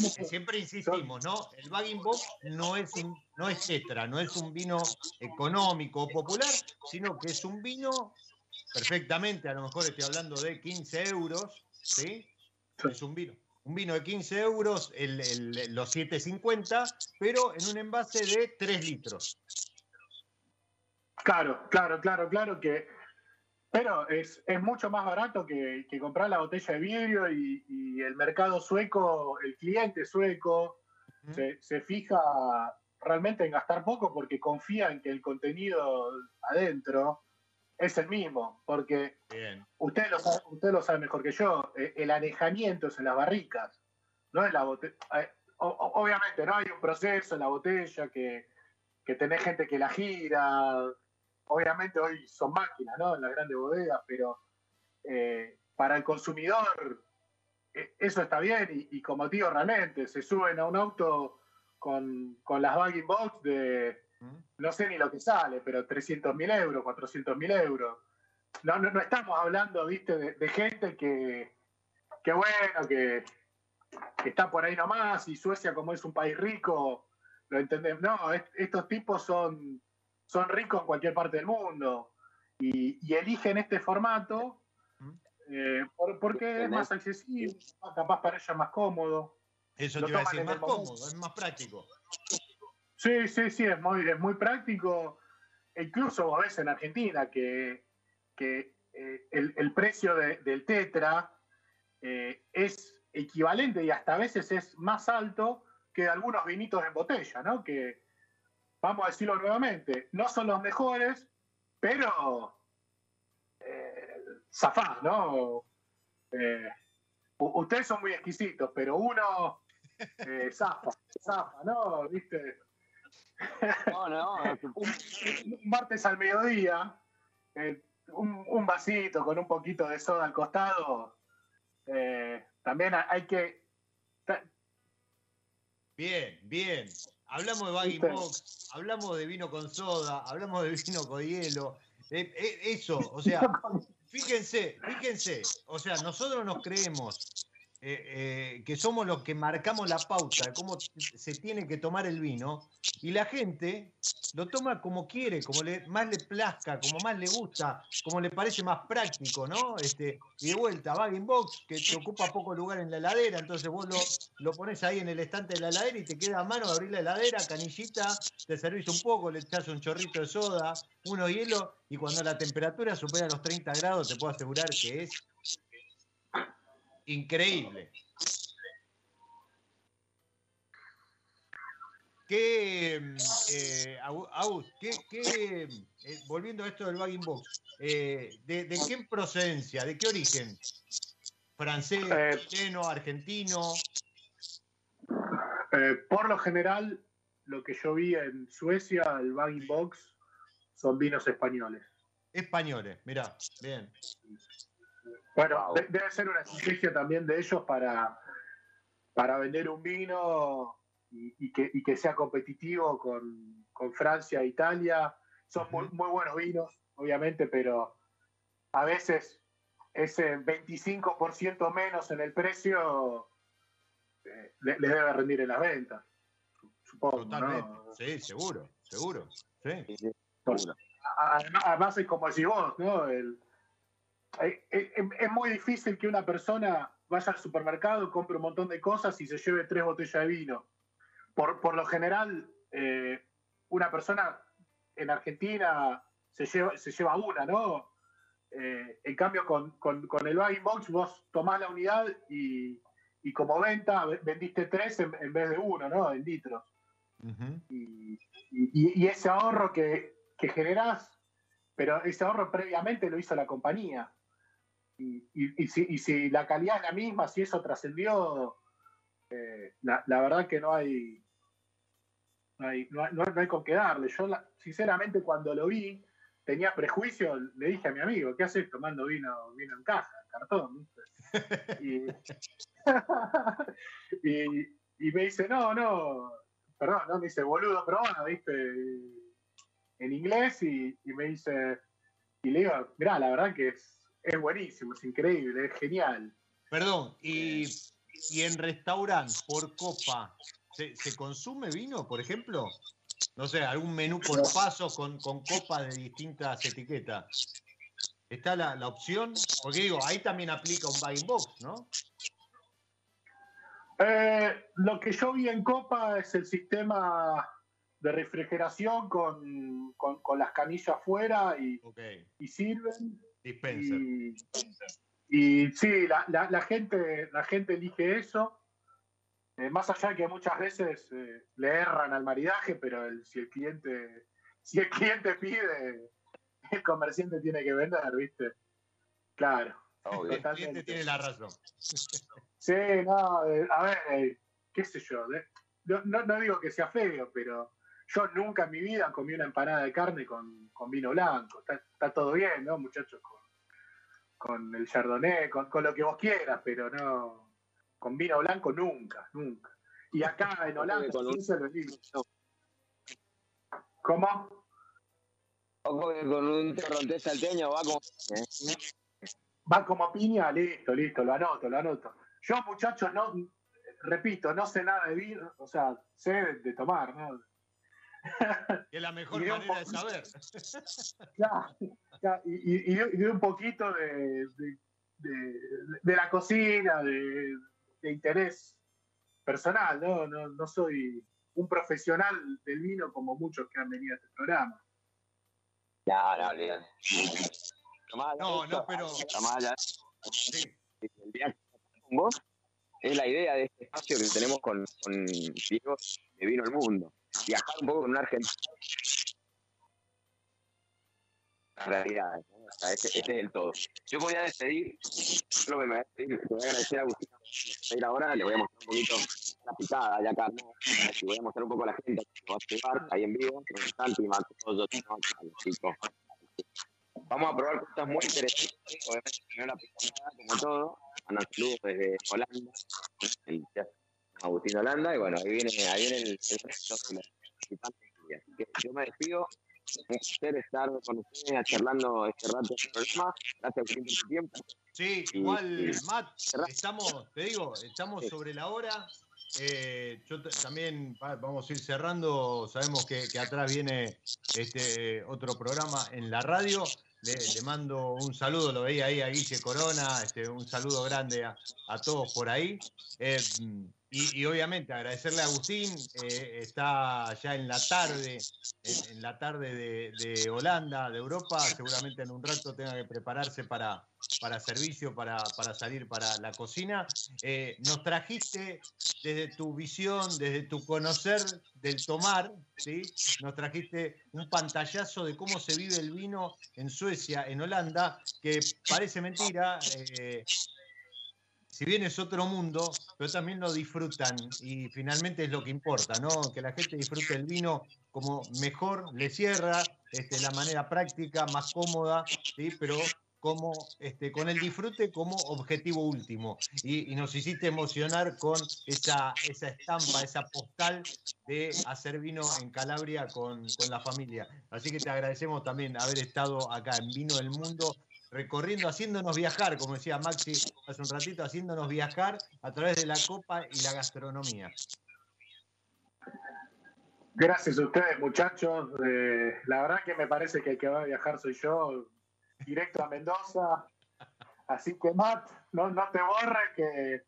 siempre insistimos, ¿no? El bagging box no es un, no es tetra, no es un vino económico o popular, sino que es un vino perfectamente, a lo mejor estoy hablando de 15 euros, ¿sí? Es un vino. Un vino de 15 euros, el, los 7,50, pero en un envase de 3 litros. Claro, claro, claro, claro que pero es, mucho más barato que, comprar la botella de vidrio y, el mercado sueco, el cliente sueco, se, fija realmente en gastar poco porque confía en que el contenido adentro es el mismo. Porque usted lo, sabe, usted lo sabe mejor que yo, eh, el anejamiento es en las barricas, no en la botella. Eh, obviamente, ¿no? Hay un proceso en la botella que, que tenés gente que la gira, obviamente hoy son máquinas, ¿no? En las grandes bodegas, pero eh, para el consumidor eh, eso está bien y, como digo, realmente se suben a un auto con, las bagging box de, no sé ni lo que sale, pero 300 mil euros, 400 mil euros. No, no, estamos hablando, viste, de, gente que, que bueno, que, está por ahí nomás y Suecia como es un país rico, lo entendemos. No, estos tipos son son ricos en cualquier parte del mundo y, eligen este formato eh, porque es más accesible, capaz para ellos más cómodo. Eso te iba a decir, más cómodo, es más práctico. Sí, sí, sí, es muy, es muy práctico. Incluso vos ves en Argentina que, que eh, el, precio del tetra eh, es equivalente y hasta a veces es más alto que algunos vinitos en botella, ¿no? Que, vamos a decirlo nuevamente, no son los mejores, pero eh, ¿no? Eh, ustedes son muy exquisitos, pero uno eh, zafa, zafa, ¿no? ¿Viste? No, no. un, martes al mediodía, eh, un, vasito con un poquito de soda al costado, eh, también hay que... Bien, bien. Hablamos de baggy box, hablamos de vino con soda, hablamos de vino con hielo. Eh, eh, eso, o sea, fíjense, fíjense, o sea, nosotros nos creemos eh, que somos los que marcamos la pauta de cómo se tiene que tomar el vino y la gente lo toma como quiere, como más le plazca, como más le gusta, como le parece más práctico, ¿no? Este, y de vuelta, bag box, que te ocupa poco lugar en la heladera, entonces vos lo, pones ahí en el estante de la heladera y te queda a mano abrir la heladera, canillita, te servís un poco, le echás un chorrito de soda, uno hielo, y cuando la temperatura supera los 30 grados, te puedo asegurar que es increíble. ¿Qué, eh, qué, eh, volviendo a esto del bagging box, eh, de, qué procedencia, de qué origen? ¿Francés, chileno, argentino? por lo general, lo que yo vi en Suecia, el bagging box, son vinos españoles. Españoles, mirá, bien. Bueno, debe ser una estrategia también de ellos para, para vender un vino y, que, y que, sea competitivo con, con Francia e Italia. Son muy, muy, buenos vinos, obviamente, pero a veces ese 25% menos en el precio eh, les debe rendir en las ventas. Supongo, Totalmente. Sí, seguro, seguro. Sí. Además, es como decís vos, ¿no? El, es muy difícil que una persona vaya al supermercado, compre un montón de cosas y se lleve tres botellas de vino. Por, por lo general, eh, una persona en Argentina se lleva, se lleva una, ¿no? Eh, en cambio, con, con, con el buying box vos tomás la unidad y, y como venta vendiste tres en, vez de uno, ¿no? En litros. y, y, ese ahorro que, que generás, pero ese ahorro previamente lo hizo la compañía. Y, si, la calidad es la misma, si eso trascendió, eh, la, la, verdad que no hay, no hay, no hay, con qué darle. Yo, sinceramente, cuando lo vi, tenía prejuicio, le dije a mi amigo, ¿qué haces tomando vino, vino en caja, cartón? y, me dice, no, no, perdón, no, me dice, boludo, pero bueno, viste, en inglés y, me dice, y le digo, mirá, la verdad que es, es buenísimo, es increíble, es genial. Perdón, y, y en restaurante por copa, ¿se, ¿se, consume vino, por ejemplo? No sé, algún menú por paso con, con copas de distintas etiquetas. ¿Está la, la, opción? Porque digo, ahí también aplica un buying box, ¿no? Eh, lo que yo vi en Copa es el sistema de refrigeración con, con, las canillas afuera y, y sirven. Dispenser. Y, sí, la, la, gente, la gente elige eso. Eh, más allá de que muchas veces eh, le erran al maridaje, pero si el cliente si el cliente pide, el comerciante tiene que vender, ¿viste? Claro. el cliente tiene la razón. sí, no, eh, a ver, qué sé yo. No, no, digo que sea feo, pero yo nunca en mi vida comí una empanada de carne con, con vino blanco. Está, está, todo bien, ¿no, muchachos? Con, con el chardonnay, con, con lo que vos quieras, pero no con vino blanco nunca, nunca. Y acá en Holanda sí se lo digo. ¿Cómo? Ojo que con un torrontés salteño va como... Va como piña, listo, listo, lo anoto, lo anoto. Yo, muchachos, no, repito, no sé nada de vino, o sea, sé de, tomar, ¿no? es la mejor manera de saber. y, de, un poquito de, de la cocina, de, de interés personal, ¿no? No, soy un profesional del vino como muchos que han venido a este programa. No, no, bien. No, no, pero. El viaje con vos es la idea de este espacio que tenemos con, con Diego de Vino al Mundo. Viajar un poco con un argentino. La realidad, este, este, es el todo. Yo voy a despedir, lo que me voy a despedir, voy a agradecer a Agustín ir ahora, le voy a mostrar un poquito la picada ya acá, ¿no? Y voy a mostrar un poco a la gente que va a llevar ahí en vivo, Santi, Matos, chicos. Vamos a probar cosas muy interesantes, obviamente primero la picada, como todo, mandan saludos desde Holanda, el Agustín Holanda, y bueno, ahí viene, ahí viene el, resto de yo me despido, un placer estar con ustedes charlando este rato del programa. Gracias por tu tiempo. Sí, igual, Matt, estamos, te digo, estamos sobre la hora. Eh, yo también vamos a ir cerrando. Sabemos que, atrás viene este otro programa en la radio. Le, mando un saludo, lo veía ahí a Guille Corona, este, un saludo grande a, todos por ahí. Eh, y, obviamente agradecerle a Agustín, eh, está ya en la tarde, en, la tarde de, Holanda, de Europa, seguramente en un rato tenga que prepararse para, para servicio, para, para salir para la cocina. Eh, nos trajiste desde tu visión, desde tu conocer del tomar, ¿sí? nos trajiste un pantallazo de cómo se vive el vino en Suecia, en Holanda, que parece mentira. Eh, si bien es otro mundo, pero también lo disfrutan y finalmente es lo que importa, ¿no? Que la gente disfrute el vino como mejor le cierra, este, la manera práctica, más cómoda, ¿sí? Pero como, este, con el disfrute como objetivo último. Y, nos hiciste emocionar con esa, esa estampa, esa postal de hacer vino en Calabria con, con la familia. Así que te agradecemos también haber estado acá en Vino del Mundo recorriendo, haciéndonos viajar, como decía Maxi hace un ratito, haciéndonos viajar a través de la copa y la gastronomía. Gracias a ustedes, muchachos. Eh, la verdad que me parece que el que va a viajar soy yo, directo a Mendoza. Así que, Matt, no, no te borres que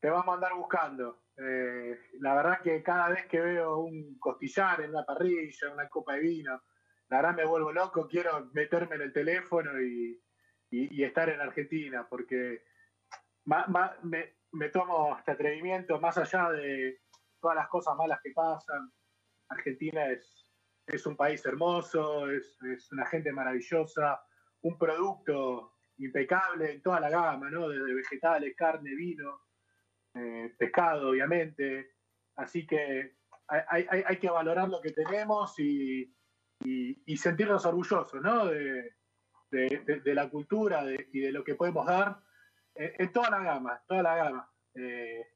te vamos a andar buscando. Eh, la verdad que cada vez que veo un costillar en una parrilla, una copa de vino, la verdad me vuelvo loco, quiero meterme en el teléfono y, estar en Argentina, porque me, tomo este atrevimiento, más allá de todas las cosas malas que pasan, Argentina es, es un país hermoso, es, una gente maravillosa, un producto impecable en toda la gama, ¿no? Desde vegetales, carne, vino, eh, pescado, obviamente. Así que hay que valorar lo que tenemos y, y, sentirnos orgullosos ¿no? de, la cultura y de lo que podemos dar en, toda la gama, toda la gama. Eh,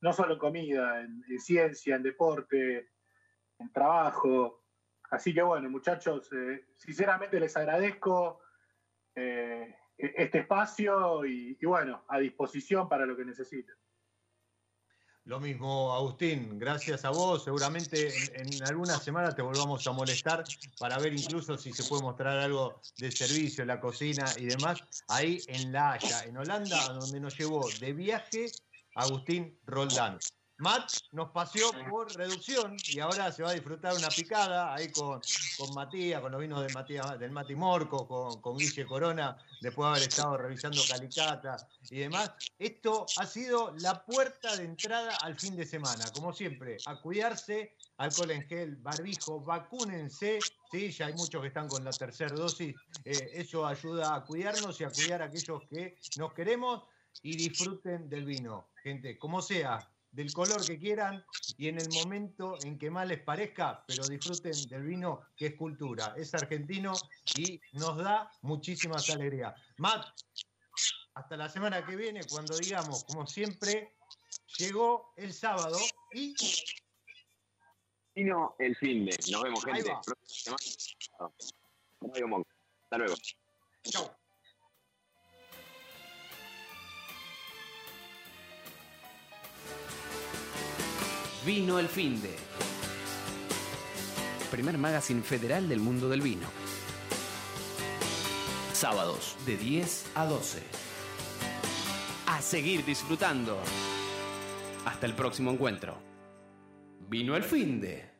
no solo en comida, en, ciencia, en deporte, en trabajo. Así que bueno, muchachos, eh, sinceramente les agradezco eh, este espacio y, y bueno, a disposición para lo que necesiten. Lo mismo, Agustín, gracias a vos. Seguramente en, alguna semana te volvamos a molestar para ver incluso si se puede mostrar algo de servicio en la cocina y demás. Ahí en La Haya, en Holanda, donde nos llevó de viaje Agustín Roldán. Matt nos paseó por reducción y ahora se va a disfrutar una picada ahí con, con Matías, con los vinos del, Matías, del Mati Morco, con, con Guille Corona, después de haber estado revisando Calicata y demás. Esto ha sido la puerta de entrada al fin de semana. Como siempre, a cuidarse, alcohol en gel, barbijo, vacúnense. Sí, ya hay muchos que están con la tercera dosis. Eh, eso ayuda a cuidarnos y a cuidar a aquellos que nos queremos y disfruten del vino. Gente, como sea, del color que quieran y en el momento en que más les parezca, pero disfruten del vino que es cultura, es argentino y nos da muchísimas alegrías. Matt, hasta la semana que viene, cuando digamos, como siempre, llegó el sábado y... Vino el fin de. Nos vemos, gente. Hasta luego. Chao. Vino el fin de. Primer magazine federal del mundo del vino. Sábados de 10 a 12. A seguir disfrutando. Hasta el próximo encuentro. Vino el fin de.